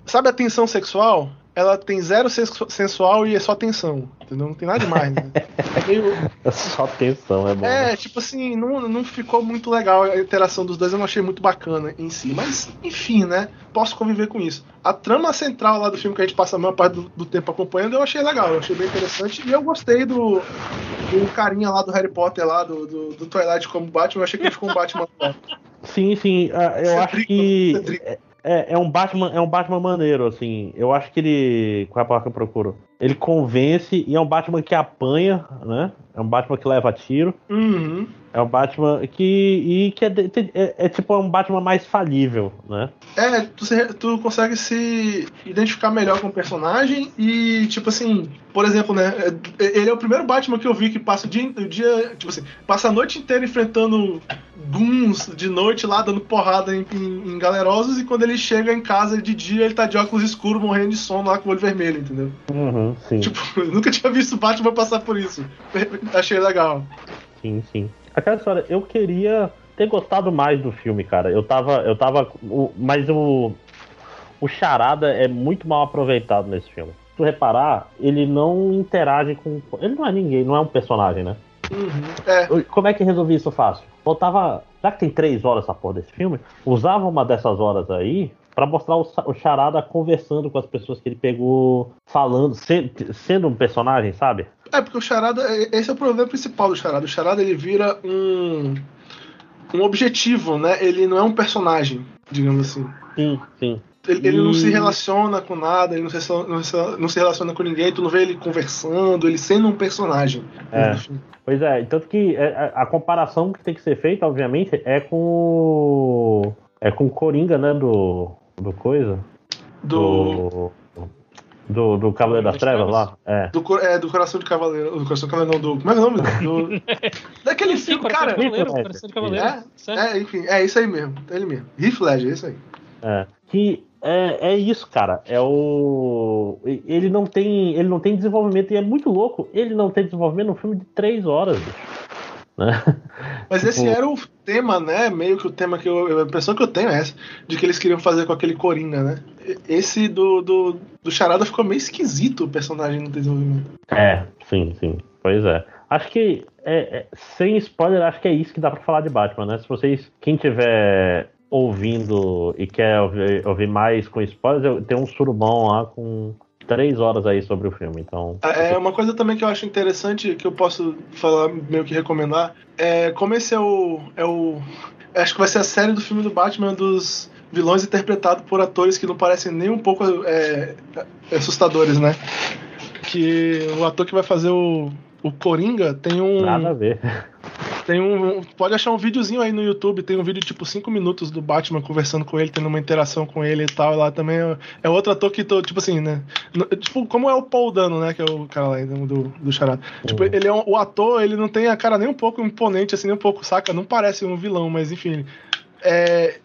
sabe a tensão sexual? Ela tem zero sensu- sensual e é só tensão, entendeu? Não tem nada demais, né? É meio É só tensão, é bom. né? é, tipo assim, não, não ficou muito legal a interação dos dois, eu não achei muito bacana em si. Mas, enfim, né? Posso conviver com isso. A trama central lá do filme que a gente passa a maior parte do, do tempo acompanhando, eu achei legal, eu achei bem interessante. E eu gostei do, do carinha lá do Harry Potter, lá, do, do, do Twilight como Batman. Eu achei que ele ficou um Batman. Sim, sim. ah, Eu acho que Cedrico. É, é- um Batman, é um Batman maneiro, assim. Eu acho que ele. Qual é a palavra que eu procuro? Ele convence e é um Batman que apanha, né? É um Batman que leva tiro. Uhum. É um Batman que. E que é, é, é tipo um Batman mais falível, né? É, tu, se- tu consegue se identificar melhor com o personagem e, tipo assim, por exemplo, né? é- Ele é o primeiro Batman que eu vi que passa o dia, o dia tipo assim, passa a noite inteira enfrentando goons de noite lá, dando porrada em, em, em galerosos, e quando ele chega em casa de dia, ele tá de óculos escuros, morrendo de sono lá com o olho vermelho, entendeu? Uhum, sim. Tipo, eu nunca tinha visto o Batman passar por isso. Achei legal. Sim, sim. Aquela história, eu queria ter gostado mais do filme, cara. Eu tava. Eu tava. o- mas o. O Charada é muito mal aproveitado nesse filme. Se tu reparar, ele não interage com. Ele não é ninguém, não é um personagem, né? Uhum. É, Como é que resolvi isso fácil? Botava. Já que tem três horas essa porra desse filme, usava uma dessas horas aí para mostrar o, o Charada conversando com as pessoas que ele pegou, falando, se, sendo um personagem, sabe? É, porque o Charada, esse é o problema principal do Charada. O Charada ele vira um um objetivo, né? Ele não é um personagem, digamos assim. Sim, sim. Ele, ele não se relaciona com nada, ele não se, não, não se, relaciona com ninguém, tu não vê ele conversando, ele sendo um personagem. É. Pois é, tanto que é, a, a, comparação que tem que ser feita, obviamente, é com. É com o Coringa, né? Do. Do coisa. Do. do do, do Cavaleiro das Trevas lá? É. Do, é, do Coração de Cavaleiro. Do Coração de Cavaleiro, não, do. Como é, é o nome? Do, daquele filme, cara. Cavaleiro, Coração de Cavaleiro. É, é, enfim, é isso aí mesmo. É ele mesmo. Heath Ledger, é isso aí. É. Que é, é isso, cara. É o. Ele não tem. Ele não tem desenvolvimento e é muito louco. Ele não tem desenvolvimento num filme de três horas, bicho. Né? Mas tipo... esse era o tema, né? Meio que o tema que eu. A impressão que eu tenho é essa, de que eles queriam fazer com aquele Coringa, né? Esse do, do, do Charada ficou meio esquisito o personagem no desenvolvimento. É, sim, sim. Pois é. Acho que, é, é, sem spoiler, acho que é isso que dá pra falar de Batman, né? Se vocês, quem tiver ouvindo e quer ouvir, ouvir mais com spoilers, tem um surubão lá com três horas aí sobre o filme, então. É uma coisa também que eu acho interessante, que eu posso falar, meio que recomendar, é como esse é o. É o acho que vai ser a série do filme do Batman dos vilões interpretados por atores que não parecem nem um pouco é, assustadores, né? Que o ator que vai fazer o, o Coringa tem um. Nada a ver. Tem um. Pode achar um videozinho aí no YouTube, tem um vídeo tipo 5 minutos do Batman conversando com ele, tendo uma interação com ele e tal. E lá também é, é outro ator que, tô, tipo assim, né? Tipo, como é o Paul Dano, né? Que é o cara lá do, do Charada. Uhum. Tipo, ele é um, o ator, ele não tem a cara nem um pouco imponente, assim, nem um pouco, saca? Não parece um vilão, mas enfim. É,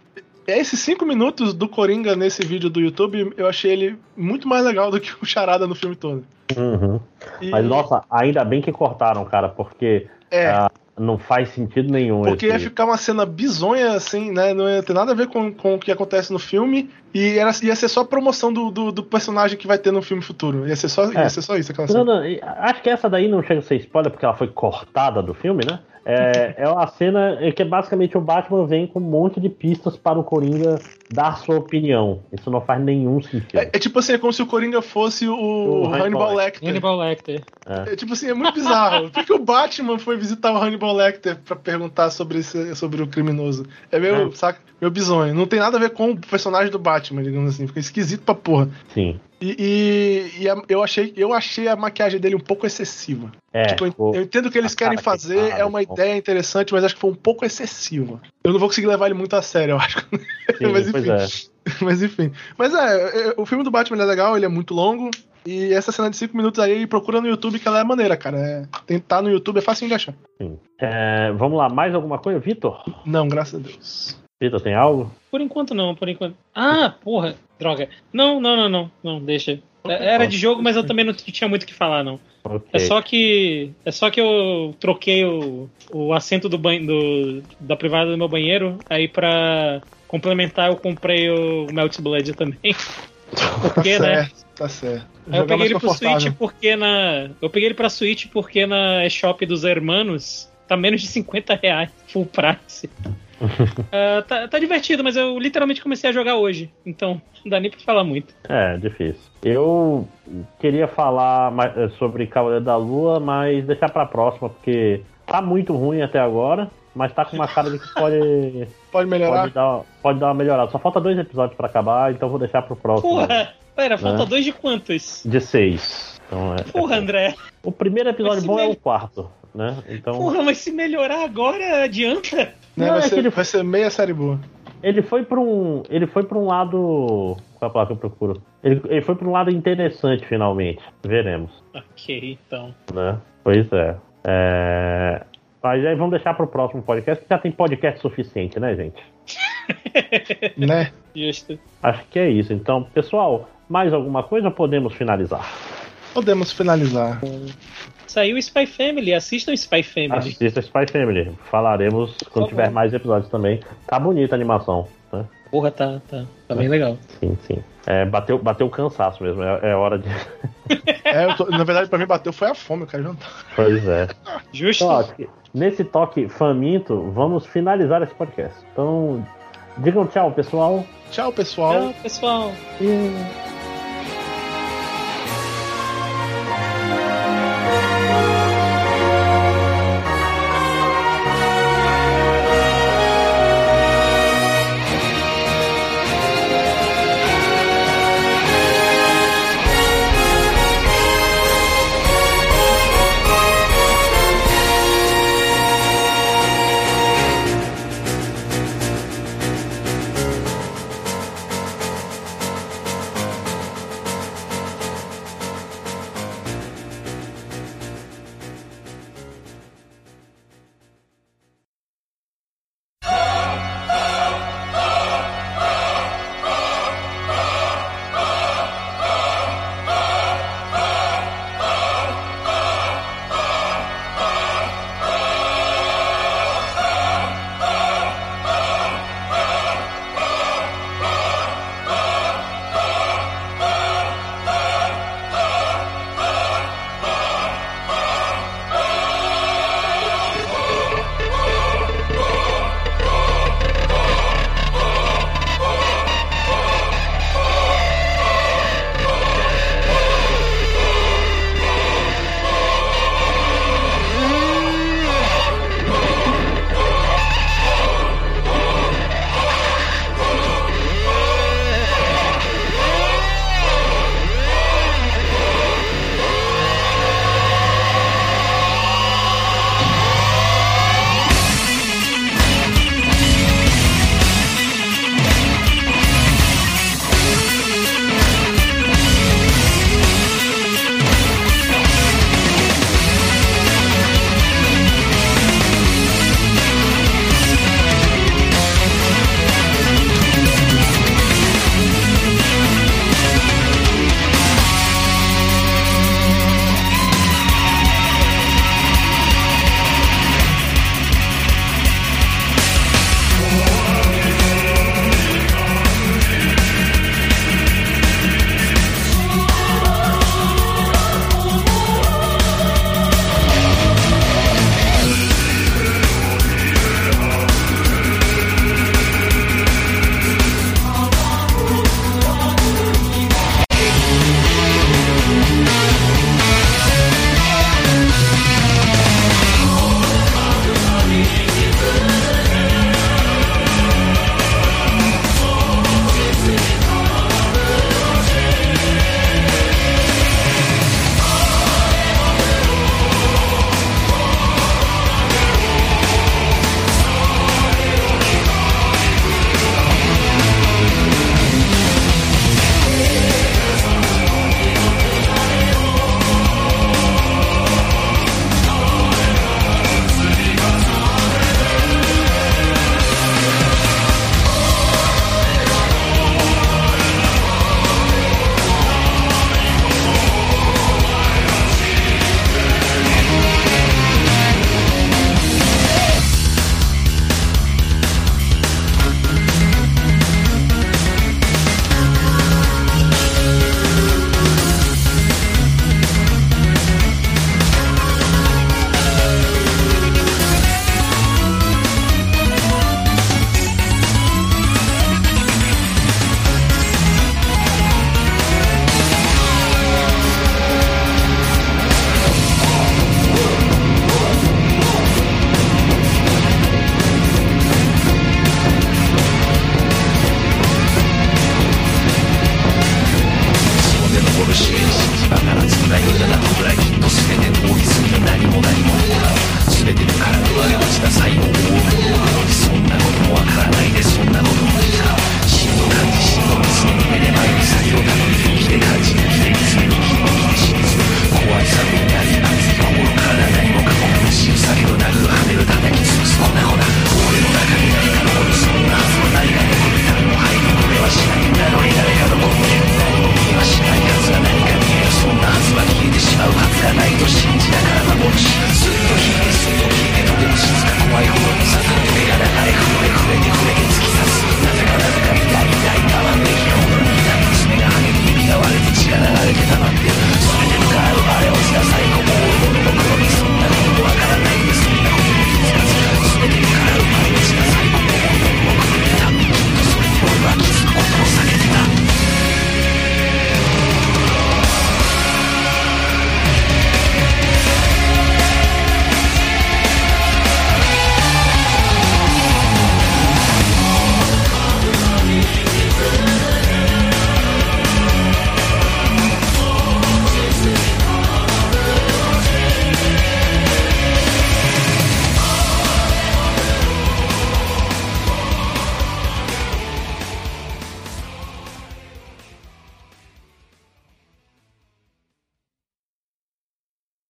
é esses cinco minutos do Coringa nesse vídeo do YouTube, eu achei ele muito mais legal do que o Charada no filme todo. Uhum. E... Mas nossa, ainda bem que cortaram, cara, porque é. Uh, não faz sentido nenhum. Porque esse... ia ficar uma cena bizonha, assim, né? Não ia ter nada a ver com, com o que acontece no filme. E era, ia ser só promoção do, do, do personagem que vai ter no filme futuro. Ia ser só, é. ia ser só isso, aquela cena. Não, não, acho que essa daí não chega a ser spoiler, porque ela foi cortada do filme, né? É, é uma cena que basicamente o Batman vem com um monte de pistas para o Coringa dar sua opinião. Isso não faz nenhum sentido. É, é tipo assim, é como se o Coringa fosse o, o Hannibal Lecter. Hannibal Lecter. É. é. tipo assim, é muito bizarro. Por que o Batman foi visitar o Hannibal Lecter para perguntar sobre, esse, sobre o criminoso? É meio, é. saca? Meio bizonho. Não tem nada a ver com o personagem do Batman, digamos assim. Fica esquisito pra porra. Sim. E, e, e a, eu, achei, eu achei a maquiagem dele um pouco excessiva. É, tipo, eu, eu entendo o que eles querem fazer, que é uma ideia interessante, mas acho que foi um pouco excessiva. Eu não vou conseguir levar ele muito a sério, eu acho. Sim, mas enfim. É. Mas enfim. Mas é, é, o filme do Batman é legal, ele é muito longo. E essa cena de 5 minutos aí, procura no YouTube que ela é maneira, cara. É, tentar no YouTube é fácil de achar. Sim. É, vamos lá, mais alguma coisa, Vitor? Não, graças a Deus. Vitor, tem algo? Por enquanto não, por enquanto. Ah, porra, droga. Não, não, não, não, não, deixa. É, era de jogo, mas eu também não tinha muito o que falar, não. Okay. É só que. É só que eu troquei o, o assento do banho do, da privada do meu banheiro. Aí pra complementar eu comprei o Melt Blood também. Porque, tá né? Tá certo. Aí eu peguei ele pro Switch porque na. Eu peguei ele pra Switch porque na eShop dos Hermanos tá menos de 50 reais, full price uh, tá, tá, divertido, mas eu literalmente comecei a jogar hoje, então não dá nem pra falar muito. É, difícil. Eu queria falar sobre Cavaleiro da Lua, mas deixar pra próxima, porque tá muito ruim até agora, mas tá com uma cara de que pode. pode melhorar? Pode dar, pode dar uma melhorada. Só falta dois episódios pra acabar, então vou deixar pro próximo. Porra! Pera, falta né? dois de quantos? De seis. Então, é, Porra, é... André! O primeiro episódio bom me... é o quarto, né? Então... Porra, mas se melhorar agora, adianta? Não, vai, é ser, ele... vai ser meia série boa. Ele foi para um, ele foi para um lado, qual é a palavra que eu procuro? Ele, ele foi para um lado interessante finalmente. Veremos. Ok, então. Né? Pois é. é... Mas aí vamos deixar para o próximo podcast, que já tem podcast suficiente, né, gente? né? Justo. Acho que é isso. Então, pessoal, mais alguma coisa podemos finalizar? Podemos finalizar. Saiu Spy Family, assistam Spy Family. Assista Spy Family. Falaremos quando tiver mais episódios também. Tá bonita a animação. Né? Porra, tá, tá, tá bem legal. Sim, sim. É, bateu, bateu o cansaço mesmo, é, é hora de. é, tô, na verdade, pra mim bateu foi a fome, eu quero jantar. Pois é. Justo. Então, nesse toque faminto, vamos finalizar esse podcast. Então, Digam tchau, pessoal. Tchau, pessoal. Tchau, pessoal. E...